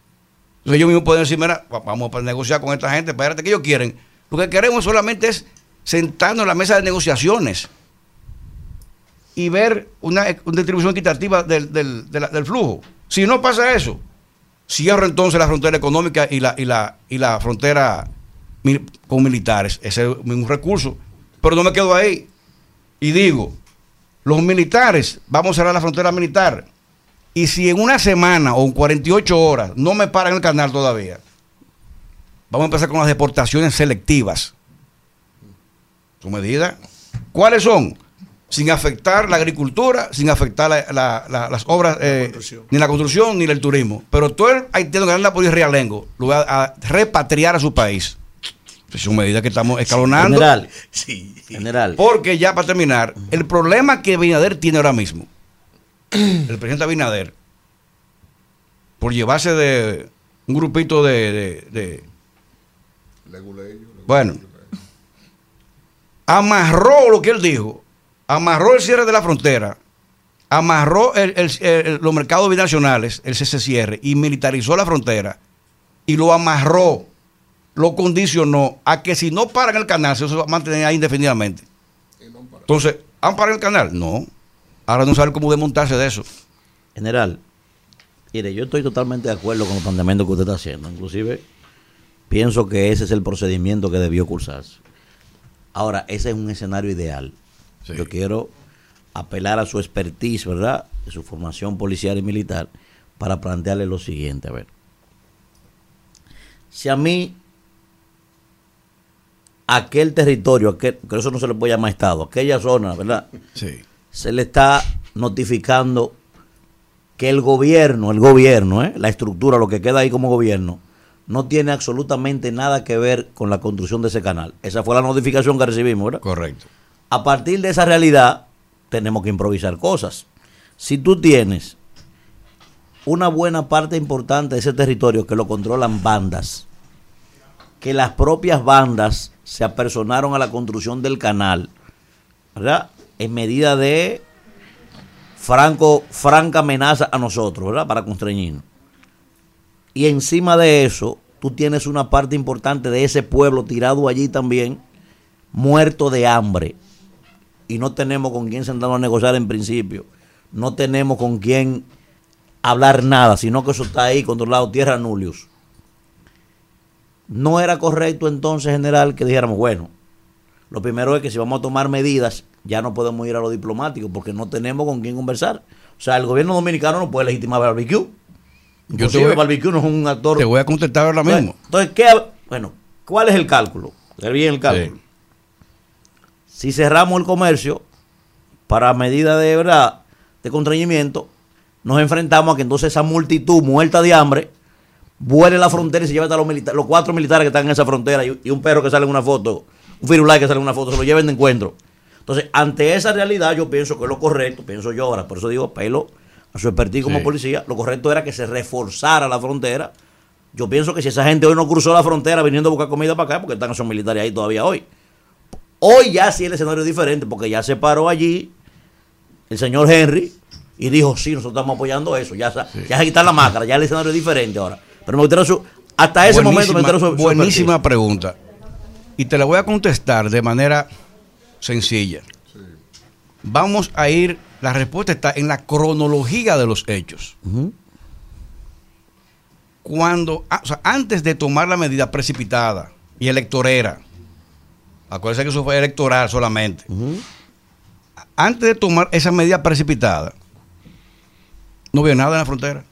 Entonces ellos mismos pueden decir, mira, vamos a negociar con esta gente, espérate que ellos quieren. Lo que queremos solamente es sentarnos en la mesa de negociaciones y ver una, distribución equitativa del, del, flujo. Si no pasa eso, cierro entonces la frontera económica y la, y la, y la frontera con militares. Ese es un recurso. Pero no me quedo ahí y digo, los militares, vamos a cerrar la frontera militar, y si en una semana o en 48 horas no me paran el canal todavía, vamos a empezar con las deportaciones selectivas. ¿Su medida? ¿Cuáles son? Sin afectar la agricultura, sin afectar las obras, eh, ni la construcción ni el turismo. Pero todo el haitiano que anda por Realengo lo va a repatriar a su país. Es una medida que estamos escalonando. General. <laughs> Sí. General. Porque ya para terminar, el problema que Binader tiene ahora mismo, <clears throat> el presidente Binader, por llevarse de un grupito de, de, bueno, amarró lo que él dijo, amarró el cierre de la frontera, amarró los mercados binacionales, el CCCR, y militarizó la frontera, y lo amarró lo condicionó a que si no paran el canal, se va a mantener ahí indefinidamente. Entonces, ¿han parado el canal? No. Ahora no saben cómo desmontarse de eso. General, mire, yo estoy totalmente de acuerdo con los planteamientos que usted está haciendo. Inclusive, pienso que ese es el procedimiento que debió cursarse. Ahora, ese es un escenario ideal. Yo quiero apelar a su expertise, ¿verdad? De su formación policial y militar, para plantearle lo siguiente. A ver, si a mí aquel territorio, aquel, que eso no se le puede llamar Estado, aquella zona, ¿verdad? Sí. Se le está notificando que el gobierno, el gobierno, ¿eh? la estructura, lo que queda ahí como gobierno, no tiene absolutamente nada que ver con la construcción de ese canal. Esa fue la notificación que recibimos, ¿verdad? Correcto. A partir de esa realidad, tenemos que improvisar cosas. Si tú tienes una buena parte importante de ese territorio que lo controlan bandas, que las propias bandas se apersonaron a la construcción del canal, ¿verdad? En medida de franco, franca amenaza a nosotros, ¿verdad? Para constreñirnos. Y encima de eso, tú tienes una parte importante de ese pueblo tirado allí también, muerto de hambre. Y no tenemos con quién sentarnos a negociar en principio. No tenemos con quién hablar nada, sino que eso está ahí controlado, tierra nulius. No era correcto entonces, general, que dijéramos, bueno, lo primero es que si vamos a tomar medidas, ya no podemos ir a lo diplomático porque no tenemos con quién conversar. O sea, el gobierno dominicano no puede legitimar barbecue. Yo te voy, Barbecue no es un actor. Te voy a contestar ahora mismo. Entonces, ¿qué, bueno, ¿cuál es el cálculo? bien el cálculo. Si cerramos el comercio para medida de verdad de contrañimiento, nos enfrentamos a que entonces esa multitud muerta de hambre vuele la frontera y se lleva a los, los cuatro militares que están en esa frontera y, un perro que sale en una foto, un firulai que sale en una foto, se lo lleven de encuentro. Entonces, ante esa realidad, yo pienso que lo correcto, pienso yo ahora, por eso digo, pelo a su expertise como policía, lo correcto era que se reforzara la frontera. Yo pienso que si esa gente hoy no cruzó la frontera viniendo a buscar comida para acá, porque están esos militares ahí todavía hoy. Hoy ya sí el escenario es diferente, porque ya se paró allí el señor Henry y dijo, sí, nosotros estamos apoyando eso, ya, ya se quita la máscara, ya el escenario es diferente ahora. Pero me gustaría su, hasta ese momento me gustaría su, Buenísima pregunta. Y te la voy a contestar de manera sencilla. Vamos a ir la respuesta está en la cronología de los hechos. Cuando, ah, o sea, antes de tomar la medida precipitada y electorera, acuérdense que eso fue electoral solamente. Antes de tomar esa medida precipitada, no veo nada en la frontera.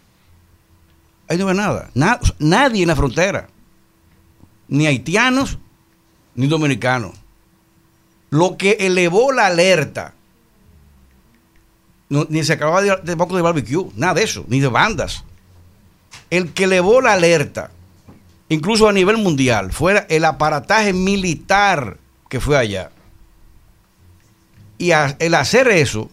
Ahí no veo nada. nadie en la frontera. Ni haitianos, ni dominicanos. Lo que elevó la alerta ni se acababa de, de poco de barbecue, nada de eso, ni de bandas. El que elevó la alerta, incluso a nivel mundial, fuera el aparataje militar que fue allá. Y el hacer eso,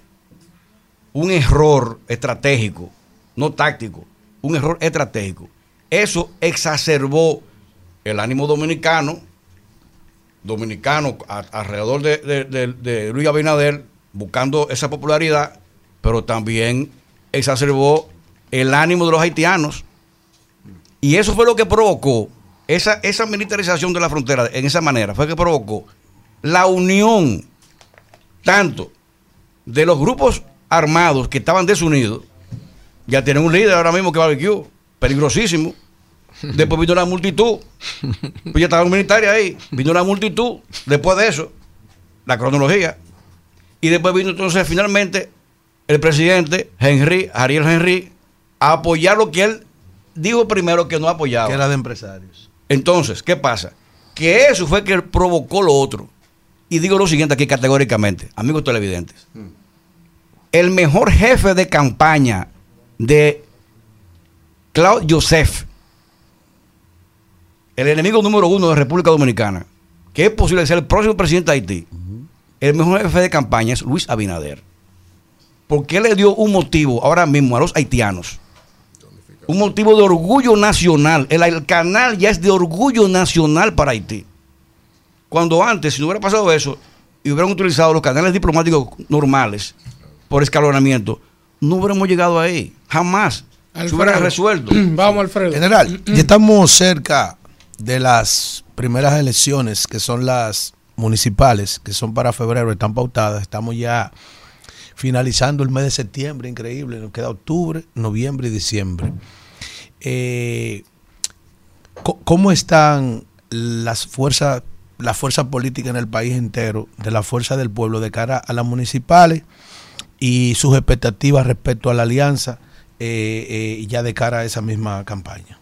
un error estratégico, no táctico, un error estratégico, eso exacerbó el ánimo dominicano, dominicano alrededor de, de Luis Abinader, buscando esa popularidad pero también exacerbó el ánimo de los haitianos. Y eso fue lo que provocó, esa, esa militarización de la frontera en esa manera, fue que provocó la unión tanto de los grupos armados que estaban desunidos, ya tienen un líder ahora mismo que barbecue, peligrosísimo. Después vino la multitud, <laughs> pues ya estaba un militar ahí, vino la multitud, después de eso, la cronología, y después vino entonces finalmente el presidente Henry, Ariel Henry, a apoyar lo que él dijo primero que no apoyaba. Que era de empresarios. Entonces, ¿qué pasa? Que eso fue que provocó lo otro. Y digo lo siguiente aquí categóricamente, amigos televidentes. El mejor jefe de campaña de Claude Joseph, el enemigo número uno de República Dominicana, que es posible ser el próximo presidente de Haití, el mejor jefe de campaña es Luis Abinader. ¿Por qué le dio un motivo ahora mismo a los haitianos? Un motivo de orgullo nacional. El, canal ya es de orgullo nacional para Haití. Cuando antes, si no hubiera pasado eso, y hubieran utilizado los canales diplomáticos normales por escalonamiento, no hubiéramos llegado ahí. Jamás. Se hubiera resuelto. <clears throat> Vamos, Alfredo. General, <clears throat> ya estamos cerca de las primeras elecciones, que son las municipales, que son para febrero, están pautadas. Estamos ya finalizando el mes de septiembre, increíble, nos queda octubre, noviembre y diciembre. Eh, ¿Cómo están las fuerzas, la fuerza política en el país entero, de la fuerza del pueblo de cara a las municipales y sus expectativas respecto a la alianza eh, eh, ya de cara a esa misma campaña?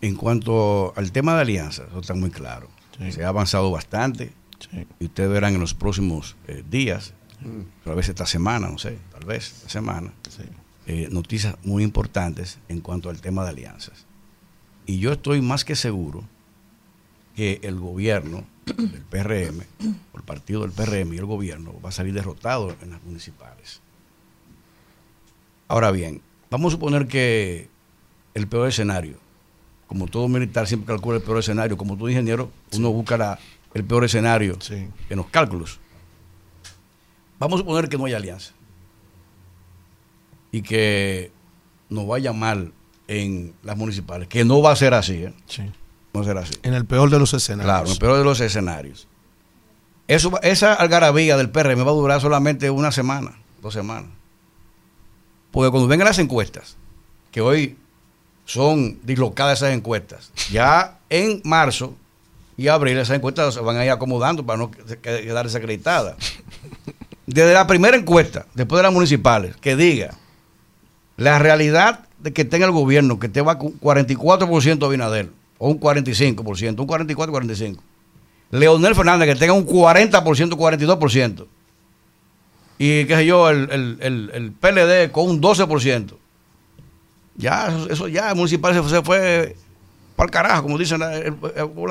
En cuanto al tema de alianza, eso está muy claro. Se ha avanzado bastante y ustedes verán en los próximos días tal vez esta semana, no sé, tal vez esta semana, eh, noticias muy importantes en cuanto al tema de alianzas. Y yo estoy más que seguro que el gobierno del PRM, o el partido del PRM y el gobierno va a salir derrotado en las municipales. Ahora bien, vamos a suponer que el peor escenario, como todo militar siempre calcula el peor escenario, como todo ingeniero, uno busca el peor escenario en los cálculos. Vamos a suponer que no hay alianza y que nos vaya mal en las municipales, que no va a ser así. ¿eh? No será así. En el peor de los escenarios. Claro, en el peor de los escenarios. Eso, esa algarabía del PRM va a durar solamente una semana, dos semanas. Porque cuando vengan las encuestas, que hoy son dislocadas esas encuestas, ya en marzo y abril esas encuestas se van a ir acomodando para no quedar desacreditadas. Desde la primera encuesta, después de las municipales, que diga la realidad de que tenga el gobierno, que te va con 44% Abinader, o un 45%, un 44-45%. Leonel Fernández, que tenga un 40%, 42%. Y qué sé yo, el, el, el, PLD con un 12%. Ya, eso, ya, el municipal se, fue para el carajo, como dicen,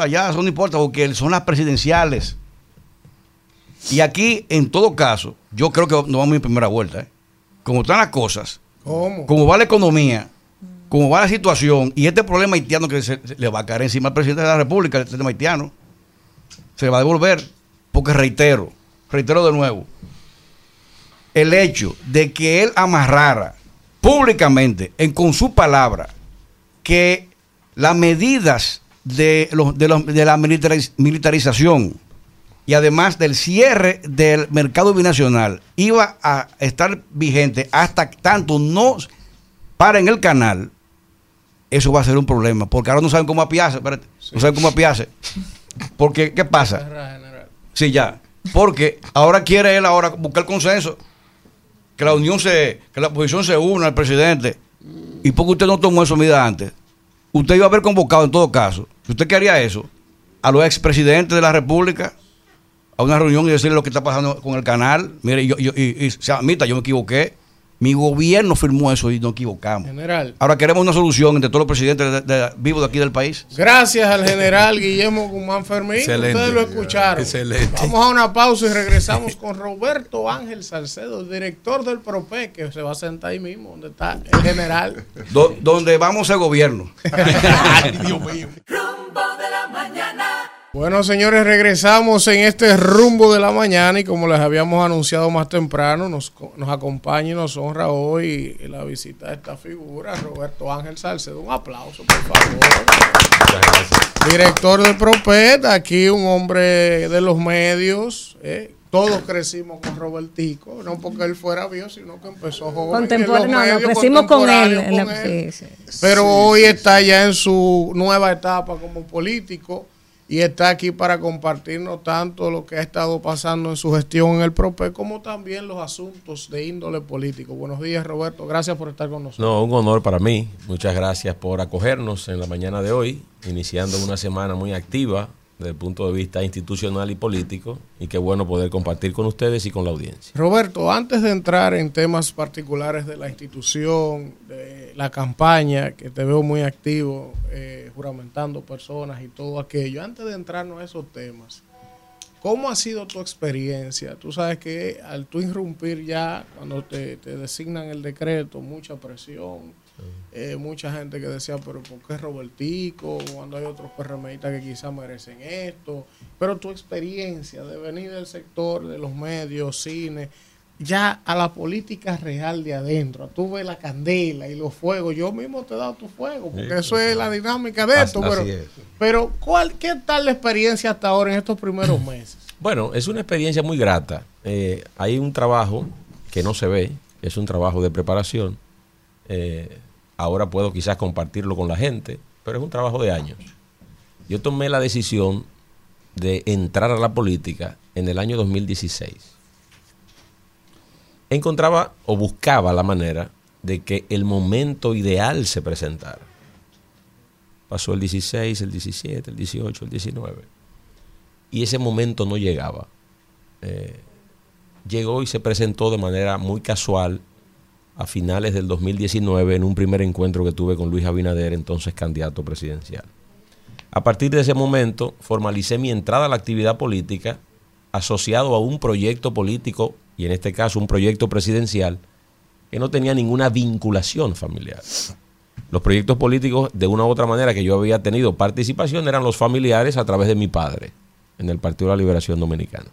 ya, eso no importa, porque son las presidenciales. Y aquí, en todo caso, yo creo que no vamos en primera vuelta. ¿eh? Como están las cosas, como va la economía, como va la situación, y este problema haitiano que se, le va a caer encima al presidente de la República, el tema haitiano, se le va a devolver, porque reitero, reitero de nuevo, el hecho de que él amarrara públicamente, en, con su palabra, que las medidas de, de la militarización y además del cierre del mercado binacional iba a estar vigente hasta tanto no para en el canal, eso va a ser un problema, porque ahora no saben cómo apiarse, no saben cómo apiarse. Porque, ¿qué pasa? Sí, ya. Porque ahora quiere él ahora buscar consenso, que la unión se, que la oposición se una al presidente. ¿Y porque usted no tomó eso medida antes? Usted iba a haber convocado en todo caso, si usted quería eso, a los expresidentes de la República a una reunión y decirle lo que está pasando con el canal. Mire, yo, yo y, y se admita, yo me equivoqué mi gobierno firmó eso y no equivocamos. General. Ahora queremos una solución entre todos los presidentes vivos de aquí del país. Gracias al general Guillermo Guzmán Fermín. Ustedes lo escucharon. Excelente. Vamos a una pausa y regresamos con Roberto Ángel Salcedo, director del PROPE, que se va a sentar ahí mismo, donde está el general. donde vamos el gobierno. <laughs> Dios mío. Rumbo. Bueno, señores, regresamos en este rumbo de la mañana y como les habíamos anunciado más temprano, nos, nos acompaña y nos honra hoy la visita de esta figura, Roberto Ángel Salcedo. Un aplauso, por favor. Director de Propet, aquí un hombre de los medios. Eh. Todos crecimos con Robertico, no porque él fuera viejo, sino que empezó joven. Contemporáneo, no, crecimos con él. Pero hoy está ya en su nueva etapa como político y está aquí para compartirnos tanto lo que ha estado pasando en su gestión en el PROPE como también los asuntos de índole político. Buenos días, Roberto. Gracias por estar con nosotros. No, un honor para mí. Muchas gracias por acogernos en la mañana de hoy, iniciando una semana muy activa desde el punto de vista institucional y político y qué bueno poder compartir con ustedes y con la audiencia. Roberto, antes de entrar en temas particulares de la institución, de la campaña, que te veo muy activo, eh, juramentando personas y todo aquello, antes de entrarnos a esos temas, ¿cómo ha sido tu experiencia? Tú sabes que al tú irrumpir ya, cuando te, te designan el decreto, mucha presión eh, mucha gente que decía, pero ¿por qué Robertico? Cuando hay otros PRMistas que quizás merecen esto. Pero tu experiencia de venir del sector, de los medios, cine, ya a la política real de adentro. Tú ves la candela y los fuegos. Yo mismo te he dado tu fuego, porque eso es la dinámica de esto. Pero, pero ¿cuál, ¿qué tal la experiencia hasta ahora en estos primeros <clears throat> meses? Bueno, es una experiencia muy grata. Eh, hay un trabajo que no se ve, es un trabajo de preparación. Eh, ahora puedo quizás compartirlo con la gente, pero es un trabajo de años. Yo tomé la decisión de entrar a la política en el año 2016. Encontraba o buscaba la manera de que el momento ideal se presentara. Pasó el 16, el 17, el 18, el 19. Y ese momento no llegaba. Eh, llegó y se presentó de manera muy casual a finales del 2019 en un primer encuentro que tuve con Luis Abinader, entonces candidato presidencial. A partir de ese momento formalicé mi entrada a la actividad política asociado a un proyecto político, y en este caso un proyecto presidencial, que no tenía ninguna vinculación familiar. Los proyectos políticos, de una u otra manera que yo había tenido participación, eran los familiares a través de mi padre en el Partido de la Liberación Dominicana.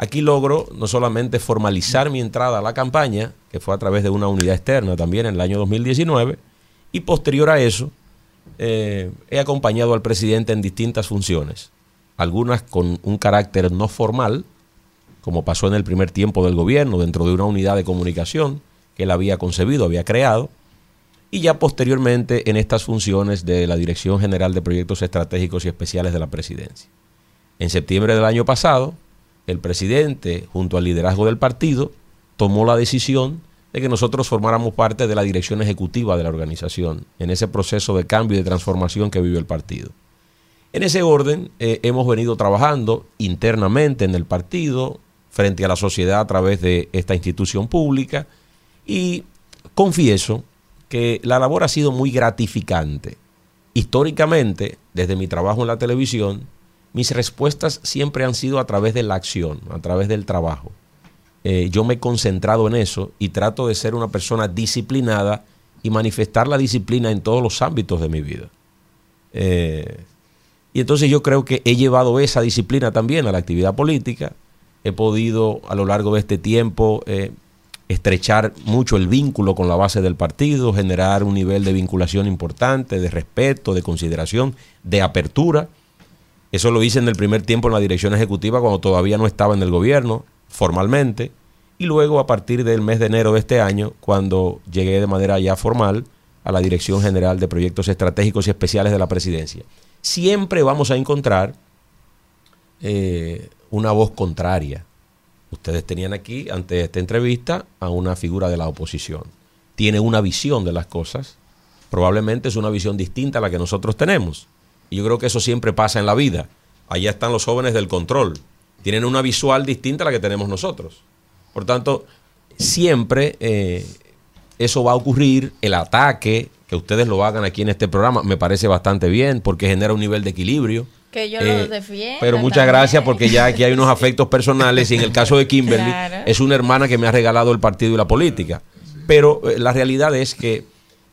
Aquí logro no solamente formalizar mi entrada a la campaña, que fue a través de una unidad externa también en el año 2019, y posterior a eso eh, he acompañado al presidente en distintas funciones, algunas con un carácter no formal, como pasó en el primer tiempo del gobierno, dentro de una unidad de comunicación que él había concebido, había creado, y ya posteriormente en estas funciones de la Dirección General de Proyectos Estratégicos y Especiales de la Presidencia. En septiembre del año pasado, el presidente, junto al liderazgo del partido, tomó la decisión de que nosotros formáramos parte de la dirección ejecutiva de la organización, en ese proceso de cambio y de transformación que vive el partido. En ese orden, eh, hemos venido trabajando internamente en el partido, frente a la sociedad a través de esta institución pública, y confieso que la labor ha sido muy gratificante. Históricamente, desde mi trabajo en la televisión, mis respuestas siempre han sido a través de la acción, a través del trabajo. Eh, yo me he concentrado en eso y trato de ser una persona disciplinada y manifestar la disciplina en todos los ámbitos de mi vida. Eh, y entonces yo creo que he llevado esa disciplina también a la actividad política. He podido a lo largo de este tiempo eh, estrechar mucho el vínculo con la base del partido, generar un nivel de vinculación importante, de respeto, de consideración, de apertura. Eso lo hice en el primer tiempo en la dirección ejecutiva cuando todavía no estaba en el gobierno formalmente y luego a partir del mes de enero de este año cuando llegué de manera ya formal a la Dirección General de Proyectos Estratégicos y Especiales de la Presidencia. Siempre vamos a encontrar eh, una voz contraria. Ustedes tenían aquí, ante esta entrevista, a una figura de la oposición. Tiene una visión de las cosas, probablemente es una visión distinta a la que nosotros tenemos y yo creo que eso siempre pasa en la vida. Allá están los jóvenes del control. Tienen una visual distinta a la que tenemos nosotros. Por tanto, siempre eh, eso va a ocurrir. El ataque, que ustedes lo hagan aquí en este programa, me parece bastante bien porque genera un nivel de equilibrio. Que yo lo eh, defiendo. Pero muchas gracias porque ya aquí hay unos afectos personales y en el caso de Kimberly es una hermana que me ha regalado el partido y la política. Pero eh, la realidad es que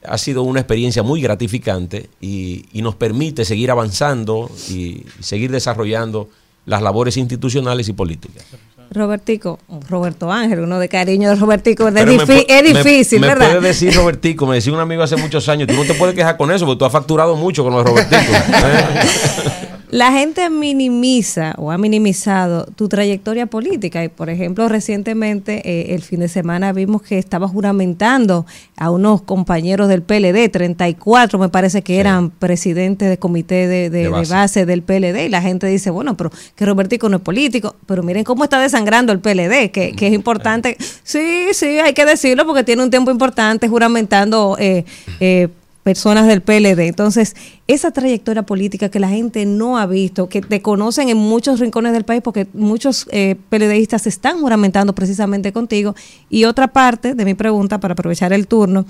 ha sido una experiencia muy gratificante y, nos permite seguir avanzando y seguir desarrollando las labores institucionales y políticas. Robertico, Roberto Ángel, uno de cariño de Robertico, es, difícil, me, ¿verdad? Me puede decir Robertico, me decía un amigo hace muchos años, tú no te puedes quejar con eso porque tú has facturado mucho con los Robertico. <laughs> ¿eh? La gente minimiza o ha minimizado tu trayectoria política. Y, por ejemplo, recientemente, eh, el fin de semana vimos que estaba juramentando a unos compañeros del PLD, 34 me parece que eran presidentes de comité de, base. del PLD y la gente dice, bueno, pero que Robertico no es político, pero miren cómo está desangrando el PLD, que, que es importante. Sí, sí, hay que decirlo porque tiene un tiempo importante juramentando eh, eh, personas del PLD. Entonces, esa trayectoria política que la gente no ha visto, que te conocen en muchos rincones del país, porque muchos eh, PLDistas están juramentando precisamente contigo. Y otra parte de mi pregunta, para aprovechar el turno,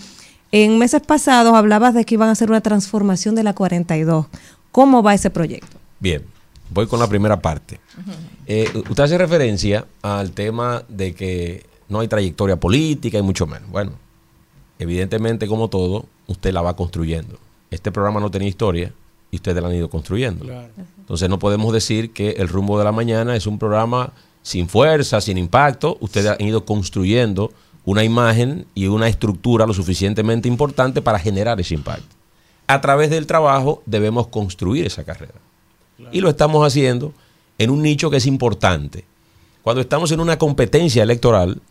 en meses pasados hablabas de que iban a hacer una transformación de la 42. ¿Cómo va ese proyecto? Bien, voy con la primera parte. Eh, usted hace referencia al tema de que no hay trayectoria política y mucho menos. Bueno, evidentemente, como todo, usted la va construyendo. Este programa no tenía historia y ustedes la han ido construyendo. Entonces no podemos decir que el rumbo de la mañana es un programa sin fuerza, sin impacto. Ustedes han ido construyendo una imagen y una estructura lo suficientemente importante para generar ese impacto. A través del trabajo debemos construir esa carrera. Y lo estamos haciendo en un nicho que es importante. Cuando estamos en una competencia electoral,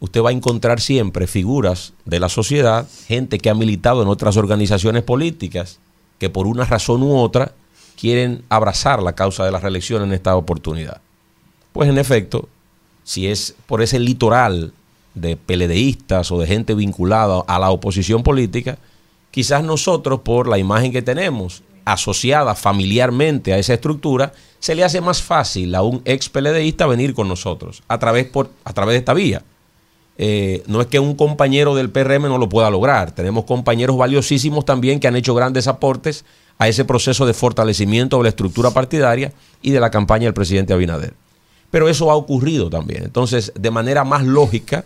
usted va a encontrar siempre figuras de la sociedad, gente que ha militado en otras organizaciones políticas, que por una razón u otra quieren abrazar la causa de la reelección en esta oportunidad. Pues en efecto, si es por ese litoral de peledeístas o de gente vinculada a la oposición política, quizás nosotros por la imagen que tenemos asociada familiarmente a esa estructura, se le hace más fácil a un ex peledeísta venir con nosotros a través, por, a través de esta vía eh, no es que un compañero del PRM no lo pueda lograr. Tenemos compañeros valiosísimos también que han hecho grandes aportes a ese proceso de fortalecimiento de la estructura partidaria y de la campaña del presidente Abinader. Pero eso ha ocurrido también. Entonces, de manera más lógica,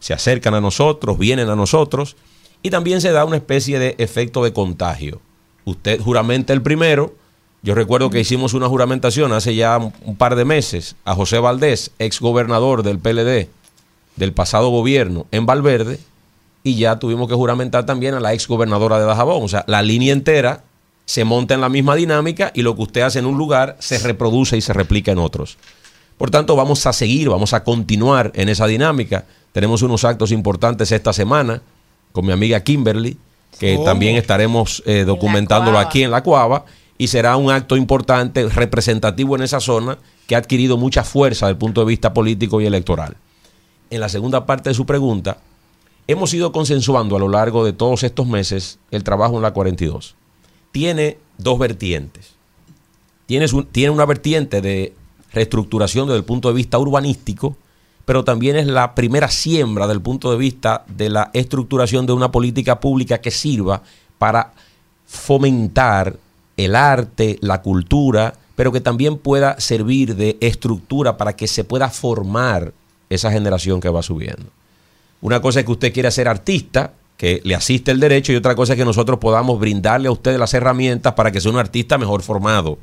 se acercan a nosotros, vienen a nosotros y también se da una especie de efecto de contagio. Usted juramenta el primero. Yo recuerdo que hicimos una juramentación hace ya un par de meses a José Valdés, ex gobernador del PLD del pasado gobierno en Valverde, y ya tuvimos que juramentar también a la ex gobernadora de Dajabón. O sea, la línea entera se monta en la misma dinámica y lo que usted hace en un lugar se reproduce y se replica en otros. Por tanto, vamos a seguir, vamos a continuar en esa dinámica. Tenemos unos actos importantes esta semana con mi amiga Kimberly, que también estaremos eh, documentándolo aquí en la Cuava, y será un acto importante, representativo en esa zona, que ha adquirido mucha fuerza desde el punto de vista político y electoral. En la segunda parte de su pregunta, hemos ido consensuando a lo largo de todos estos meses el trabajo en la 42 tiene dos vertientes. Tiene, una vertiente de reestructuración desde el punto de vista urbanístico, pero también es la primera siembra del punto de vista de la estructuración de una política pública que sirva para fomentar el arte, la cultura, pero que también pueda servir de estructura para que se pueda formar esa generación que va subiendo. Una cosa es que usted quiera ser artista que le asiste el derecho y otra cosa es que nosotros podamos brindarle a usted las herramientas para que sea un artista mejor formado.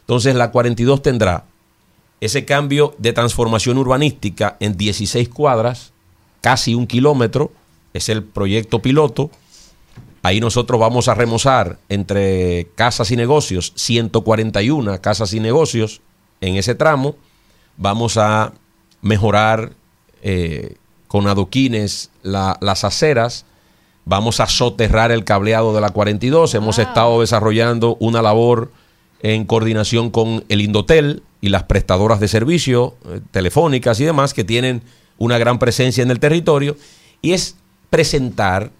Entonces la 42 tendrá ese cambio de transformación urbanística en 16 cuadras, casi un kilómetro, es el proyecto piloto. Ahí nosotros vamos a remozar entre casas y negocios, 141 casas y negocios en ese tramo. Vamos a mejorar eh, con adoquines las aceras Vamos a soterrar el cableado de la 42. Hemos estado desarrollando una labor en coordinación con el Indotel y las prestadoras de servicio eh, telefónicas y demás que tienen una gran presencia en el territorio. Y es presentar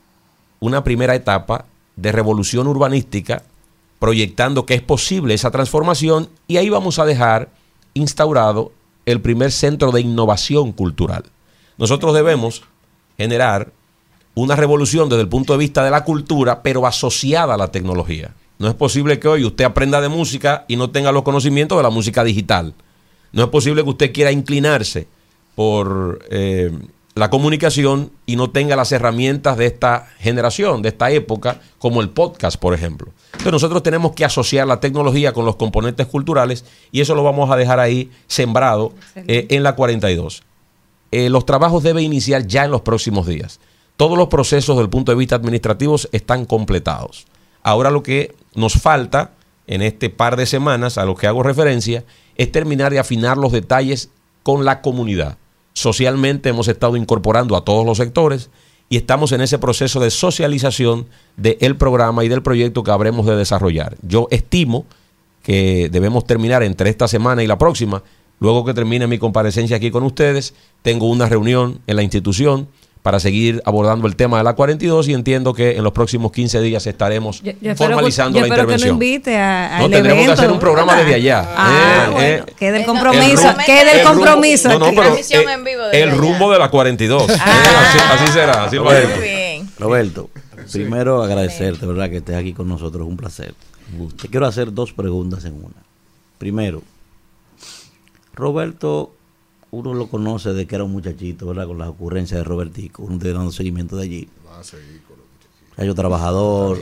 una primera etapa de revolución urbanística, proyectando que es posible esa transformación y ahí vamos a dejar instaurado el primer centro de innovación cultural. Nosotros debemos generar una revolución desde el punto de vista de la cultura, pero asociada a la tecnología. No es posible que hoy usted aprenda de música y no tenga los conocimientos de la música digital. No es posible que usted quiera inclinarse por eh, la comunicación y no tenga las herramientas de esta generación, de esta época, como el podcast, por ejemplo. Entonces nosotros tenemos que asociar la tecnología con los componentes culturales y eso lo vamos a dejar ahí sembrado eh, en la 42. Eh, los trabajos deben iniciar ya en los próximos días. Todos los procesos desde el punto de vista administrativo están completados. Ahora lo que nos falta en este par de semanas a lo que hago referencia es terminar de afinar los detalles con la comunidad. Socialmente hemos estado incorporando a todos los sectores y estamos en ese proceso de socialización del programa y del proyecto que habremos de desarrollar. Yo estimo que debemos terminar entre esta semana y la próxima. Luego que termine mi comparecencia aquí con ustedes, tengo una reunión en la institución para seguir abordando el tema de la 42 y entiendo que en los próximos 15 días estaremos formalizando la intervención. Que invite a, no, tendremos que hacer un programa desde allá. Ah, eh, eh, que del compromiso, que del compromiso. no, no, pero, eh, el rumbo de la 42. Ah. así, será. Así Roberto, Roberto, primero agradecerte, ¿verdad? Que estés aquí con nosotros. Un placer. Te quiero hacer dos preguntas en una. Primero, Roberto uno lo conoce de que era un muchachito, ¿verdad? Con las ocurrencias de Robertico, uno está dando seguimiento de allí. Va a seguir con los trabajador,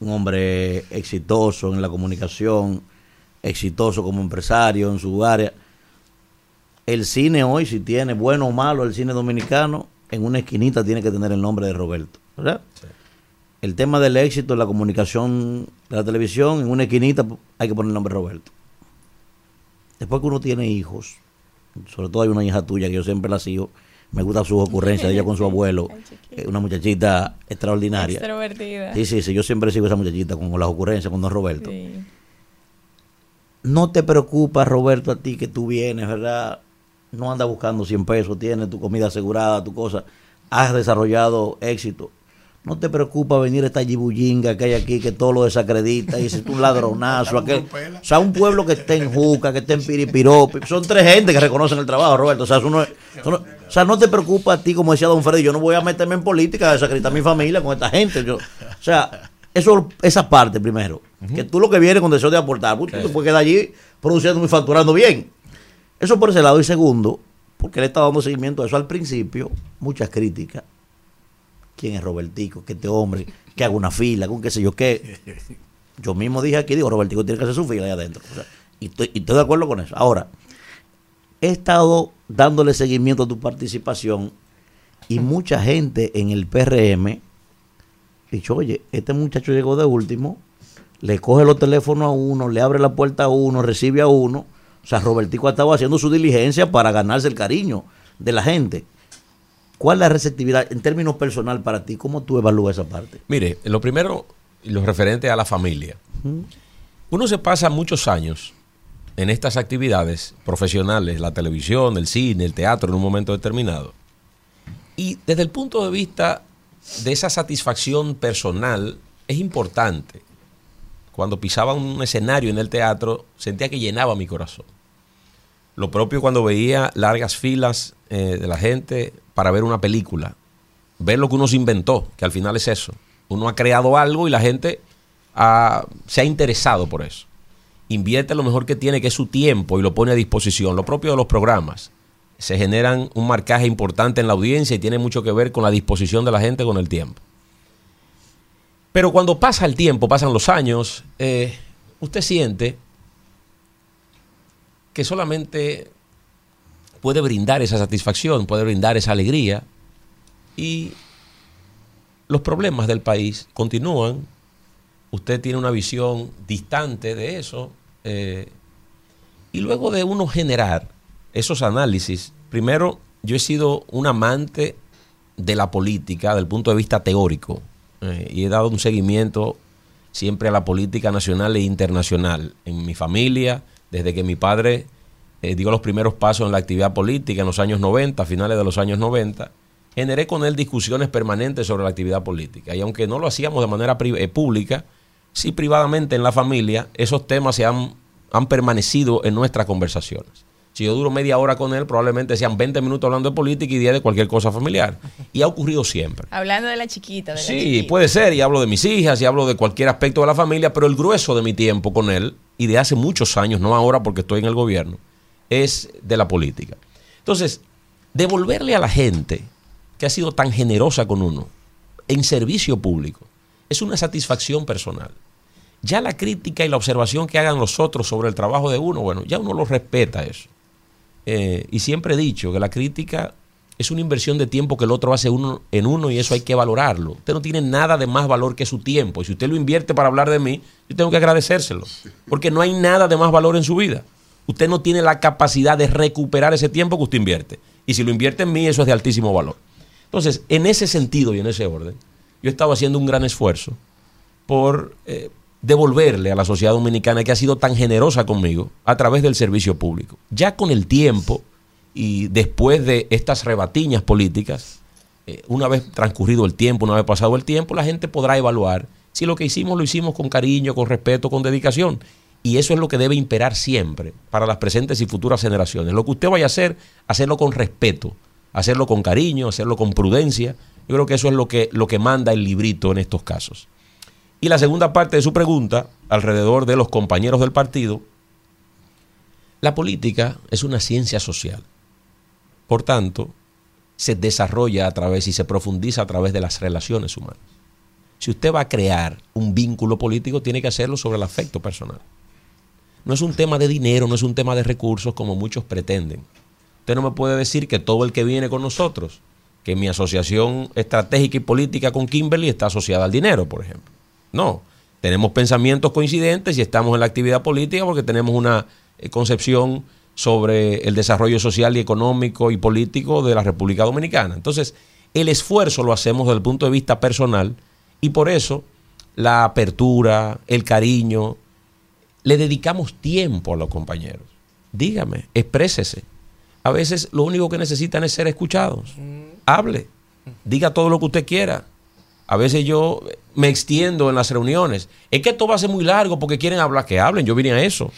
un hombre exitoso en la comunicación, exitoso como empresario en su área. El cine hoy, si tiene bueno o malo el cine dominicano, en una esquinita tiene que tener el nombre de Roberto, ¿verdad? El tema del éxito en la comunicación de la televisión, en una esquinita hay que poner el nombre de Roberto. Después que uno tiene hijos, sobre todo hay una hija tuya que yo siempre la sigo, me gusta sus ocurrencias de ella con su <laughs> abuelo, una muchachita extraordinaria. Extrovertida. Sí, sí, sí, yo siempre sigo a esa muchachita con, las ocurrencias con don Roberto. No te preocupa, Roberto, a ti que tú vienes, ¿verdad? No andas buscando 100 pesos, tienes tu comida asegurada, tu cosa. Has desarrollado éxito. No te preocupa venir esta yibullinga que hay aquí, que todo lo desacredita, y es un ladronazo. aquel, o sea, un pueblo que esté en Juca, que esté en Piripiropi. Son tres gente que reconocen el trabajo, Roberto. O sea, uno, o sea, no te preocupa a ti, como decía Don Freddy, yo no voy a meterme en política a desacreditar a mi familia con esta gente. Yo, o sea, eso, esa parte primero. Que tú lo que vienes con deseo de aportar, pues, tú te puedes quedar allí produciendo y facturando bien. Eso por ese lado. Y segundo, porque le estaba dando seguimiento a eso al principio, muchas críticas quién es Robertico, que este hombre, que haga una fila, con qué sé yo qué. Yo mismo dije aquí, digo, Robertico tiene que hacer su fila ahí adentro. y, estoy, de acuerdo con eso. Ahora, he estado dándole seguimiento a tu participación y mucha gente en el PRM dicho, oye, este muchacho llegó de último, le coge los teléfonos a uno, le abre la puerta a uno, recibe a uno. O sea, Robertico ha estado haciendo su diligencia para ganarse el cariño de la gente. ¿Cuál es la receptividad en términos personal para ti? ¿Cómo tú evalúas esa parte? Mire, lo primero, lo referente a la familia. Uno se pasa muchos años en estas actividades profesionales, la televisión, el cine, el teatro en un momento determinado. Y desde el punto de vista de esa satisfacción personal, es importante. Cuando pisaba un escenario en el teatro, sentía que llenaba mi corazón. Lo propio cuando veía largas filas eh, de la gente para ver una película, ver lo que uno se inventó, que al final es eso. Uno ha creado algo y la gente se ha interesado por eso. Invierte lo mejor que tiene, que es su tiempo, y lo pone a disposición. Lo propio de los programas. Se generan un marcaje importante en la audiencia y tiene mucho que ver con la disposición de la gente con el tiempo. Pero cuando pasa el tiempo, pasan los años, eh, usted siente que solamente puede brindar esa satisfacción, puede brindar esa alegría. Y los problemas del país continúan. Usted tiene una visión distante de eso. Eh, y luego de uno generar esos análisis, primero yo he sido un amante de la política desde el punto de vista teórico eh, y he dado un seguimiento siempre a la política nacional e internacional en mi familia, desde que mi padre eh, digo los primeros pasos en la actividad política en los años 90, finales de los años 90, generé con él discusiones permanentes sobre la actividad política. Y aunque no lo hacíamos de manera eh, pública, sí privadamente en la familia, esos temas se han, han permanecido en nuestras conversaciones. Si yo duro media hora con él, probablemente sean 20 minutos hablando de política y 10 de cualquier cosa familiar. Y ha ocurrido siempre. Hablando de la chiquita. De la sí, puede ser. Y hablo de mis hijas y hablo de cualquier aspecto de la familia, pero el grueso de mi tiempo con él, y de hace muchos años, no ahora porque estoy en el gobierno, es de la política. Entonces, devolverle a la gente que ha sido tan generosa con uno en servicio público es una satisfacción personal. Ya la crítica y la observación que hagan los otros sobre el trabajo de uno, bueno, ya uno lo respeta eso. Eh, y siempre he dicho que la crítica es una inversión de tiempo que el otro hace uno en uno y eso hay que valorarlo. Usted no tiene nada de más valor que su tiempo. Y si usted lo invierte para hablar de mí, yo tengo que agradecérselo. Porque no hay nada de más valor en su vida usted no tiene la capacidad de recuperar ese tiempo que usted invierte. Y si lo invierte en mí, eso es de altísimo valor. Entonces, en ese sentido y en ese orden, yo he estado haciendo un gran esfuerzo por eh, devolverle a la sociedad dominicana que ha sido tan generosa conmigo a través del servicio público. Ya con el tiempo y después de estas rebatiñas políticas, eh, una vez transcurrido el tiempo, una vez pasado el tiempo, la gente podrá evaluar si lo que hicimos lo hicimos con cariño, con respeto, con dedicación. Y eso es lo que debe imperar siempre para las presentes y futuras generaciones. Lo que usted vaya a hacer, hacerlo con respeto, hacerlo con cariño, hacerlo con prudencia. Yo creo que eso es lo que, lo que manda el librito en estos casos. Y la segunda parte de su pregunta, alrededor de los compañeros del partido, la política es una ciencia social. Por tanto, se desarrolla a través y se profundiza a través de las relaciones humanas. Si usted va a crear un vínculo político, tiene que hacerlo sobre el afecto personal. No es un tema de dinero, no es un tema de recursos como muchos pretenden. Usted no me puede decir que todo el que viene con nosotros, que mi asociación estratégica y política con Kimberly está asociada al dinero, por ejemplo. No, tenemos pensamientos coincidentes y estamos en la actividad política porque tenemos una eh, concepción sobre el desarrollo social y económico y político de la República Dominicana. Entonces, el esfuerzo lo hacemos desde el punto de vista personal y por eso la apertura, el cariño, le dedicamos tiempo a los compañeros. Dígame, exprésese. A veces lo único que necesitan es ser escuchados. Hable, diga todo lo que usted quiera. A veces yo me extiendo en las reuniones. Es que esto va a ser muy largo porque quieren hablar, que hablen. Yo vine a eso.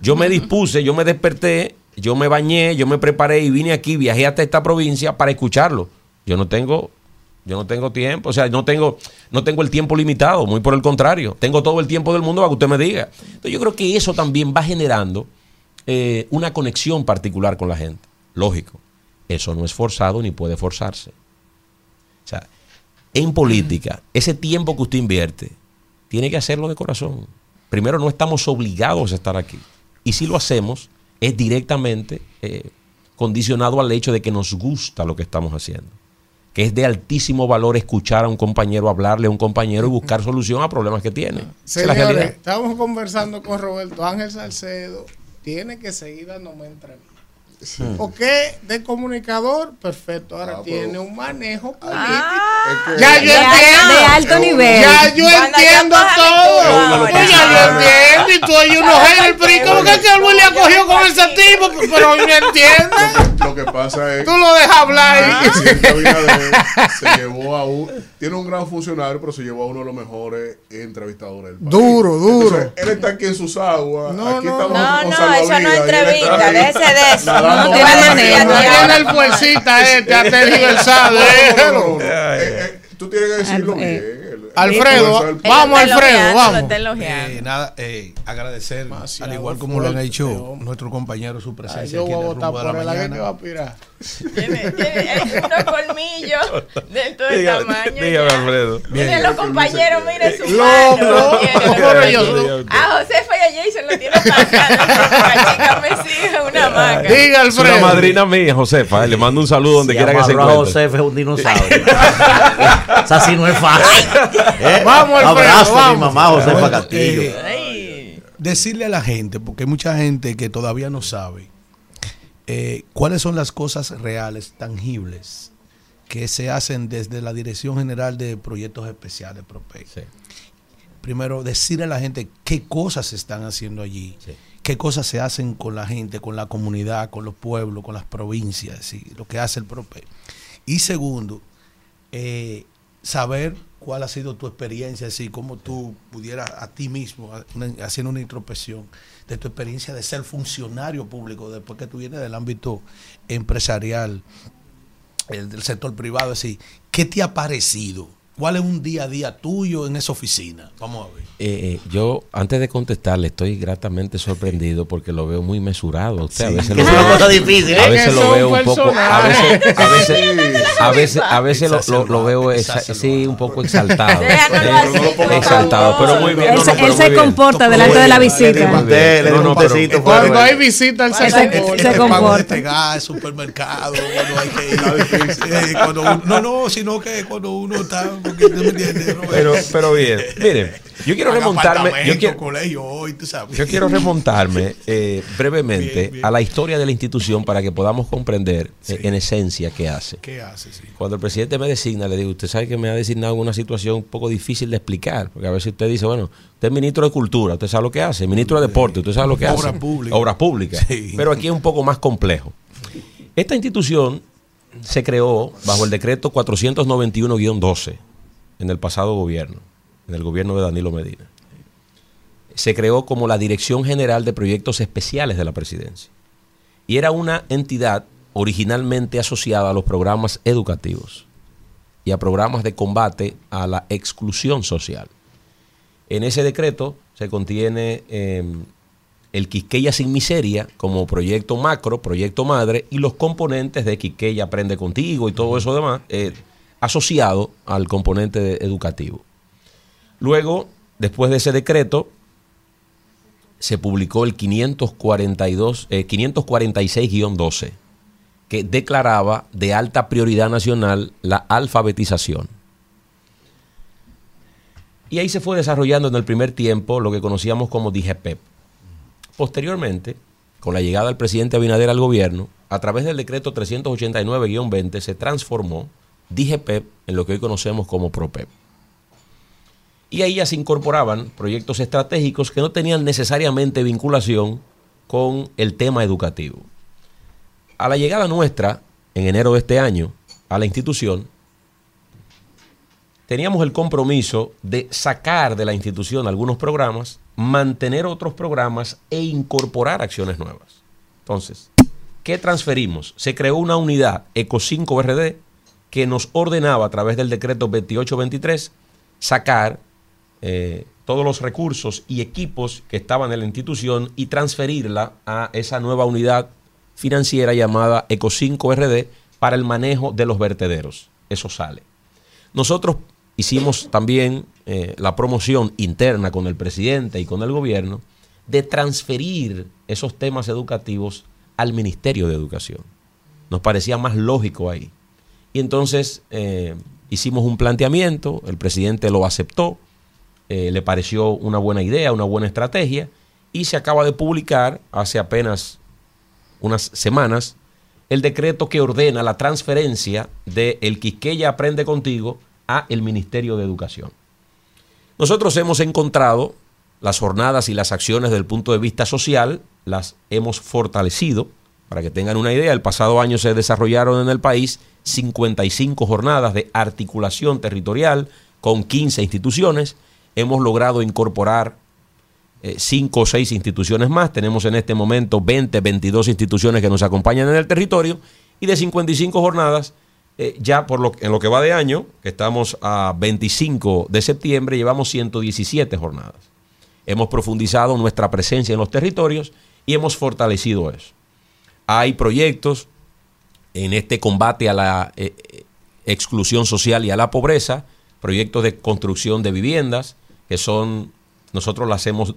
Yo me dispuse, yo me desperté, yo me bañé, yo me preparé y vine aquí, viajé hasta esta provincia para escucharlo. Yo no tengo, yo no tengo tiempo, o sea, no tengo, no tengo el tiempo limitado, muy por el contrario. Tengo todo el tiempo del mundo para que usted me diga. Entonces yo creo que eso también va generando eh, una conexión particular con la gente. Lógico. Eso no es forzado ni puede forzarse. O sea, en política, ese tiempo que usted invierte, tiene que hacerlo de corazón. Primero, no estamos obligados a estar aquí. Y si lo hacemos, es directamente eh, condicionado al hecho de que nos gusta lo que estamos haciendo. Que es de altísimo valor escuchar a un compañero, hablarle a un compañero y buscar solución a problemas que tiene. Señores, estamos conversando con Roberto Ángel Salcedo. Tiene que seguir dándome entrevistas. Porque de comunicador, perfecto. Ahora tiene un manejo político. ya yo entiendo. De alto nivel. Ya yo entiendo todo. ya yo entiendo. Y tú hay unos haters. Pero ¿cómo que que Luis le ha cogido con ese tipo? Pero hoy me entiendes. Lo que pasa es. Tú lo dejas hablar. se llevó a un. Tiene un gran funcionario, pero se llevó a uno de los mejores entrevistadores del país. Duro, duro. él está aquí en sus aguas. No, aquí no, estamos No, con no, eso no es entrevista, de déjese de eso. No tiene manera. No tiene el fuercita este, <laughs> ha tergiversado. No, no, no, no. Tú tienes que decirlo bien. Alfredo, vamos Alfredo, vamos. Eh, nada, eh, agradecer, al igual como lo han hecho nuestro compañero su presencia Yo aquí voy a en el votar rumbo de por la él, ¿a qué mañana. va a aspirar? Tiene, tiene unos colmillos de todo el Diga- tamaño. dígame. Alfredo. Miren los compañeros, miren su Loco, mano. Pero yo- A Josefa y a Jason lo tiene pasado. La chica me sigue una maca. Diga Es una Alfredo. madrina mía, Josefa. eh, Le mando un saludo donde quiera que se encuentre. Josefa es un dinosaurio. <laughs> Esa sí no es fácil. <laughs> ¿Eh? Vamos, Alfredo, Abrazo a mi vamos. mamá Josefa Bueno, Castillo. eh, decirle a la gente, porque hay mucha gente que todavía no sabe eh, cuáles son las cosas reales, tangibles, que se hacen desde la Dirección General de Proyectos Especiales, PROPEC. Sí. Primero, decirle a la gente qué cosas se están haciendo allí, Sí. qué cosas se hacen con la gente, con la comunidad, con los pueblos, con las provincias, y lo que hace el PROPEC. Y segundo, eh, saber cuál ha sido tu experiencia, así como tú pudieras a ti mismo, haciendo una introspección de tu experiencia de ser funcionario público, después que tú vienes del ámbito empresarial, el del sector privado, así, ¿qué te ha parecido? ¿Cuál es un día a día tuyo en esa oficina? Vamos a ver. Eh, eh, yo, antes de contestarle, estoy gratamente sorprendido porque lo veo muy mesurado a usted. A veces lo es una veo, cosa difícil, a ¿eh? veces lo veo un poco, a veces, a veces, a veces, a veces lo, lo- lo veo exa- sí, un poco exaltado. Eh, exaltado, pero muy bien. Él, no, se- no, pero él muy se bien. comporta delante de la Le visita. mandé, le di No, no, un pero- besito. Cuando hay visita, él se comporta. gas, supermercado, cuando hay que ir. <laughs> Eh, cuando uno- no, no, sino que cuando uno está, me entiendes? <laughs> Pero, pero bien, miren, yo quiero remontarme, yo quiero, colegio hoy, tú sabes. yo quiero remontarme eh, brevemente Bien, bien. a la historia de la institución para que podamos comprender eh, en esencia qué hace. ¿Qué hace? Sí. Cuando el presidente me designa, le digo, usted sabe que me ha designado en una situación un poco difícil de explicar, porque a veces usted dice, bueno, usted es ministro de Cultura, usted sabe lo que hace, ministro de Deporte, usted sabe lo que Obras hace. públicas. Obras públicas. Sí. Pero aquí es un poco más complejo. Esta institución se creó bajo el decreto 491-12 en el pasado gobierno, en el gobierno de Danilo Medina. Se creó como la Dirección General de Proyectos Especiales de la Presidencia. Y era una entidad originalmente asociada a los programas educativos y a programas de combate a la exclusión social. En ese decreto se contiene eh, el Quisqueya sin miseria como proyecto macro, proyecto madre, y los componentes de Quisqueya Aprende Contigo y todo eso demás, eh, asociado al componente educativo. Luego, después de ese decreto, se publicó el 542, eh, 546-12, que declaraba de alta prioridad nacional la alfabetización. Y ahí se fue desarrollando en el primer tiempo lo que conocíamos como DIGEPEP. Posteriormente, con la llegada del presidente Abinader al gobierno, a través del decreto 389-20 se transformó DIGEPEP en lo que hoy conocemos como PROPEP. Y ahí ya se incorporaban proyectos estratégicos que no tenían necesariamente vinculación con el tema educativo. A la llegada nuestra, en enero de este año, a la institución, teníamos el compromiso de sacar de la institución algunos programas, mantener otros programas e incorporar acciones nuevas. Entonces, ¿qué transferimos? Se creó una unidad ECO 5 RD que nos ordenaba a través del decreto 2823 sacar eh, todos los recursos y equipos que estaban en la institución y transferirla a esa nueva unidad financiera llamada ECO 5 RD para el manejo de los vertederos. Eso sale. Nosotros hicimos también eh, la promoción interna con el presidente y con el gobierno de transferir esos temas educativos al Ministerio de Educación. Nos parecía más lógico ahí. Y entonces eh, hicimos un planteamiento, el presidente lo aceptó, eh, le pareció una buena idea, una buena estrategia, y se acaba de publicar hace apenas unas semanas el decreto que ordena la transferencia de el Quisqueya Aprende Contigo a el Ministerio de Educación. Nosotros hemos encontrado las jornadas y las acciones del punto de vista social, las hemos fortalecido. Para que tengan una idea, el pasado año se desarrollaron en el país 55 jornadas de articulación territorial con 15 instituciones. Hemos logrado incorporar 5 eh, o 6 instituciones más. Tenemos en este momento 20, 22 instituciones que nos acompañan en el territorio. Y de 55 jornadas, eh, ya por lo, en lo que va de año, estamos a 25 de septiembre, llevamos 117 jornadas. Hemos profundizado nuestra presencia en los territorios y hemos fortalecido eso. Hay proyectos en este combate a la eh, exclusión social y a la pobreza, proyectos de construcción de viviendas, que son, nosotros las hemos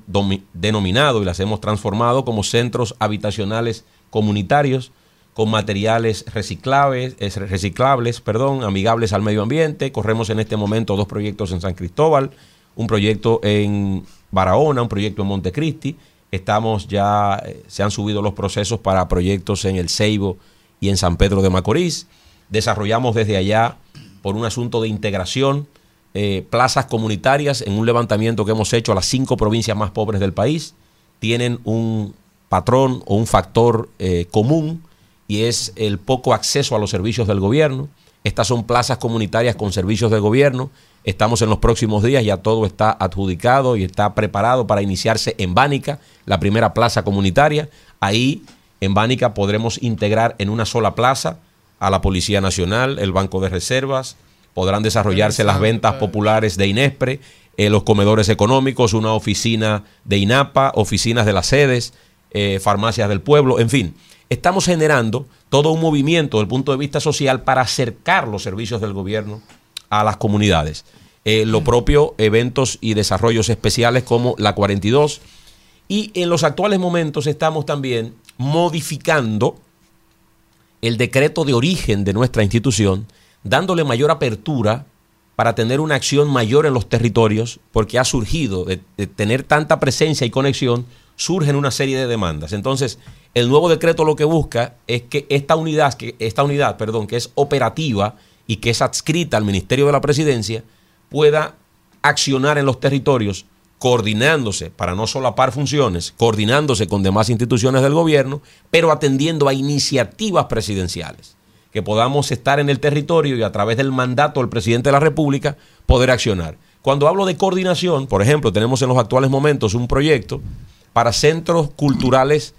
denominado y las hemos transformado como centros habitacionales comunitarios con materiales reciclables, reciclables, perdón, amigables al medio ambiente. Corremos en este momento dos proyectos en San Cristóbal, un proyecto en Barahona, un proyecto en Montecristi. Estamos ya, eh, se han subido los procesos para proyectos en El Ceibo y en San Pedro de Macorís. Desarrollamos desde allá, por un asunto de integración, eh, plazas comunitarias en un levantamiento que hemos hecho a las cinco provincias más pobres del país. Tienen un patrón o un factor eh, común y es el poco acceso a los servicios del gobierno. Estas son plazas comunitarias con servicios del gobierno. Estamos en los próximos días, ya todo está adjudicado y está preparado para iniciarse en Bánica, la primera plaza comunitaria. Ahí, en Bánica, podremos integrar en una sola plaza a la Policía Nacional, el Banco de Reservas, podrán desarrollarse las ventas populares de INESPRE, eh, los comedores económicos, una oficina de INAPA, oficinas de las sedes, eh, farmacias del pueblo, en fin estamos generando todo un movimiento desde el punto de vista social para acercar los servicios del gobierno a las comunidades. Eh, lo propio, eventos y desarrollos especiales como la 42. Y en los actuales momentos estamos también modificando el decreto de origen de nuestra institución, dándole mayor apertura para tener una acción mayor en los territorios, porque ha surgido de, tener tanta presencia y conexión, surgen una serie de demandas. Entonces, el nuevo decreto lo que busca es que esta unidad, que esta unidad, perdón, que es operativa y que es adscrita al Ministerio de la Presidencia, pueda accionar en los territorios coordinándose para no solapar funciones, coordinándose con demás instituciones del gobierno, pero atendiendo a iniciativas presidenciales, que podamos estar en el territorio y a través del mandato del presidente de la República poder accionar. Cuando hablo de coordinación, por ejemplo, tenemos en los actuales momentos un proyecto para centros culturales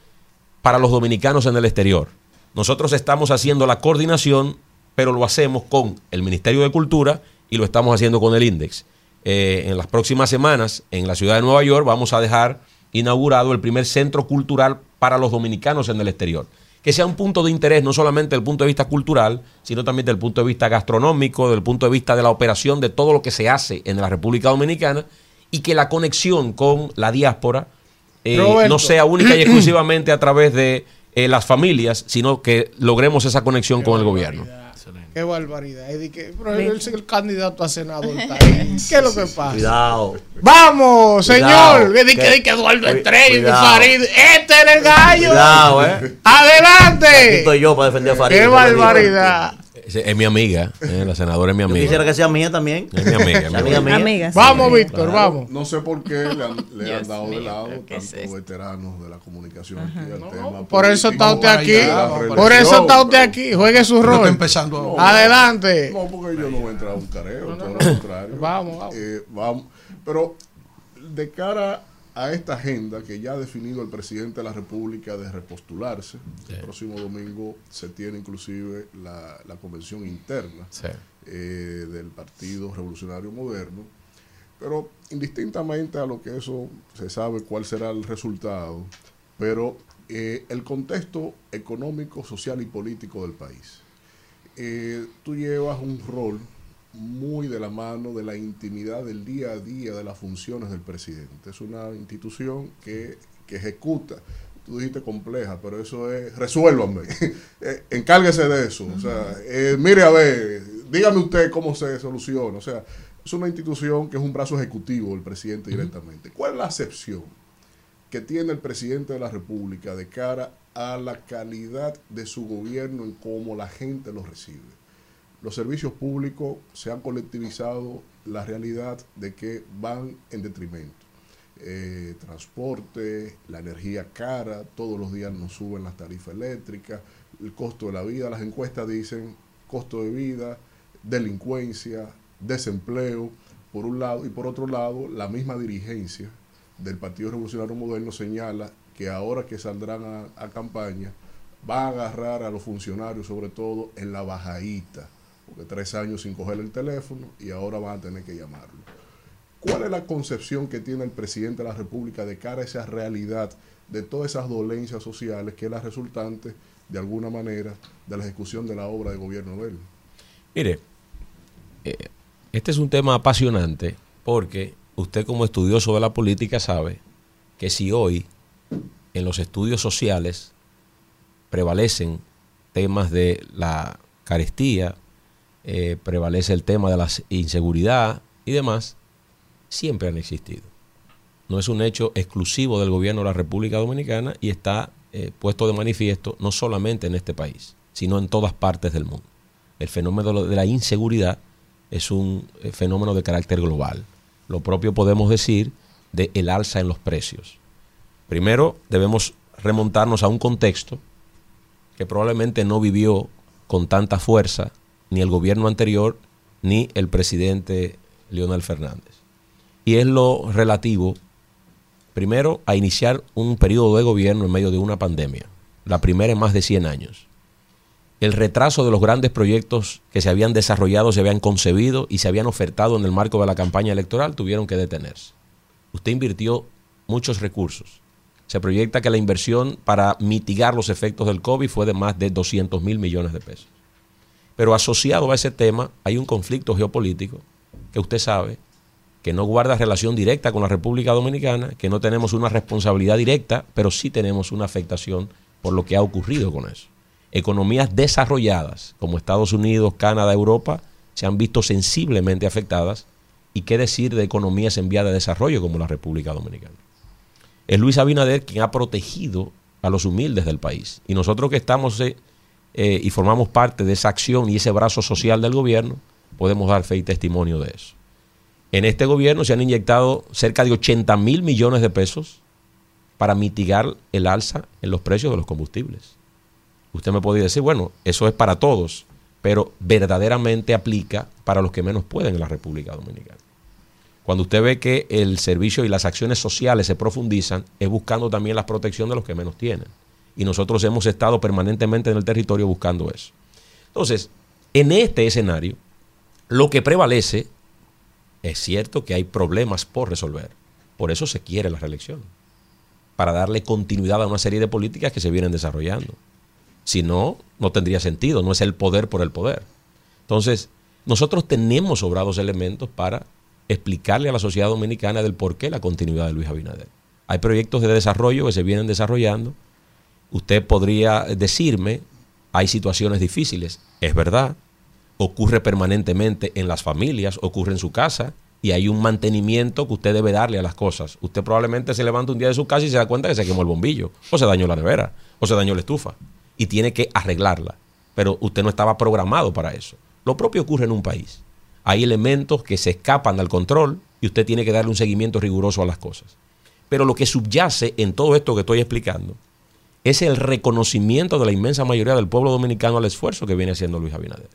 para los dominicanos en el exterior. Nosotros estamos haciendo la coordinación, pero lo hacemos con el Ministerio de Cultura y lo estamos haciendo con el INDEX. Eh, en las próximas semanas, en la ciudad de Nueva York, vamos a dejar inaugurado el primer centro cultural para los dominicanos en el exterior. Que sea un punto de interés no solamente desde el punto de vista cultural, sino también desde el punto de vista gastronómico, desde el punto de vista de la operación de todo lo que se hace en la República Dominicana y que la conexión con la diáspora eh, no sea única y exclusivamente a través de eh, las familias, sino que logremos esa conexión con el gobierno. Qué barbaridad. Es que, pero él es el candidato a senador. <laughs> ¿Qué es lo que pasa? Cuidado. Vamos, señor. Es que, que Eduardo Estrella Farid. Este es el gallo. Cuidado, eh. Adelante. Aquí estoy yo para defender a Farid. Qué barbaridad. Es mi amiga, eh, la senadora es mi amiga. Yo quisiera que sea mía también. Es mi amiga. <laughs> Es amiga mía. Amigas. Vamos, Víctor, vamos. No sé por qué le han, le han dado de lado tantos veteranos de la comunicación aquí al tema. Por eso está usted aquí. Por eso está usted aquí. Juegue su rol. empezando. No, Adelante. No, porque yo no voy a entrar a un careo, todo lo contrario. Vamos, vamos. Eh, vamos. Pero de cara a esta agenda que ya ha definido el presidente de la República de repostularse, el próximo domingo se tiene inclusive la, la convención interna eh, del Partido Revolucionario Moderno, pero indistintamente a lo que eso se sabe cuál será el resultado, pero eh, el contexto económico, social y político del país. Eh, tú llevas un rol muy de la mano de la intimidad del día a día de las funciones del presidente. Es una institución que, que ejecuta, tú dijiste compleja, pero eso es, resuélvanme, <laughs> eh, encárguese de eso. O sea, mire a ver, dígame usted cómo se soluciona. O sea, es una institución que es un brazo ejecutivo del presidente directamente. ¿Cuál es la excepción? que tiene el presidente de la República de cara a la calidad de su gobierno en cómo la gente lo recibe. Los servicios públicos se han colectivizado la realidad de que van en detrimento. Eh, transporte, la energía cara, todos los días nos suben las tarifas eléctricas, el costo de la vida, las encuestas dicen costo de vida, delincuencia, desempleo, por un lado, y por otro lado, la misma dirigencia del Partido Revolucionario Moderno señala que ahora que saldrán a, campaña, va a agarrar a los funcionarios, sobre todo en la bajadita, porque tres años sin coger el teléfono y ahora van a tener que llamarlo. ¿Cuál es la concepción que tiene el presidente de la República de cara a esa realidad de todas esas dolencias sociales que es la resultante, de alguna manera, de la ejecución de la obra de gobierno de él? Mire, eh, este es un tema apasionante porque usted como estudioso de la política sabe que si hoy en los estudios sociales prevalecen temas de la carestía, eh, prevalece el tema de la inseguridad y demás, siempre han existido. No es un hecho exclusivo del gobierno de la República Dominicana y está eh, puesto de manifiesto no solamente en este país, sino en todas partes del mundo. El fenómeno de la inseguridad es un eh, fenómeno de carácter global. Lo propio podemos decir de el alza en los precios. Primero debemos remontarnos a un contexto que probablemente no vivió con tanta fuerza ni el gobierno anterior ni el presidente Leonel Fernández. Y es lo relativo, primero, a iniciar un periodo de gobierno en medio de una pandemia, la primera en más de 100 años el retraso de los grandes proyectos que se habían desarrollado, se habían concebido y se habían ofertado en el marco de la campaña electoral tuvieron que detenerse. Usted invirtió muchos recursos. Se proyecta que la inversión para mitigar los efectos del COVID fue de más de 200 mil millones de pesos. Pero asociado a ese tema hay un conflicto geopolítico que usted sabe que no guarda relación directa con la República Dominicana, que no tenemos una responsabilidad directa, pero sí tenemos una afectación por lo que ha ocurrido con eso economías desarrolladas como Estados Unidos, Canadá, Europa, se han visto sensiblemente afectadas. ¿Y qué decir de economías en vía de desarrollo como la República Dominicana? Es Luis Abinader quien ha protegido a los humildes del país. Y nosotros que estamos eh, eh, y formamos parte de esa acción y ese brazo social del gobierno, podemos dar fe y testimonio de eso. En este gobierno se han inyectado cerca de 80 mil millones de pesos para mitigar el alza en los precios de los combustibles. Usted me podría decir, bueno, eso es para todos, pero verdaderamente aplica para los que menos pueden en la República Dominicana. Cuando usted ve que el servicio y las acciones sociales se profundizan, es buscando también la protección de los que menos tienen. Y nosotros hemos estado permanentemente en el territorio buscando eso. Entonces, en este escenario, lo que prevalece es cierto que hay problemas por resolver. Por eso se quiere la reelección. Para darle continuidad a una serie de políticas que se vienen desarrollando. Si no, no tendría sentido, no es el poder por el poder. Entonces, nosotros tenemos sobrados elementos para explicarle a la sociedad dominicana del por qué la continuidad de Luis Abinader. Hay proyectos de desarrollo que se vienen desarrollando. Usted podría decirme, hay situaciones difíciles. Es verdad, ocurre permanentemente en las familias, ocurre en su casa, y hay un mantenimiento que usted debe darle a las cosas. Usted probablemente se levanta un día de su casa y se da cuenta que se quemó el bombillo, o se dañó la nevera, o se dañó la estufa y tiene que arreglarla. Pero usted no estaba programado para eso. Lo propio ocurre en un país. Hay elementos que se escapan del control y usted tiene que darle un seguimiento riguroso a las cosas. Pero lo que subyace en todo esto que estoy explicando es el reconocimiento de la inmensa mayoría del pueblo dominicano al esfuerzo que viene haciendo Luis Abinader.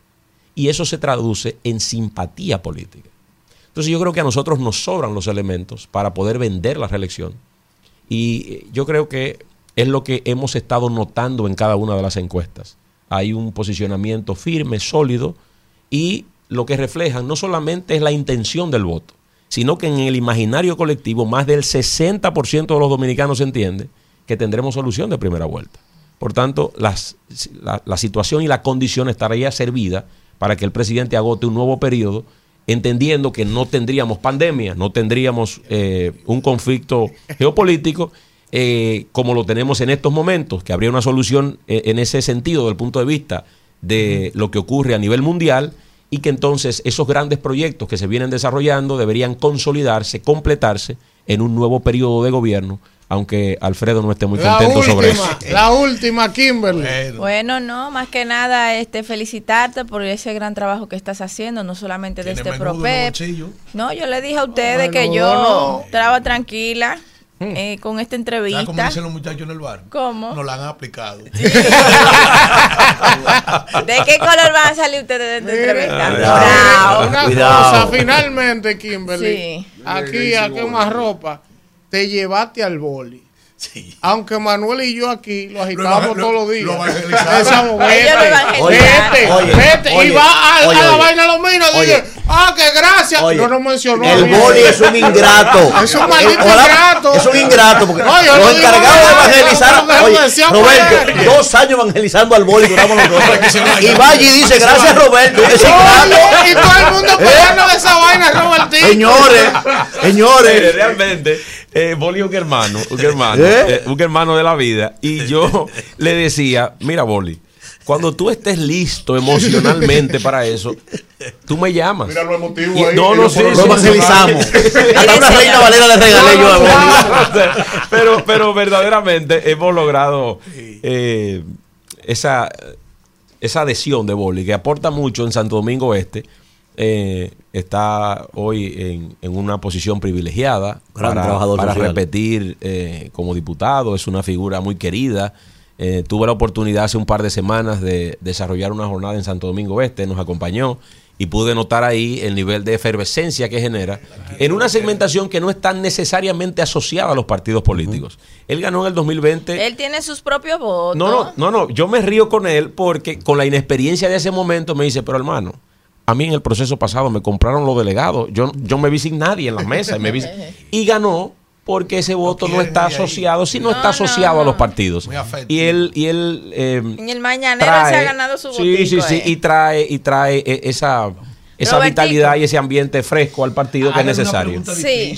y eso se traduce en simpatía política. Entonces yo creo que a nosotros nos sobran los elementos para poder vender la reelección y yo creo que es lo que hemos estado notando en cada una de las encuestas. Hay un posicionamiento firme, sólido y lo que reflejan no solamente es la intención del voto, sino que en el imaginario colectivo más del 60% de los dominicanos entiende que tendremos solución de primera vuelta. Por tanto, la, situación y la condición estaría servida para que el presidente agote un nuevo periodo, entendiendo que no tendríamos pandemia, no tendríamos eh, un conflicto geopolítico eh, como lo tenemos en estos momentos, que habría una solución eh, en ese sentido desde el punto de vista de lo que ocurre a nivel mundial y que entonces esos grandes proyectos que se vienen desarrollando deberían consolidarse, completarse en un nuevo periodo de gobierno aunque Alfredo no esté muy contento sobre eso. <laughs> La última, Kimberly. Bueno. no, más que nada este felicitarte por ese gran trabajo que estás haciendo, no solamente de este ProPEP. No, yo le dije a ustedes que yo estaba tranquila. Hmm. Eh, con esta entrevista. ¿Cómo dicen los muchachos en el bar? ¿Cómo? Nos la han aplicado. <laughs> ¿De qué color van a salir ustedes de esta entrevista? Una cosa, finalmente, Kimberly. Aquí, a más ropa, te llevaste al boli. Aunque Manuel y yo aquí lo agitábamos todos los días. Lo vete, vete, vete. Y va a, la vaina lo y dice, ah, qué gracias. no nos mencionó. El boli es un ingrato. <laughs> Es un maldito ingrato. Es un ingrato. Porque no, los encargados de evangelizar. Oye, Roberto, dos años evangelizando al boli duramos y va y dice, gracias Roberto. Es ingrato. Y todo el mundo <laughs> ¿Eh? pegando de esa vaina, Robertito. Señores, <laughs> señores. Realmente eh, Boli un hermano, un hermano, ¿Eh? Eh, un hermano de la vida. Y yo <laughs> le decía, mira, Boli, cuando tú estés listo emocionalmente para eso, tú me llamas. Mira lo emotivo ahí. No, no, sí, lo evangelizamos. <laughs> Hasta una reina Valera le regalé yo a Boli. pero, pero verdaderamente hemos logrado eh, esa, esa adhesión de Boli, que aporta mucho en Santo Domingo Este eh, está hoy en, una posición privilegiada para, repetir eh, como diputado, es una figura muy querida. Eh, tuve la oportunidad hace un par de semanas de desarrollar una jornada en Santo Domingo Este, nos acompañó y pude notar ahí el nivel de efervescencia que genera en una segmentación que no está necesariamente asociada a los partidos políticos. Él ganó en el 2020. Él tiene sus propios votos. No, no, no, no, yo me río con él porque con la inexperiencia de ese momento me dice, pero hermano, a mí en el proceso pasado me compraron los delegados. Yo, yo me vi sin nadie en la mesa y, me vi, <laughs> y ganó porque ese voto no, está asociado, si no, está asociado a los partidos. Y él, y él eh, en el mañanero se ha ganado su voto. Sí, sí, sí, y trae, y trae eh, esa vitalidad y ese ambiente fresco al partido que es necesario. Sí,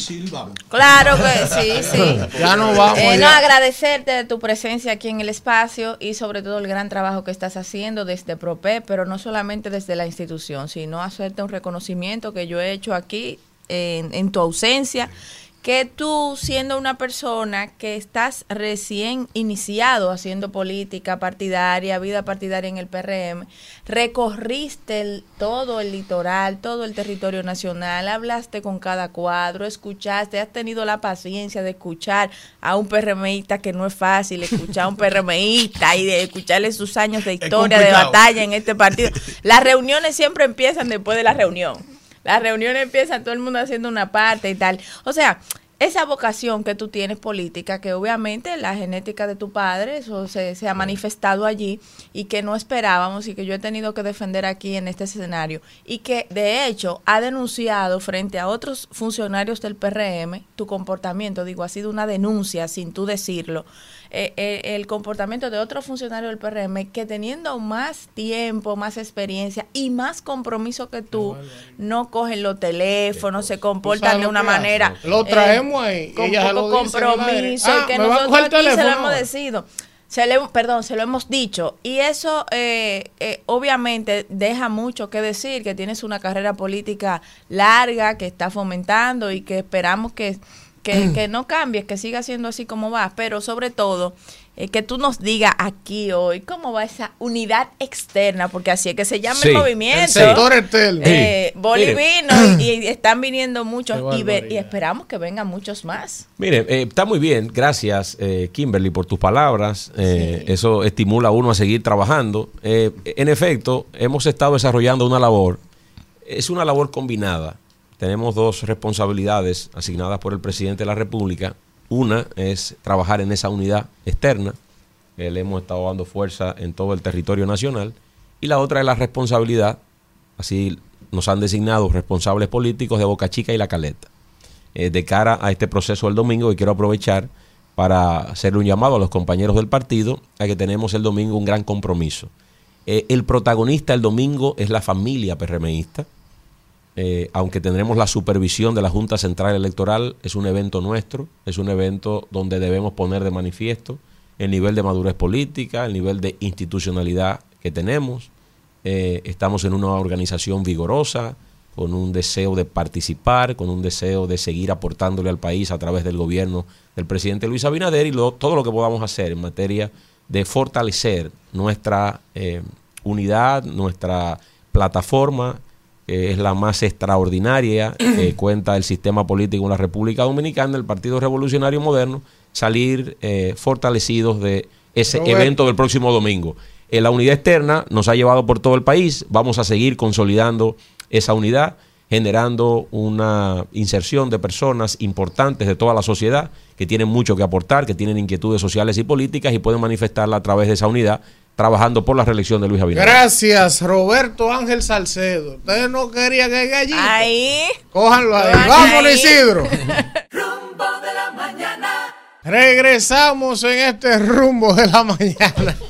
claro que sí, sí. <laughs> ya no vamos. Eh, no, agradecerte de tu presencia aquí en el espacio y sobre todo el gran trabajo que estás haciendo desde PROPE, pero no solamente desde la institución, sino hacerte un reconocimiento que yo he hecho aquí en, en tu ausencia que tú siendo una persona que estás recién iniciado haciendo política partidaria, vida partidaria en el PRM, recorriste todo el litoral, todo el territorio nacional, hablaste con cada cuadro, escuchaste, has tenido la paciencia de escuchar a un PRMista que no es fácil escuchar a un PRMista y de escucharle sus años de historia, de batalla en este partido. Las reuniones siempre empiezan después de la reunión. Las reuniones empiezan todo el mundo haciendo una parte y tal. O sea, esa vocación que tú tienes política, que obviamente la genética de tu padre, eso se, se, ha manifestado allí y que no esperábamos y que yo he tenido que defender aquí en este escenario y que de hecho ha denunciado frente a otros funcionarios del PRM tu comportamiento, digo, ha sido una denuncia sin tú decirlo, eh, eh, el comportamiento de otros funcionarios del PRM que teniendo más tiempo, más experiencia y más compromiso que tú, no cogen los teléfonos, se comportan de una manera... Lo eh, traemos ahí. Con poco compromiso y que nosotros aquí se lo hemos decidido. Se le, perdón, se lo hemos dicho. Y eso obviamente deja mucho que decir, que tienes una carrera política larga, que está fomentando y que esperamos que que, que no cambies, que siga siendo así como va, pero sobre todo eh, que tú nos digas aquí hoy cómo va esa unidad externa, porque así es que se llama el movimiento. El sector externo. Eh, bolivino <clears throat> y, están viniendo muchos y, y, esperamos que vengan muchos más. Mire, eh, está muy bien, gracias eh, Kimberly por tus palabras, eh, eso estimula a uno a seguir trabajando. en efecto, hemos estado desarrollando una labor, es una labor combinada. Tenemos dos responsabilidades asignadas por el presidente de la República una es trabajar en esa unidad externa, que le hemos estado dando fuerza en todo el territorio nacional, y la otra es la responsabilidad, así nos han designado responsables políticos de Boca Chica y La Caleta. Eh, de cara a este proceso del domingo, y quiero aprovechar para hacerle un llamado a los compañeros del partido a que tenemos el domingo un gran compromiso. Eh, el protagonista el domingo es la familia PRMista eh, aunque tendremos la supervisión de la Junta Central Electoral, es un evento nuestro, es un evento donde debemos poner de manifiesto el nivel de madurez política, el nivel de institucionalidad que tenemos. Eh, estamos en una organización vigorosa, con un deseo de participar, con un deseo de seguir aportándole al país a través del gobierno del presidente Luis Abinader y todo lo que podamos hacer en materia de fortalecer nuestra eh, unidad, nuestra plataforma que es la más extraordinaria que <clears throat> cuenta el sistema político en la República Dominicana, el Partido Revolucionario Moderno, salir eh, fortalecidos de ese evento del próximo domingo. En la unidad externa nos ha llevado por todo el país, vamos a seguir consolidando esa unidad, generando una inserción de personas importantes de toda la sociedad que tienen mucho que aportar, que tienen inquietudes sociales y políticas y pueden manifestarla a través de esa unidad trabajando por la reelección de Luis Abinader. Gracias, Roberto Ángel Salcedo. Ustedes no querían que gallito. Ahí. Cójanlo ahí. Vamos, Isidro. <laughs> rumbo de la mañana. Regresamos en este rumbo de la mañana. <laughs>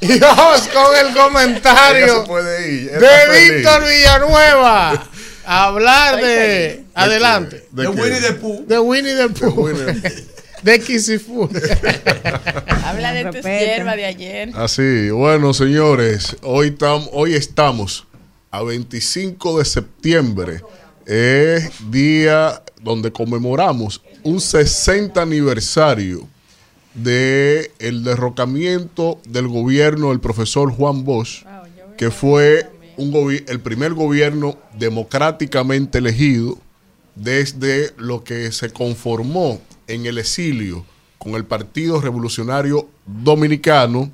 Y vamos con el comentario de Víctor Villanueva. <laughs> hablar de. Adelante. De, Winnie the Pooh. De Winnie the Pooh. De Kisifu. <laughs> Habla de tu hierba de ayer. Así, bueno, señores, hoy, tam, hoy estamos a 25 de septiembre. Es día donde conmemoramos un 60 aniversario de el derrocamiento del gobierno del profesor Juan Bosch, que fue un el primer gobierno democráticamente elegido desde lo que se conformó en el exilio con el Partido Revolucionario Dominicano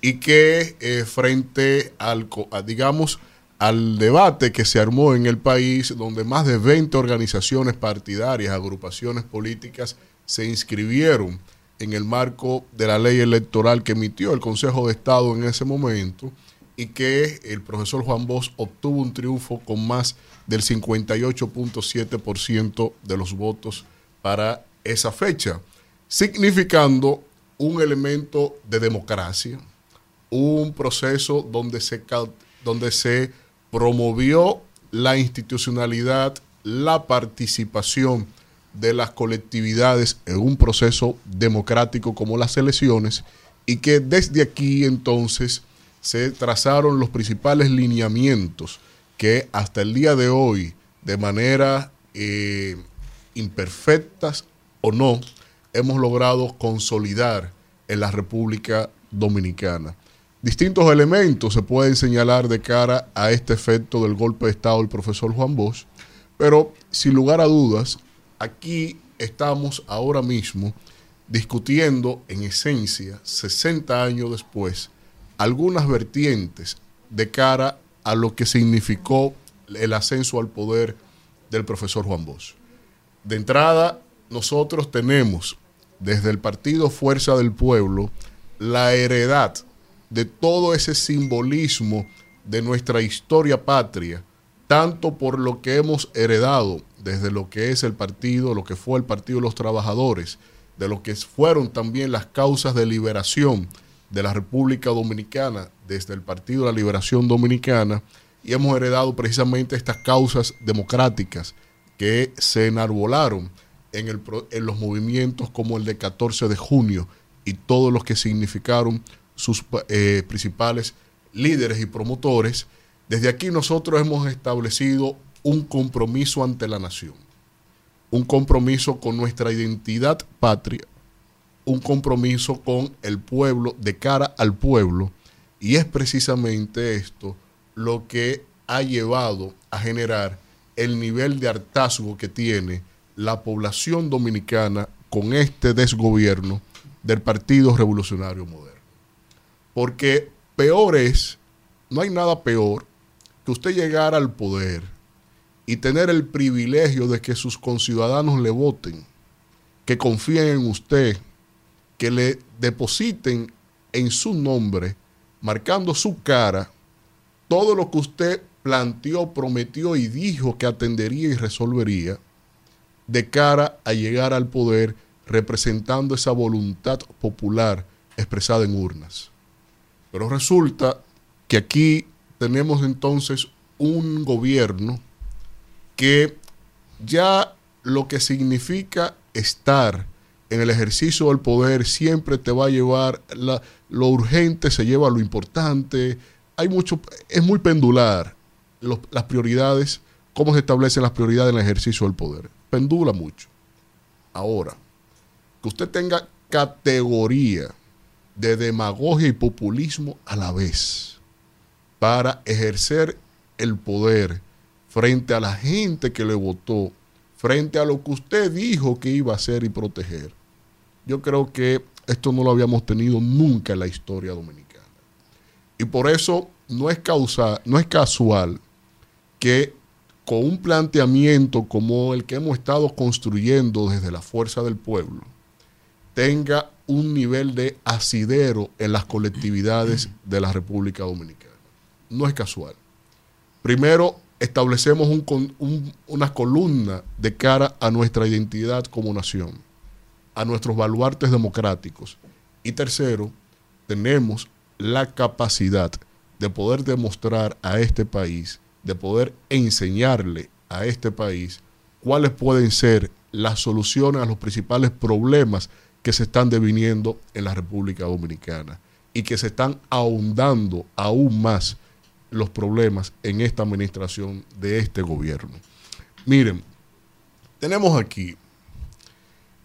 y que eh, frente al, digamos, al debate que se armó en el país, donde más de 20 organizaciones partidarias, agrupaciones políticas se inscribieron en el marco de la ley electoral que emitió el Consejo de Estado en ese momento y que el profesor Juan Bosch obtuvo un triunfo con más del 58.7% de los votos para esa fecha, significando un elemento de democracia, un proceso donde se, donde se promovió la institucionalidad, la participación de las colectividades en un proceso democrático como las elecciones y que desde aquí entonces se trazaron los principales lineamientos que hasta el día de hoy, de manera eh, imperfectas o no, hemos logrado consolidar en la República Dominicana. Distintos elementos se pueden señalar de cara a este efecto del golpe de Estado del profesor Juan Bosch, pero sin lugar a dudas, aquí estamos ahora mismo discutiendo en esencia, 60 años después, algunas vertientes de cara a lo que significó el ascenso al poder del profesor Juan Bosch. De entrada, nosotros tenemos desde el partido Fuerza del Pueblo la heredad de todo ese simbolismo de nuestra historia patria, tanto por lo que hemos heredado desde lo que es el partido, lo que fue el Partido de los Trabajadores, de lo que fueron también las causas de liberación de la República Dominicana, desde el Partido de la Liberación Dominicana, y hemos heredado precisamente estas causas democráticas que se enarbolaron en, los movimientos como el de 14 de junio y todos los que significaron sus eh, principales líderes y promotores, desde aquí nosotros hemos establecido un compromiso ante la nación. un compromiso con nuestra identidad patria, un compromiso con el pueblo, de cara al pueblo, y es precisamente esto lo que ha llevado a generar el nivel de hartazgo que tiene la población dominicana con este desgobierno del Partido Revolucionario Moderno. Porque peor es, no hay nada peor que usted llegar al poder y tener el privilegio de que sus conciudadanos le voten, que confíen en usted, que le depositen en su nombre, marcando su cara, todo lo que usted planteó, prometió y dijo que atendería y resolvería, de cara a llegar al poder representando esa voluntad popular expresada en urnas. Pero resulta que aquí tenemos entonces un gobierno que ya lo que significa estar en el ejercicio del poder siempre te va a llevar lo urgente se lleva a lo importante hay mucho es muy pendular las prioridades cómo se establecen las prioridades en el ejercicio del poder pendula mucho ahora que usted tenga categoría de demagogia y populismo a la vez para ejercer el poder frente a la gente que le votó, frente a lo que usted dijo que iba a hacer y proteger. Yo creo que esto no lo habíamos tenido nunca en la historia dominicana. Y por eso no es, causa, no es casual que con un planteamiento como el que hemos estado construyendo desde la fuerza del pueblo, tenga un nivel de asidero en las colectividades de la República Dominicana no es casual. Primero, establecemos una columna de cara a nuestra identidad como nación, a nuestros baluartes democráticos. Y tercero, tenemos la capacidad de poder demostrar a este país, de poder enseñarle a este país cuáles pueden ser las soluciones a los principales problemas que se están deviniendo en la República Dominicana y que se están ahondando aún más los problemas en esta administración de este gobierno. Miren, tenemos aquí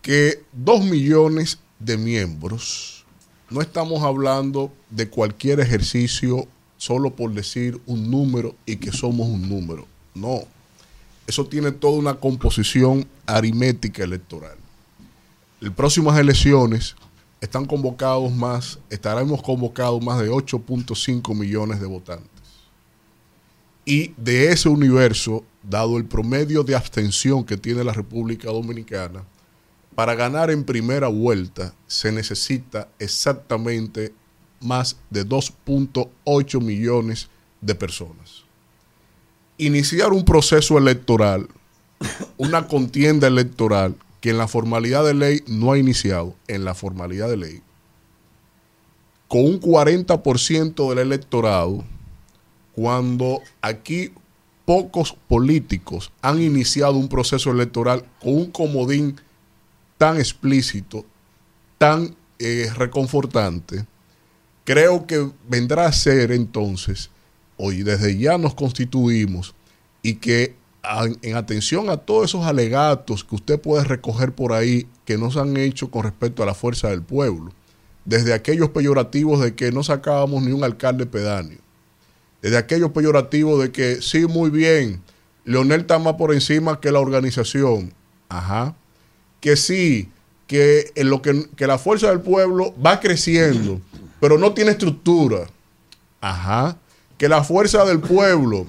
que dos millones de miembros, no estamos hablando de cualquier ejercicio solo por decir un número y que somos un número. No, eso tiene toda una composición aritmética electoral. En próximas elecciones están convocados más, estaremos convocados más de 8.5 millones de votantes. Y de ese universo, dado el promedio de abstención que tiene la República Dominicana, para ganar en primera vuelta se necesita exactamente más de 2.8 millones de personas. Iniciar un proceso electoral, <coughs> una contienda electoral que en la formalidad de ley no ha iniciado, en la formalidad de ley, con un 40% del electorado, cuando aquí pocos políticos han iniciado un proceso electoral con un comodín tan explícito, tan eh, reconfortante, creo que vendrá a ser entonces, hoy desde ya nos constituimos y que en atención a todos esos alegatos que usted puede recoger por ahí que no se han hecho con respecto a la fuerza del pueblo, desde aquellos peyorativos de que no sacábamos ni un alcalde pedáneo, desde aquello peyorativo de que sí, muy bien, Leonel está más por encima que la organización. Ajá. Que sí, que, en lo que, la fuerza del pueblo va creciendo, pero no tiene estructura. Ajá. Que la fuerza del pueblo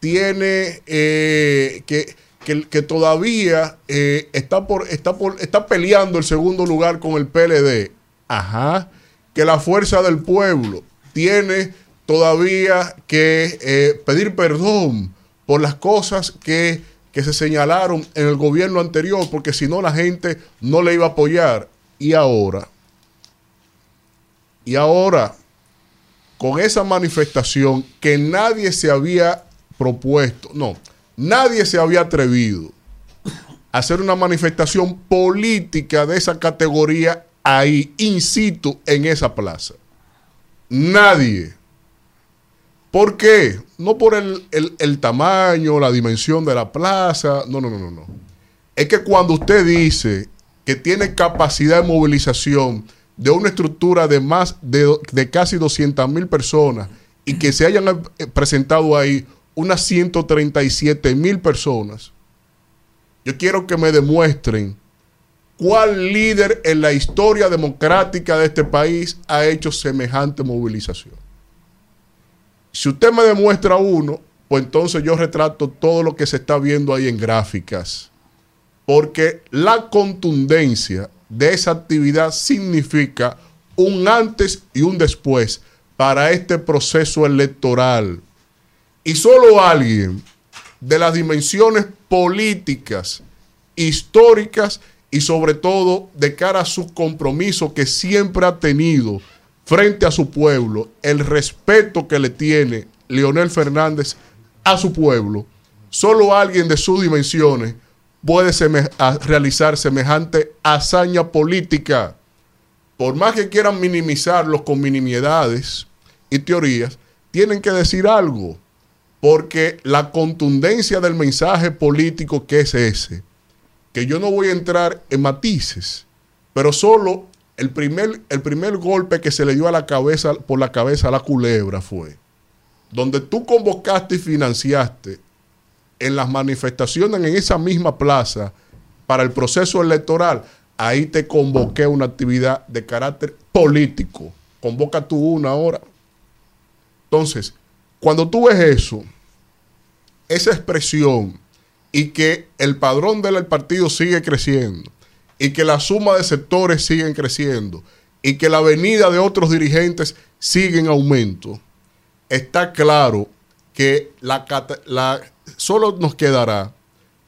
tiene eh, que, que, todavía eh, está, por, está, por, está peleando el segundo lugar con el PLD. Ajá. Que la fuerza del pueblo tiene todavía que eh, pedir perdón por las cosas que, que se señalaron en el gobierno anterior, porque si no la gente no le iba a apoyar. Y ahora, y ahora, con esa manifestación que nadie se había propuesto, no, nadie se había atrevido a hacer una manifestación política de esa categoría ahí, in situ, en esa plaza. Nadie. ¿Por qué? No por el, tamaño, la dimensión de la plaza, no, no, no, no, no. es que cuando usted dice que tiene capacidad de movilización de una estructura de más de, de casi 200 mil personas y que se hayan eh, presentado ahí unas 137 mil personas, yo quiero que me demuestren cuál líder en la historia democrática de este país ha hecho semejante movilización. Si usted me demuestra uno, pues entonces yo retrato todo lo que se está viendo ahí en gráficas. Porque la contundencia de esa actividad significa un antes y un después para este proceso electoral. Y solo alguien de las dimensiones políticas, históricas y sobre todo de cara a su compromiso que siempre ha tenido frente a su pueblo, el respeto que le tiene Leonel Fernández a su pueblo, solo alguien de sus dimensiones puede realizar semejante hazaña política. Por más que quieran minimizarlos con minimiedades y teorías, tienen que decir algo, porque la contundencia del mensaje político que es ese, que yo no voy a entrar en matices, pero solo el primer, el primer golpe que se le dio a la cabeza, por la cabeza a la culebra fue, donde tú convocaste y financiaste en las manifestaciones en esa misma plaza para el proceso electoral, ahí te convoqué una actividad de carácter político. Convoca tú una hora. Entonces, cuando tú ves eso, esa expresión y que el padrón del partido sigue creciendo y que la suma de sectores siguen creciendo y que la venida de otros dirigentes sigue en aumento, está claro que la, la, solo nos quedará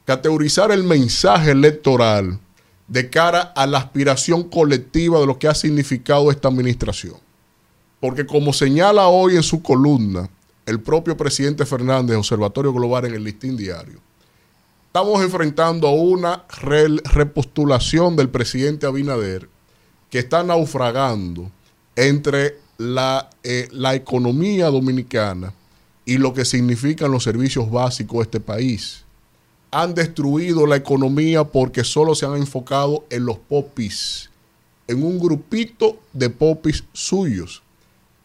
categorizar el mensaje electoral de cara a la aspiración colectiva de lo que ha significado esta administración. Porque como señala hoy en su columna el propio presidente Fernández, Observatorio Global en el listín diario, estamos enfrentando a una repostulación del presidente Abinader que está naufragando entre la, eh, la economía dominicana y lo que significan los servicios básicos de este país. Han destruido la economía porque solo se han enfocado en los popis, en un grupito de popis suyos.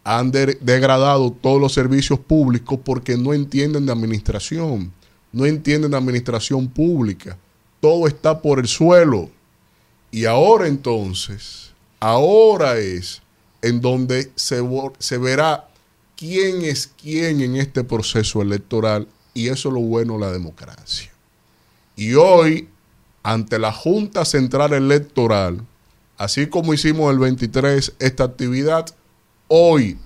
Han degradado todos los servicios públicos porque no entienden de administración, no entienden de administración pública. Todo está por el suelo. Y ahora entonces, ahora es en donde se, se verá quién es quién en este proceso electoral y eso es lo bueno de la democracia. Y hoy, ante la Junta Central Electoral, así como hicimos el 23 esta actividad, hoy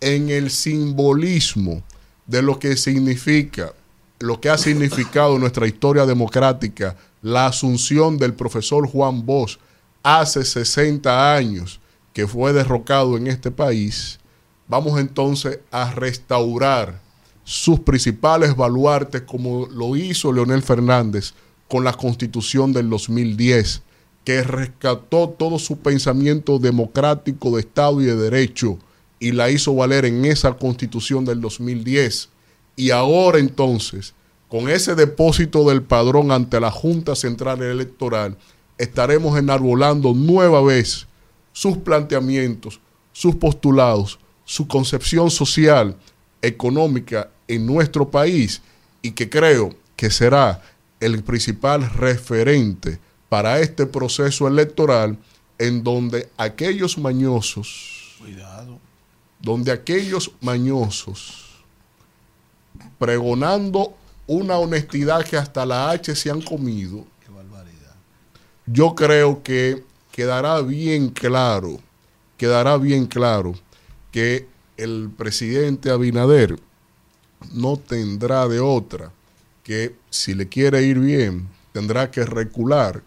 en el simbolismo de lo que significa, lo que ha significado nuestra historia democrática, la asunción del profesor Juan Bosch hace 60 años que fue derrocado en este país, vamos entonces a restaurar sus principales baluartes como lo hizo Leonel Fernández con la constitución del 2010, que rescató todo su pensamiento democrático de Estado y de Derecho y la hizo valer en esa constitución del 2010. Y ahora entonces, con ese depósito del padrón ante la Junta Central Electoral, estaremos enarbolando nueva vez sus planteamientos, sus postulados, su concepción social, económica en nuestro país y que creo que será el principal referente para este proceso electoral en donde aquellos mañosos, Cuidado. donde aquellos mañosos, pregonando una honestidad que hasta la H se han comido, Qué barbaridad. yo creo que quedará bien claro, quedará bien claro que el presidente Abinader no tendrá de otra que si le quiere ir bien, tendrá que recular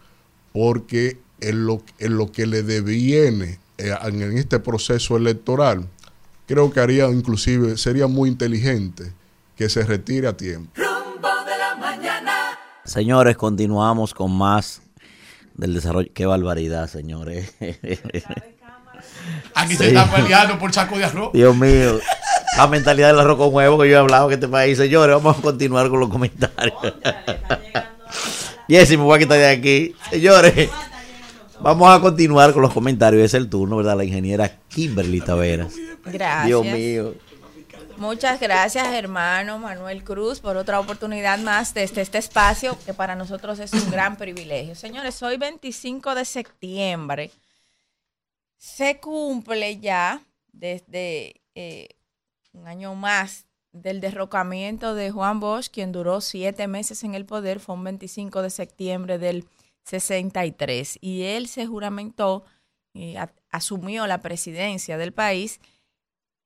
porque en lo, en lo que le deviene eh, en este proceso electoral, creo que haría inclusive, sería muy inteligente que se retire a tiempo. Señores, continuamos con más del desarrollo. Qué barbaridad, señores. Aquí se está peleando por saco de arroz. Dios mío. La mentalidad del arroz con huevo que yo he hablado en este país. Señores, vamos a continuar con los comentarios. <laughs> Jessy, me voy a quitar de aquí. Señores, vamos a continuar con los comentarios. Es el turno, ¿verdad? La ingeniera Kimberly Taveras. Gracias. Dios mío. Muchas gracias, hermano Manuel Cruz, por otra oportunidad más de este, este espacio, que para nosotros es un gran privilegio. Señores, hoy 25 de septiembre se cumple ya desde eh, un año más del derrocamiento de Juan Bosch, quien duró siete meses en el poder, fue un 25 de septiembre del 63, y él se juramentó, y asumió la presidencia del país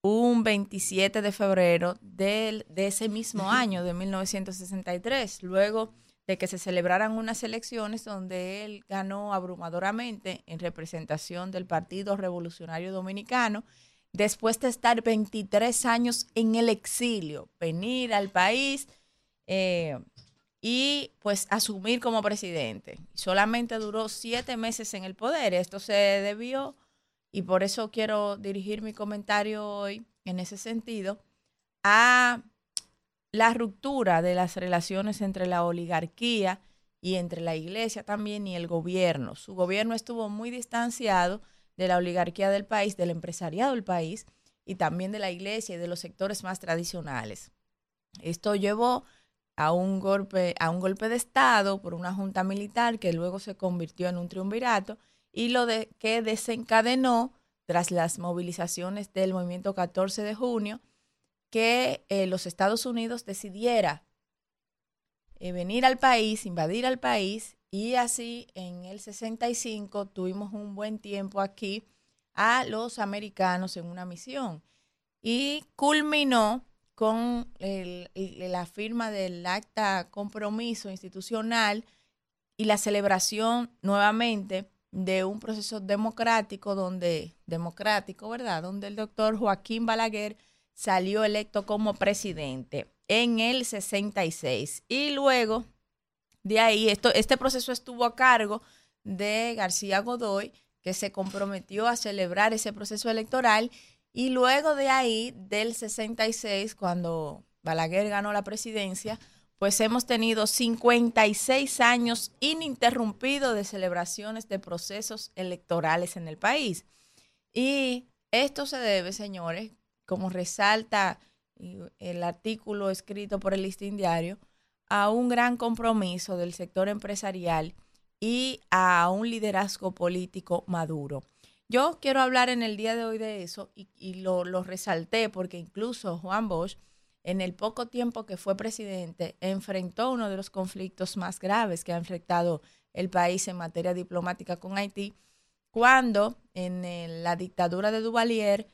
un 27 de febrero de ese mismo año, de 1963, luego de que se celebraran unas elecciones donde él ganó abrumadoramente en representación del Partido Revolucionario Dominicano, después de estar 23 años en el exilio, venir al país eh, y pues asumir como presidente. Solamente duró siete meses en el poder. Esto se debió y por eso quiero dirigir mi comentario hoy en ese sentido a la ruptura de las relaciones entre la oligarquía y entre la iglesia también y el gobierno. Su gobierno estuvo muy distanciado de la oligarquía del país, del empresariado del país y también de la iglesia y de los sectores más tradicionales. Esto llevó a un golpe, a un golpe de Estado por una junta militar que luego se convirtió en un triunvirato y lo que desencadenó tras las movilizaciones del movimiento 14 de junio que eh, los Estados Unidos decidiera eh, venir al país, invadir al país y así en el 65 tuvimos un buen tiempo aquí a los americanos en una misión y culminó con la firma del acta compromiso institucional y la celebración nuevamente de un proceso democrático donde, democrático, ¿verdad? Donde el doctor Joaquín Balaguer salió electo como presidente en el 66. Y luego de ahí, esto, este proceso estuvo a cargo de García Godoy, que se comprometió a celebrar ese proceso electoral. Y luego de ahí, del 66, cuando Balaguer ganó la presidencia, pues hemos tenido 56 años ininterrumpidos de celebraciones de procesos electorales en el país. Y esto se debe, señores, como resalta el artículo escrito por el Listín Diario, a un gran compromiso del sector empresarial y a un liderazgo político maduro. Yo quiero hablar en el día de hoy de eso y, lo, lo resalté porque incluso Juan Bosch en el poco tiempo que fue presidente, enfrentó uno de los conflictos más graves que ha enfrentado el país en materia diplomática con Haití, cuando en la dictadura de Duvalier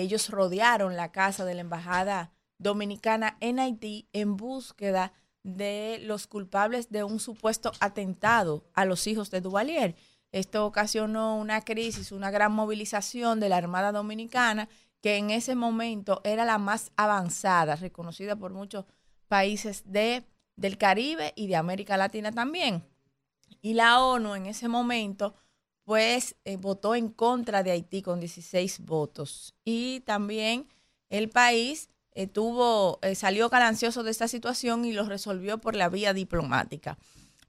ellos rodearon la casa de la embajada dominicana en Haití en búsqueda de los culpables de un supuesto atentado a los hijos de Duvalier. Esto ocasionó una crisis, una gran movilización de la Armada Dominicana que en ese momento era la más avanzada, reconocida por muchos países de, del Caribe y de América Latina también. Y la ONU en ese momento, pues, votó en contra de Haití con 16 votos. Y también el país eh, tuvo, eh, salió ganancioso de esta situación y lo resolvió por la vía diplomática.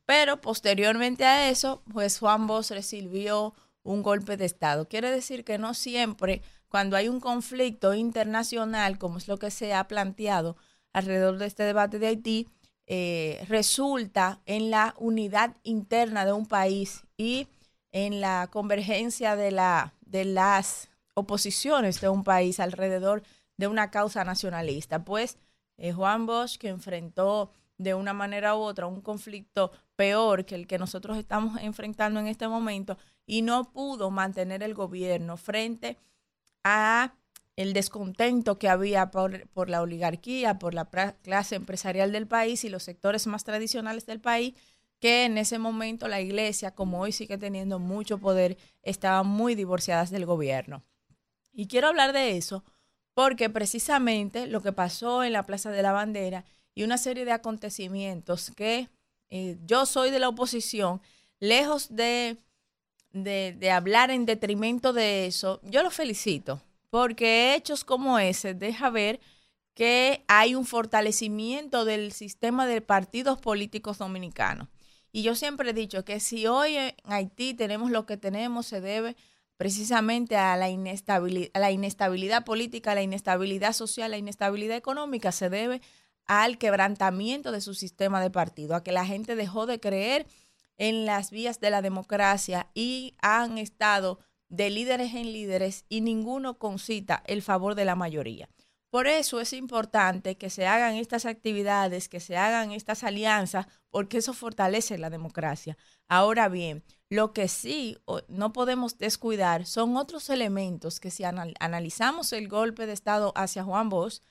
Pero posteriormente a eso, pues Juan Bosch recibió un golpe de Estado. Quiere decir que no siempre cuando hay un conflicto internacional, como es lo que se ha planteado alrededor de este debate de Haití, resulta en la unidad interna de un país y en la convergencia de, la, de las oposiciones de un país alrededor de una causa nacionalista. Pues eh, Juan Bosch, que enfrentó de una manera u otra un conflicto peor que el que nosotros estamos enfrentando en este momento y no pudo mantener el gobierno frente a el descontento que había por, la oligarquía, por la clase empresarial del país y los sectores más tradicionales del país, que en ese momento la iglesia, como hoy sigue teniendo mucho poder, estaban muy divorciadas del gobierno. Y quiero hablar de eso porque precisamente lo que pasó en la Plaza de la Bandera y una serie de acontecimientos que eh, yo soy de la oposición, lejos de de, hablar en detrimento de eso, yo lo felicito, porque hechos como ese deja ver que hay un fortalecimiento del sistema de partidos políticos dominicanos. Y yo siempre he dicho que si hoy en Haití tenemos lo que tenemos, se debe precisamente a la inestabilidad, a la inestabilidad política, a la inestabilidad social, a la inestabilidad económica, se debe al quebrantamiento de su sistema de partido, a que la gente dejó de creer en las vías de la democracia y han estado de líderes en líderes y ninguno concita el favor de la mayoría. Por eso es importante que se hagan estas actividades, que se hagan estas alianzas, porque eso fortalece la democracia. Ahora bien, lo que sí no podemos descuidar son otros elementos que si analizamos el golpe de Estado hacia Juan Bosch,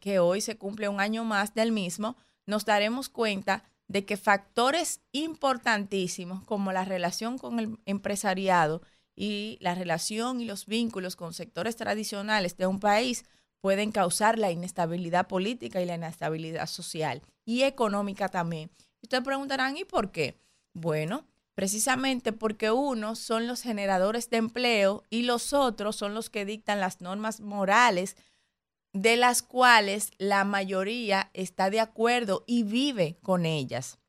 que hoy se cumple un año más del mismo, nos daremos cuenta de que factores importantísimos como la relación con el empresariado y la relación y los vínculos con sectores tradicionales de un país pueden causar la inestabilidad política y la inestabilidad social y económica también. Ustedes preguntarán, ¿y por qué? Bueno, precisamente porque unos son los generadores de empleo y los otros son los que dictan las normas morales de las cuales la mayoría está de acuerdo y vive con ellas,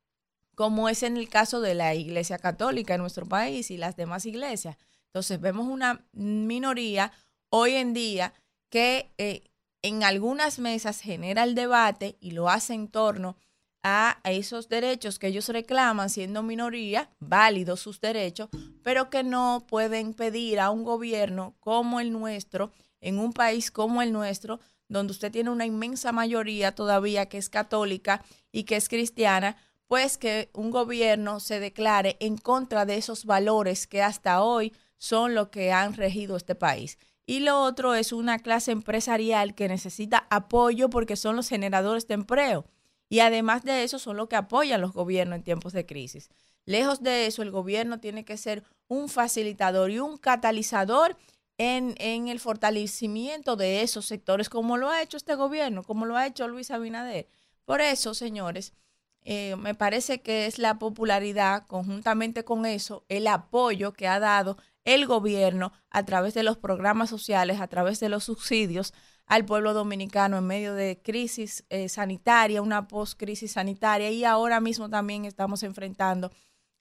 como es en el caso de la Iglesia Católica en nuestro país y las demás iglesias. Entonces vemos una minoría hoy en día que eh, en algunas mesas genera el debate y lo hace en torno a, esos derechos que ellos reclaman siendo minoría, válidos sus derechos, pero que no pueden pedir a un gobierno como el nuestro, en un país como el nuestro, donde usted tiene una inmensa mayoría todavía que es católica y que es cristiana, pues que un gobierno se declare en contra de esos valores que hasta hoy son los que han regido este país. Y lo otro es una clase empresarial que necesita apoyo porque son los generadores de empleo. Y además de eso son los que apoyan los gobiernos en tiempos de crisis. Lejos de eso, el gobierno tiene que ser un facilitador y un catalizador en, el fortalecimiento de esos sectores, como lo ha hecho este gobierno, como lo ha hecho Luis Abinader. Por eso, señores, eh, me parece que es la popularidad, conjuntamente con eso, el apoyo que ha dado el gobierno a través de los programas sociales, a través de los subsidios al pueblo dominicano en medio de crisis eh, sanitaria, una post-crisis sanitaria y ahora mismo también estamos enfrentando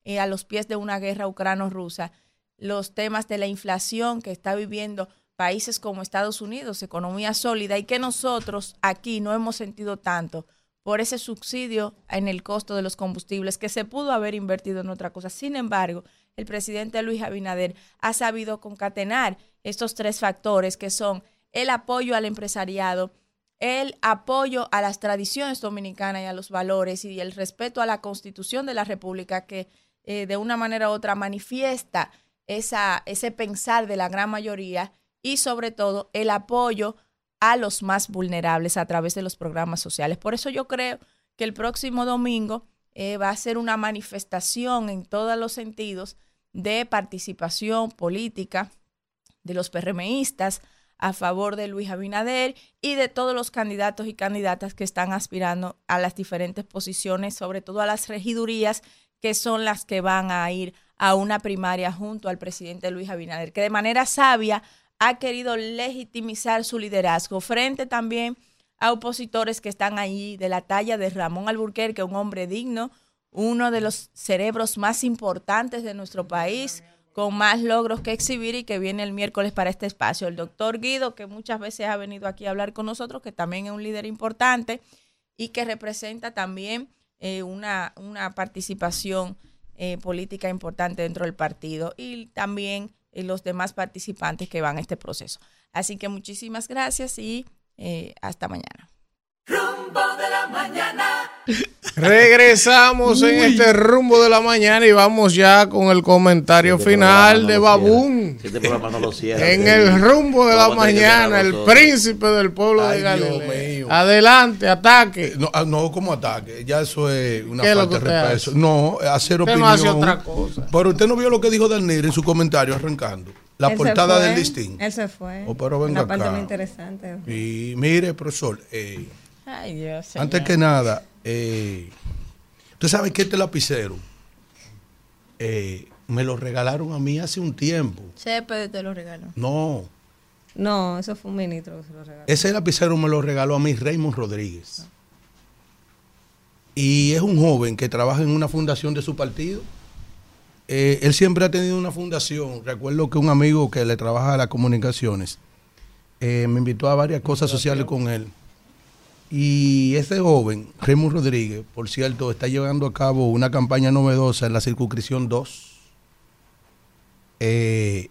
eh, a los pies de una guerra ucrano-rusa los temas de la inflación que está viviendo países como Estados Unidos, economía sólida, y que nosotros aquí no hemos sentido tanto por ese subsidio en el costo de los combustibles que se pudo haber invertido en otra cosa. Sin embargo, el presidente Luis Abinader ha sabido concatenar estos tres factores que son el apoyo al empresariado, el apoyo a las tradiciones dominicanas y a los valores y el respeto a la constitución de la República que eh, de una manera u otra manifiesta esa, ese pensar de la gran mayoría y sobre todo el apoyo a los más vulnerables a través de los programas sociales. Por eso yo creo que el próximo domingo eh, va a ser una manifestación en todos los sentidos de participación política de los PRMistas a favor de Luis Abinader y de todos los candidatos y candidatas que están aspirando a las diferentes posiciones, sobre todo a las regidurías, que son las que van a ir a una primaria junto al presidente Luis Abinader, que de manera sabia ha querido legitimizar su liderazgo. Frente también a opositores que están ahí de la talla de Ramón Alburquerque, un hombre digno, uno de los cerebros más importantes de nuestro país, con más logros que exhibir y que viene el miércoles para este espacio. El doctor Guido, que muchas veces ha venido aquí a hablar con nosotros, que también es un líder importante y que representa también eh, una, una participación eh, política importante dentro del partido y también eh, los demás participantes que van a este proceso. Así que muchísimas gracias y eh, hasta mañana. Rumbo de la mañana. Regresamos en este rumbo de la mañana y vamos ya con el comentario este final de Babún. Este en el rumbo de la mañana, el príncipe del pueblo de Galilea. Adelante, ataque. No, ah, no, como ataque, ya eso es una falta de respeto. No, hacer opinión. No hace otra cosa. Pero usted no vio lo que dijo Daniel en su comentario arrancando. La portada del listín. Él se fue. Oh, pero venga una parte muy interesante. Y mire, profesor, eh, antes que nada, eh, ¿usted sabe que este lapicero eh, me lo regalaron a mí hace un tiempo? Chepe te lo regaló. No. No, eso fue un ministro que se lo regaló. Ese lapicero me lo regaló a mí Raymond Rodríguez. y es un joven que trabaja en una fundación de su partido. Eh, él siempre ha tenido una fundación. Recuerdo que un amigo que le trabaja a las comunicaciones eh, me invitó a varias cosas sociales con él. Y ese joven, Raymond Rodríguez, por cierto, está llevando a cabo una campaña novedosa en la circunscripción 2. Eh,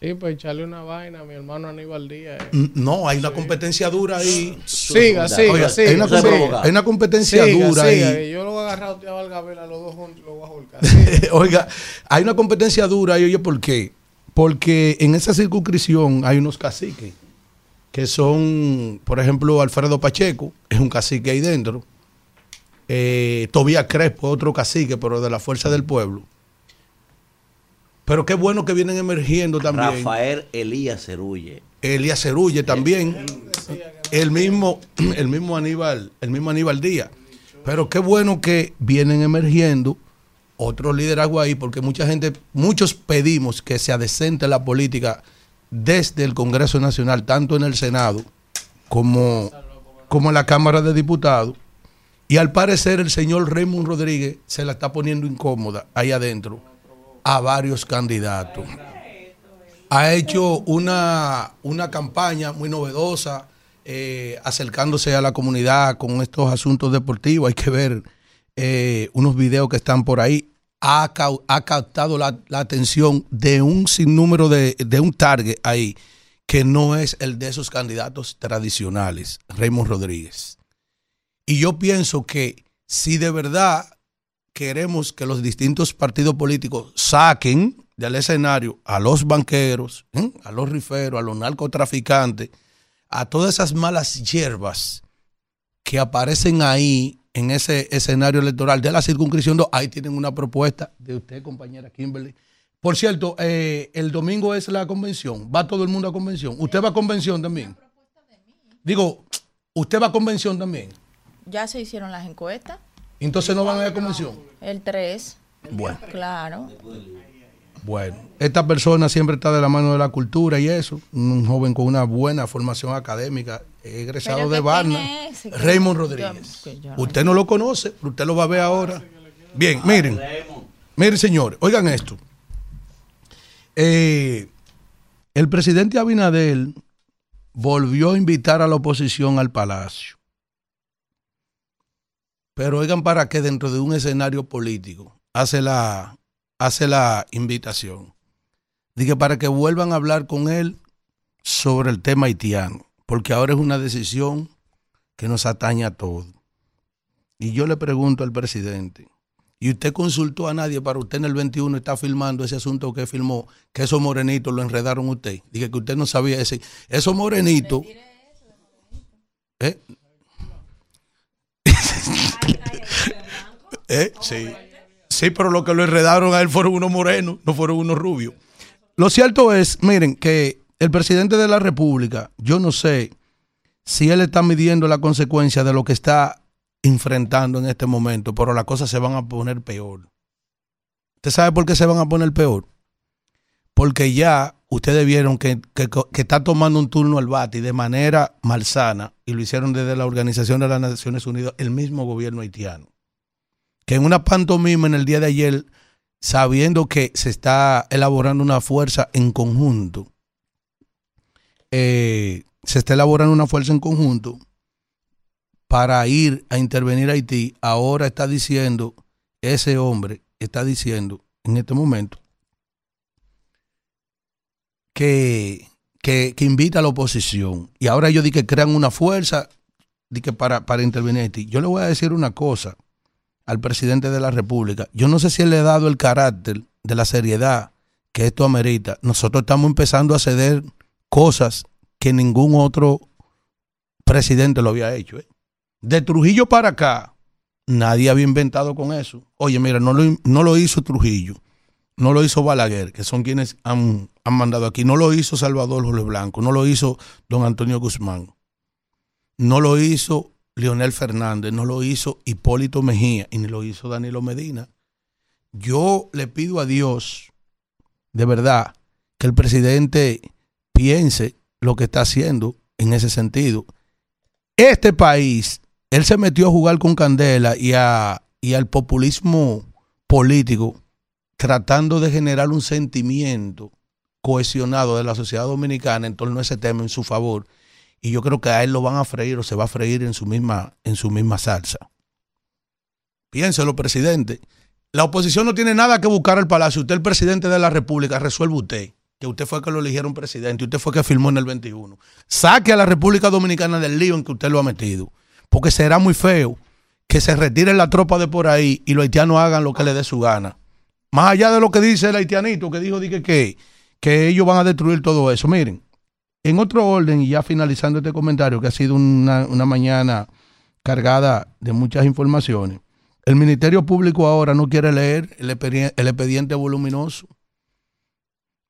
Sí, pues echarle una vaina a mi hermano Aníbal Díaz. Eh. No, hay una competencia dura ahí. Siga, siga, siga. Hay una, hay una competencia dura ahí. Yo lo voy a agarrar a Valgabel a los dos juntos lo voy a volcar. <laughs> Oiga, hay una competencia dura ahí. Oye, ¿por qué? Porque en esa circunscripción hay unos caciques que son, por ejemplo, Alfredo Pacheco, es un cacique ahí dentro. Eh, Tobías Crespo, otro cacique, pero de la Fuerza del Pueblo pero qué bueno que vienen emergiendo también. Rafael Elías Cerulle. Elías Cerulle también. El mismo, <clears throat> el mismo Aníbal, el mismo Aníbal Díaz. Pero qué bueno que vienen emergiendo otros liderazgos ahí, porque mucha gente, muchos pedimos que se adecente la política desde el Congreso Nacional, tanto en el Senado como, como en la Cámara de Diputados. Y al parecer el señor Raymond Rodríguez se la está poniendo incómoda ahí adentro a varios candidatos. Ha hecho una, una campaña muy novedosa, eh, acercándose a la comunidad con estos asuntos deportivos. Hay que ver eh, unos videos que están por ahí. Ha, ha captado la, atención de un sinnúmero de, de un target ahí que no es el de esos candidatos tradicionales, Raymond Rodríguez. Y yo pienso que si de verdad queremos que los distintos partidos políticos saquen del escenario a los banqueros, ¿eh? a los riferos, a los narcotraficantes, a todas esas malas hierbas que aparecen ahí en ese escenario electoral de la circunscripción 2. Ahí tienen una propuesta de usted, compañera Kimberly. Por cierto, eh, el domingo es la convención. ¿Va todo el mundo a convención? ¿Usted va a convención también? Digo, ¿usted va a convención también? Ya se hicieron las encuestas. Entonces no van a la convención. El 3. Bueno. Claro. Bueno, esta persona siempre está de la mano de la cultura y eso. Un joven con una buena formación académica, egresado de Varna, Raymond Rodríguez. Usted no lo conoce, pero usted lo va a ver ahora. Bien, miren. Miren, señores, oigan esto. Eh, el presidente Abinadel volvió a invitar a la oposición al palacio. Pero oigan para qué dentro de un escenario político hace la, hace la invitación. Dije para que vuelvan a hablar con él sobre el tema haitiano, porque ahora es una decisión que nos atañe a todos. Y yo le pregunto al presidente, ¿y usted consultó a nadie para usted en el 21 está filmando ese asunto que filmó, que esos morenitos lo enredaron usted? Dije que usted no sabía ese. Esos morenitos... ¿Eh? ¿Eh? Sí. Sí, pero lo que lo enredaron a él fueron unos morenos, no fueron unos rubios. Lo cierto es, miren, que el presidente de la República, yo no sé si él está midiendo la consecuencia de lo que está enfrentando en este momento, pero las cosas se van a poner peor. ¿Usted sabe por qué se van a poner peor? Porque ya ustedes vieron que, que, que está tomando un turno al bate de manera malsana, y lo hicieron desde la Organización de las Naciones Unidas, el mismo gobierno haitiano que en una pantomima en el día de ayer, sabiendo que se está elaborando una fuerza en conjunto, eh, se está elaborando una fuerza en conjunto para ir a intervenir a Haití, ahora está diciendo, ese hombre está diciendo en este momento que, que, invita a la oposición. Y ahora ellos dicen que crean una fuerza para, para intervenir a Haití. Yo le voy a decir una cosa al presidente de la República. Yo no sé si le ha dado el carácter de la seriedad que esto amerita. Nosotros estamos empezando a ceder cosas que ningún otro presidente lo había hecho. ¿eh? De Trujillo para acá, nadie había inventado con eso. Oye, mira, no lo, no lo hizo Trujillo, no lo hizo Balaguer, que son quienes han, han mandado aquí, no lo hizo Salvador Jorge Blanco, no lo hizo don Antonio Guzmán, no lo hizo Leonel Fernández, no lo hizo Hipólito Mejía y ni lo hizo Danilo Medina. Yo le pido a Dios, de verdad, que el presidente piense lo que está haciendo en ese sentido. Este país él se metió a jugar con Candela y, a, y al populismo político, tratando de generar un sentimiento cohesionado de la sociedad dominicana en torno a ese tema en su favor. Y yo creo que a él lo van a freír o se va a freír en su misma, en su misma salsa. Piénselo, presidente. La oposición no tiene nada que buscar al palacio. Usted, el presidente de la República, resuelve usted. Que usted fue que lo eligieron presidente. Usted fue que firmó en el 21. Saque a la República Dominicana del lío en que usted lo ha metido. Porque será muy feo que se retire la tropa de por ahí y los haitianos hagan lo que les dé su gana. Más allá de lo que dice el haitianito, que dijo que, que, que ellos van a destruir todo eso. Miren, en otro orden, y ya finalizando este comentario, que ha sido una, una mañana cargada de muchas informaciones, el Ministerio Público ahora no quiere leer el, expediente voluminoso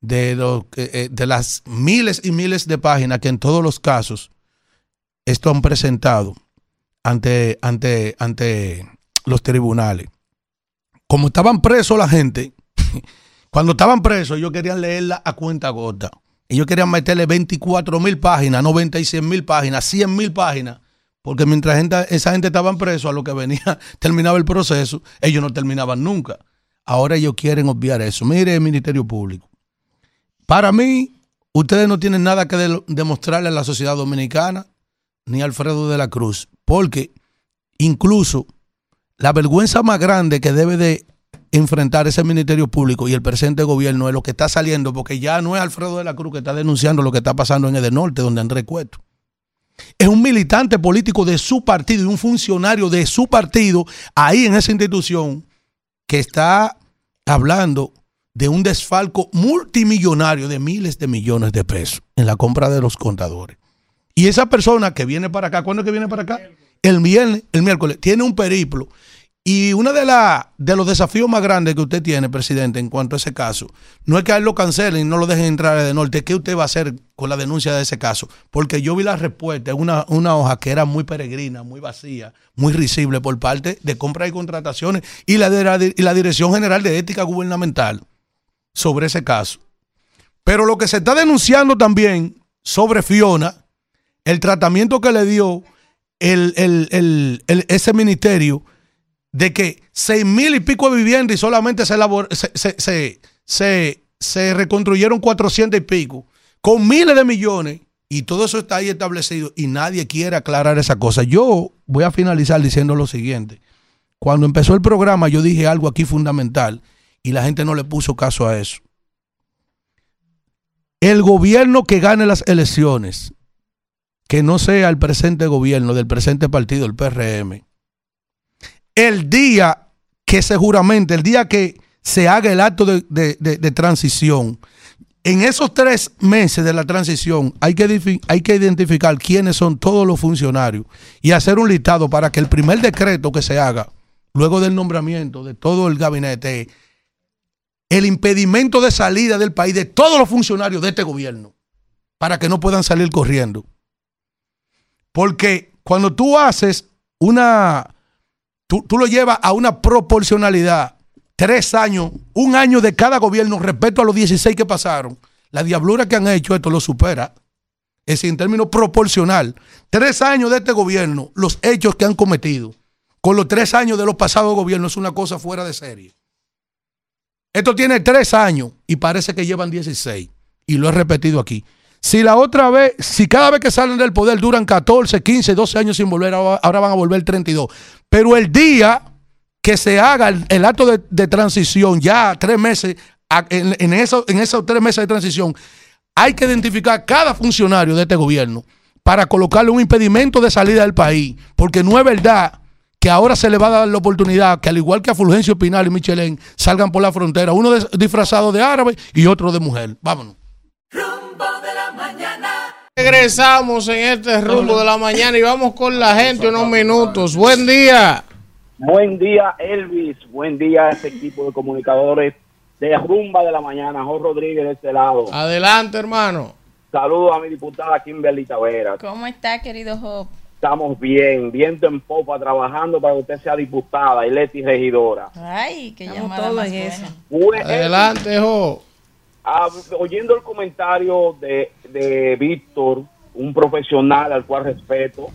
de, eh, de las miles y miles de páginas que en todos los casos esto han presentado ante, ante, ante los tribunales. Como estaban presos la gente, <laughs> cuando estaban presos ellos querían leerla a cuenta gota. Ellos querían meterle 24 mil páginas, 96 mil páginas, 100 mil páginas porque mientras esa gente estaba preso, a lo que venía, <laughs> terminaba el proceso, ellos no terminaban nunca. Ahora ellos quieren obviar eso. Mire el Ministerio Público. Para mí, ustedes no tienen nada que demostrarle a la sociedad dominicana ni a Alfredo de la Cruz, porque incluso la vergüenza más grande que debe de enfrentar ese Ministerio Público y el presente gobierno es lo que está saliendo, porque ya no es Alfredo de la Cruz que está denunciando lo que está pasando en el norte, donde Andrés Cueto. Es un militante político de su partido y un funcionario de su partido ahí en esa institución que está hablando de un desfalco multimillonario de miles de millones de pesos en la compra de los contadores. Y esa persona que viene para acá, ¿cuándo es que viene para acá? El viernes, el miércoles, tiene un periplo y uno de, de los desafíos más grandes que usted tiene, presidente, en cuanto a ese caso, no es que a él lo cancelen y no lo dejen entrar de norte, ¿qué usted va a hacer con la denuncia de ese caso? Porque yo vi la respuesta en una, una hoja que era muy peregrina, muy vacía, muy risible por parte de compras y contrataciones y la, de la, la Dirección General de Ética Gubernamental sobre ese caso. Pero lo que se está denunciando también sobre Fiona, el tratamiento que le dio el, ese ministerio, de que seis mil y pico de viviendas y solamente se, se, reconstruyeron 400 y pico, con miles de millones, y todo eso está ahí establecido y nadie quiere aclarar esa cosa. Yo voy a finalizar diciendo lo siguiente. Cuando empezó el programa yo dije algo aquí fundamental y la gente no le puso caso a eso. El gobierno que gane las elecciones, que no sea el presente gobierno del presente partido, el PRM, el día que se juramente, el día que se haga el acto de, transición, en esos tres meses de la transición hay que, hay que identificar quiénes son todos los funcionarios y hacer un listado para que el primer decreto que se haga, luego del nombramiento de todo el gabinete, el impedimento de salida del país de todos los funcionarios de este gobierno, para que no puedan salir corriendo. Porque cuando tú haces una tú, lo llevas a una proporcionalidad, tres años, un año de cada gobierno respecto a los 16 que pasaron, la diablura que han hecho esto lo supera. Es en términos proporcional, tres años de este gobierno, los hechos que han cometido, con los tres años de los pasados gobiernos, es una cosa fuera de serie. Esto tiene tres años y parece que llevan 16. Y lo he repetido aquí. Si la otra vez, si cada vez que salen del poder duran 14, 15, 12 años sin volver, ahora van a volver 32. Pero el día que se haga el, acto de, transición, ya tres meses, en, eso, en esos tres meses de transición, hay que identificar cada funcionario de este gobierno para colocarle un impedimento de salida del país. Porque no es verdad que ahora se le va a dar la oportunidad que al igual que a Fulgencio Pinal y Michelén salgan por la frontera, uno disfrazado de árabe y otro de mujer. Vámonos. Regresamos en este rumbo de la mañana y vamos con la gente unos minutos. Buen día. Buen día, Elvis. Buen día a este equipo de comunicadores de Rumba de la Mañana. Jorge Rodríguez de este lado. Adelante, hermano. Saludos a mi diputada Kimberly Tavera. ¿Cómo está, querido Job? Estamos bien, viento en popa, trabajando para que usted sea diputada y Leti regidora. Ay, que llamada más eso. Adelante, Job. Ah, oyendo el comentario de, de Víctor, un profesional al cual respeto,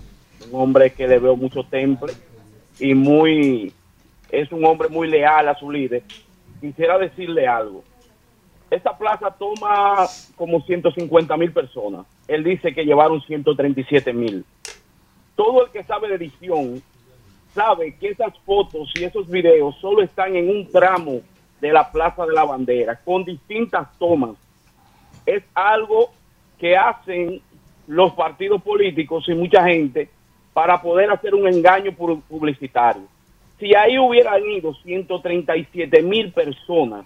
un hombre que le veo mucho temple y muy, es un hombre muy leal a su líder. Quisiera decirle algo. Esta plaza toma como 150 mil personas. Él dice que llevaron 137 mil. Todo el que sabe de edición sabe que esas fotos y esos videos solo están en un tramo de la Plaza de la Bandera, con distintas tomas. Es algo que hacen los partidos políticos y mucha gente para poder hacer un engaño publicitario. Si ahí hubieran ido 137 mil personas,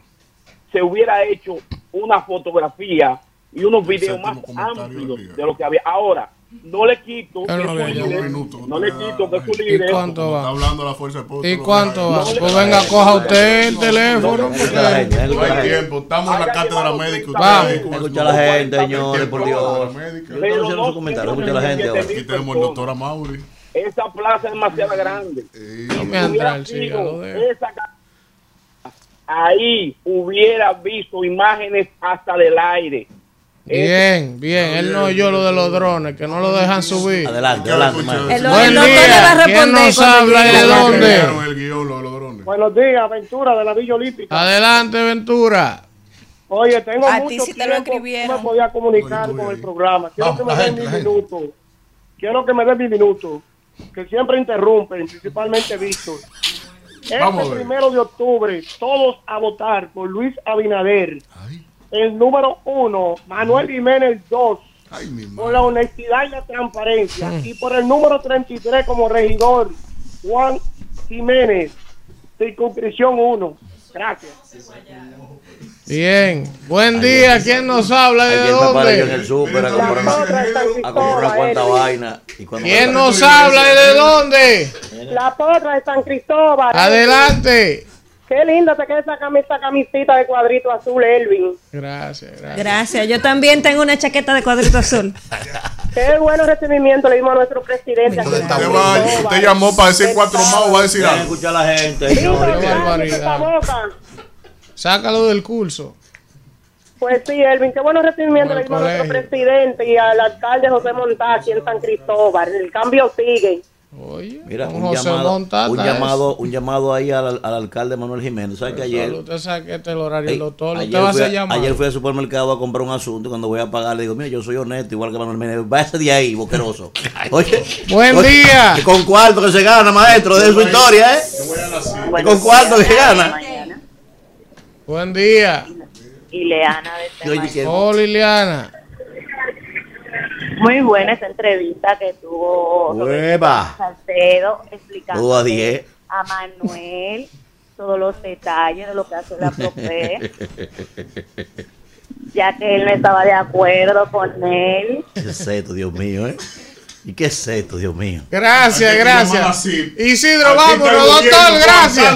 se hubiera hecho una fotografía y unos videos más amplios de lo que había. Ahora, no le quito que no, líder, no le quito que su líder. ¿Y cuánto va? Está hablando la fuerza de ¿Y cuánto va? Pues venga, coja usted el teléfono. No hay tiempo, estamos en la cátedra médica. Vamos. Escucha a la gente, señores, por Dios. No escucha a la gente. Aquí tenemos el doctor Amaury. Esa plaza es demasiado grande. No me entra el cigarro de esa ahí hubiera visto imágenes hasta del aire. Bien, bien. Él no oyó lo de los drones, que no lo dejan subir. Adelante, adelante. Buen día. ¿Quién nos habla y de dónde? Buenos días, Ventura de la Villa Olímpica. Adelante, Ventura. Oye, tengo A mucho ti sí te lo tiempo no me podía comunicar con el programa. Quiero que me den mi minuto. Quiero que me den mi minuto. Que siempre interrumpen, principalmente Víctor. Este primero de octubre, todos a votar por Luis Abinader. El número uno, Manuel Jiménez dos. por la honestidad y la transparencia. Mm. Y por el número 33 como regidor, Juan Jiménez, circunscripción 1. Gracias. Bien. Buen día. ¿Quién nos habla de en dónde? el súper a comprar una, a comprar una cuanta vaina. Y cuando ¿Quién nos habla de dónde? La potra de San Cristóbal. Adelante. Qué linda te queda esa camisa, camisita de cuadrito azul, Elvin. Gracias, gracias. Gracias. Yo también tengo una chaqueta de cuadrito azul. <laughs> Qué bueno recibimiento le dimos a nuestro presidente. San Usted, llamó para decir cuatro más o va a decir algo. escuchar a la gente. Sácalo del curso. Pues sí, Elvin, qué bueno recibimiento le dimos a nuestro presidente y al alcalde José Montá aquí en San Cristóbal. El cambio sigue. Oye, Mira, un José llamado, Montata un llamado, un llamado ahí al, al alcalde Manuel Jiménez. ¿Sabes que ayer, Solo Usted sabe que este es el horario del Ey, doctor. Usted ayer, va a fui a, llamar. ayer fui al supermercado a comprar un asunto y cuando voy a pagar le digo, mira, yo soy honesto, igual que Manuel Jiménez. Váyase de ahí, boqueroso. <laughs> Oye, Buen oye, día. Con cuarto que se gana, maestro, de su historia, ¿eh? Con cuarto que se gana. Buen día. Ileana de Oye, que- Oh, Liliana. Muy buena esa entrevista que tuvo Hueva. Salcedo explicando a 10. a Manuel todos los detalles de lo que hace la PROPE, ya que él no estaba de acuerdo con él. ¿Qué es esto, Dios mío, eh? ¿Y qué es esto, Dios mío? Gracias, gracias. así. Isidro, vámonos, doctor, gracias.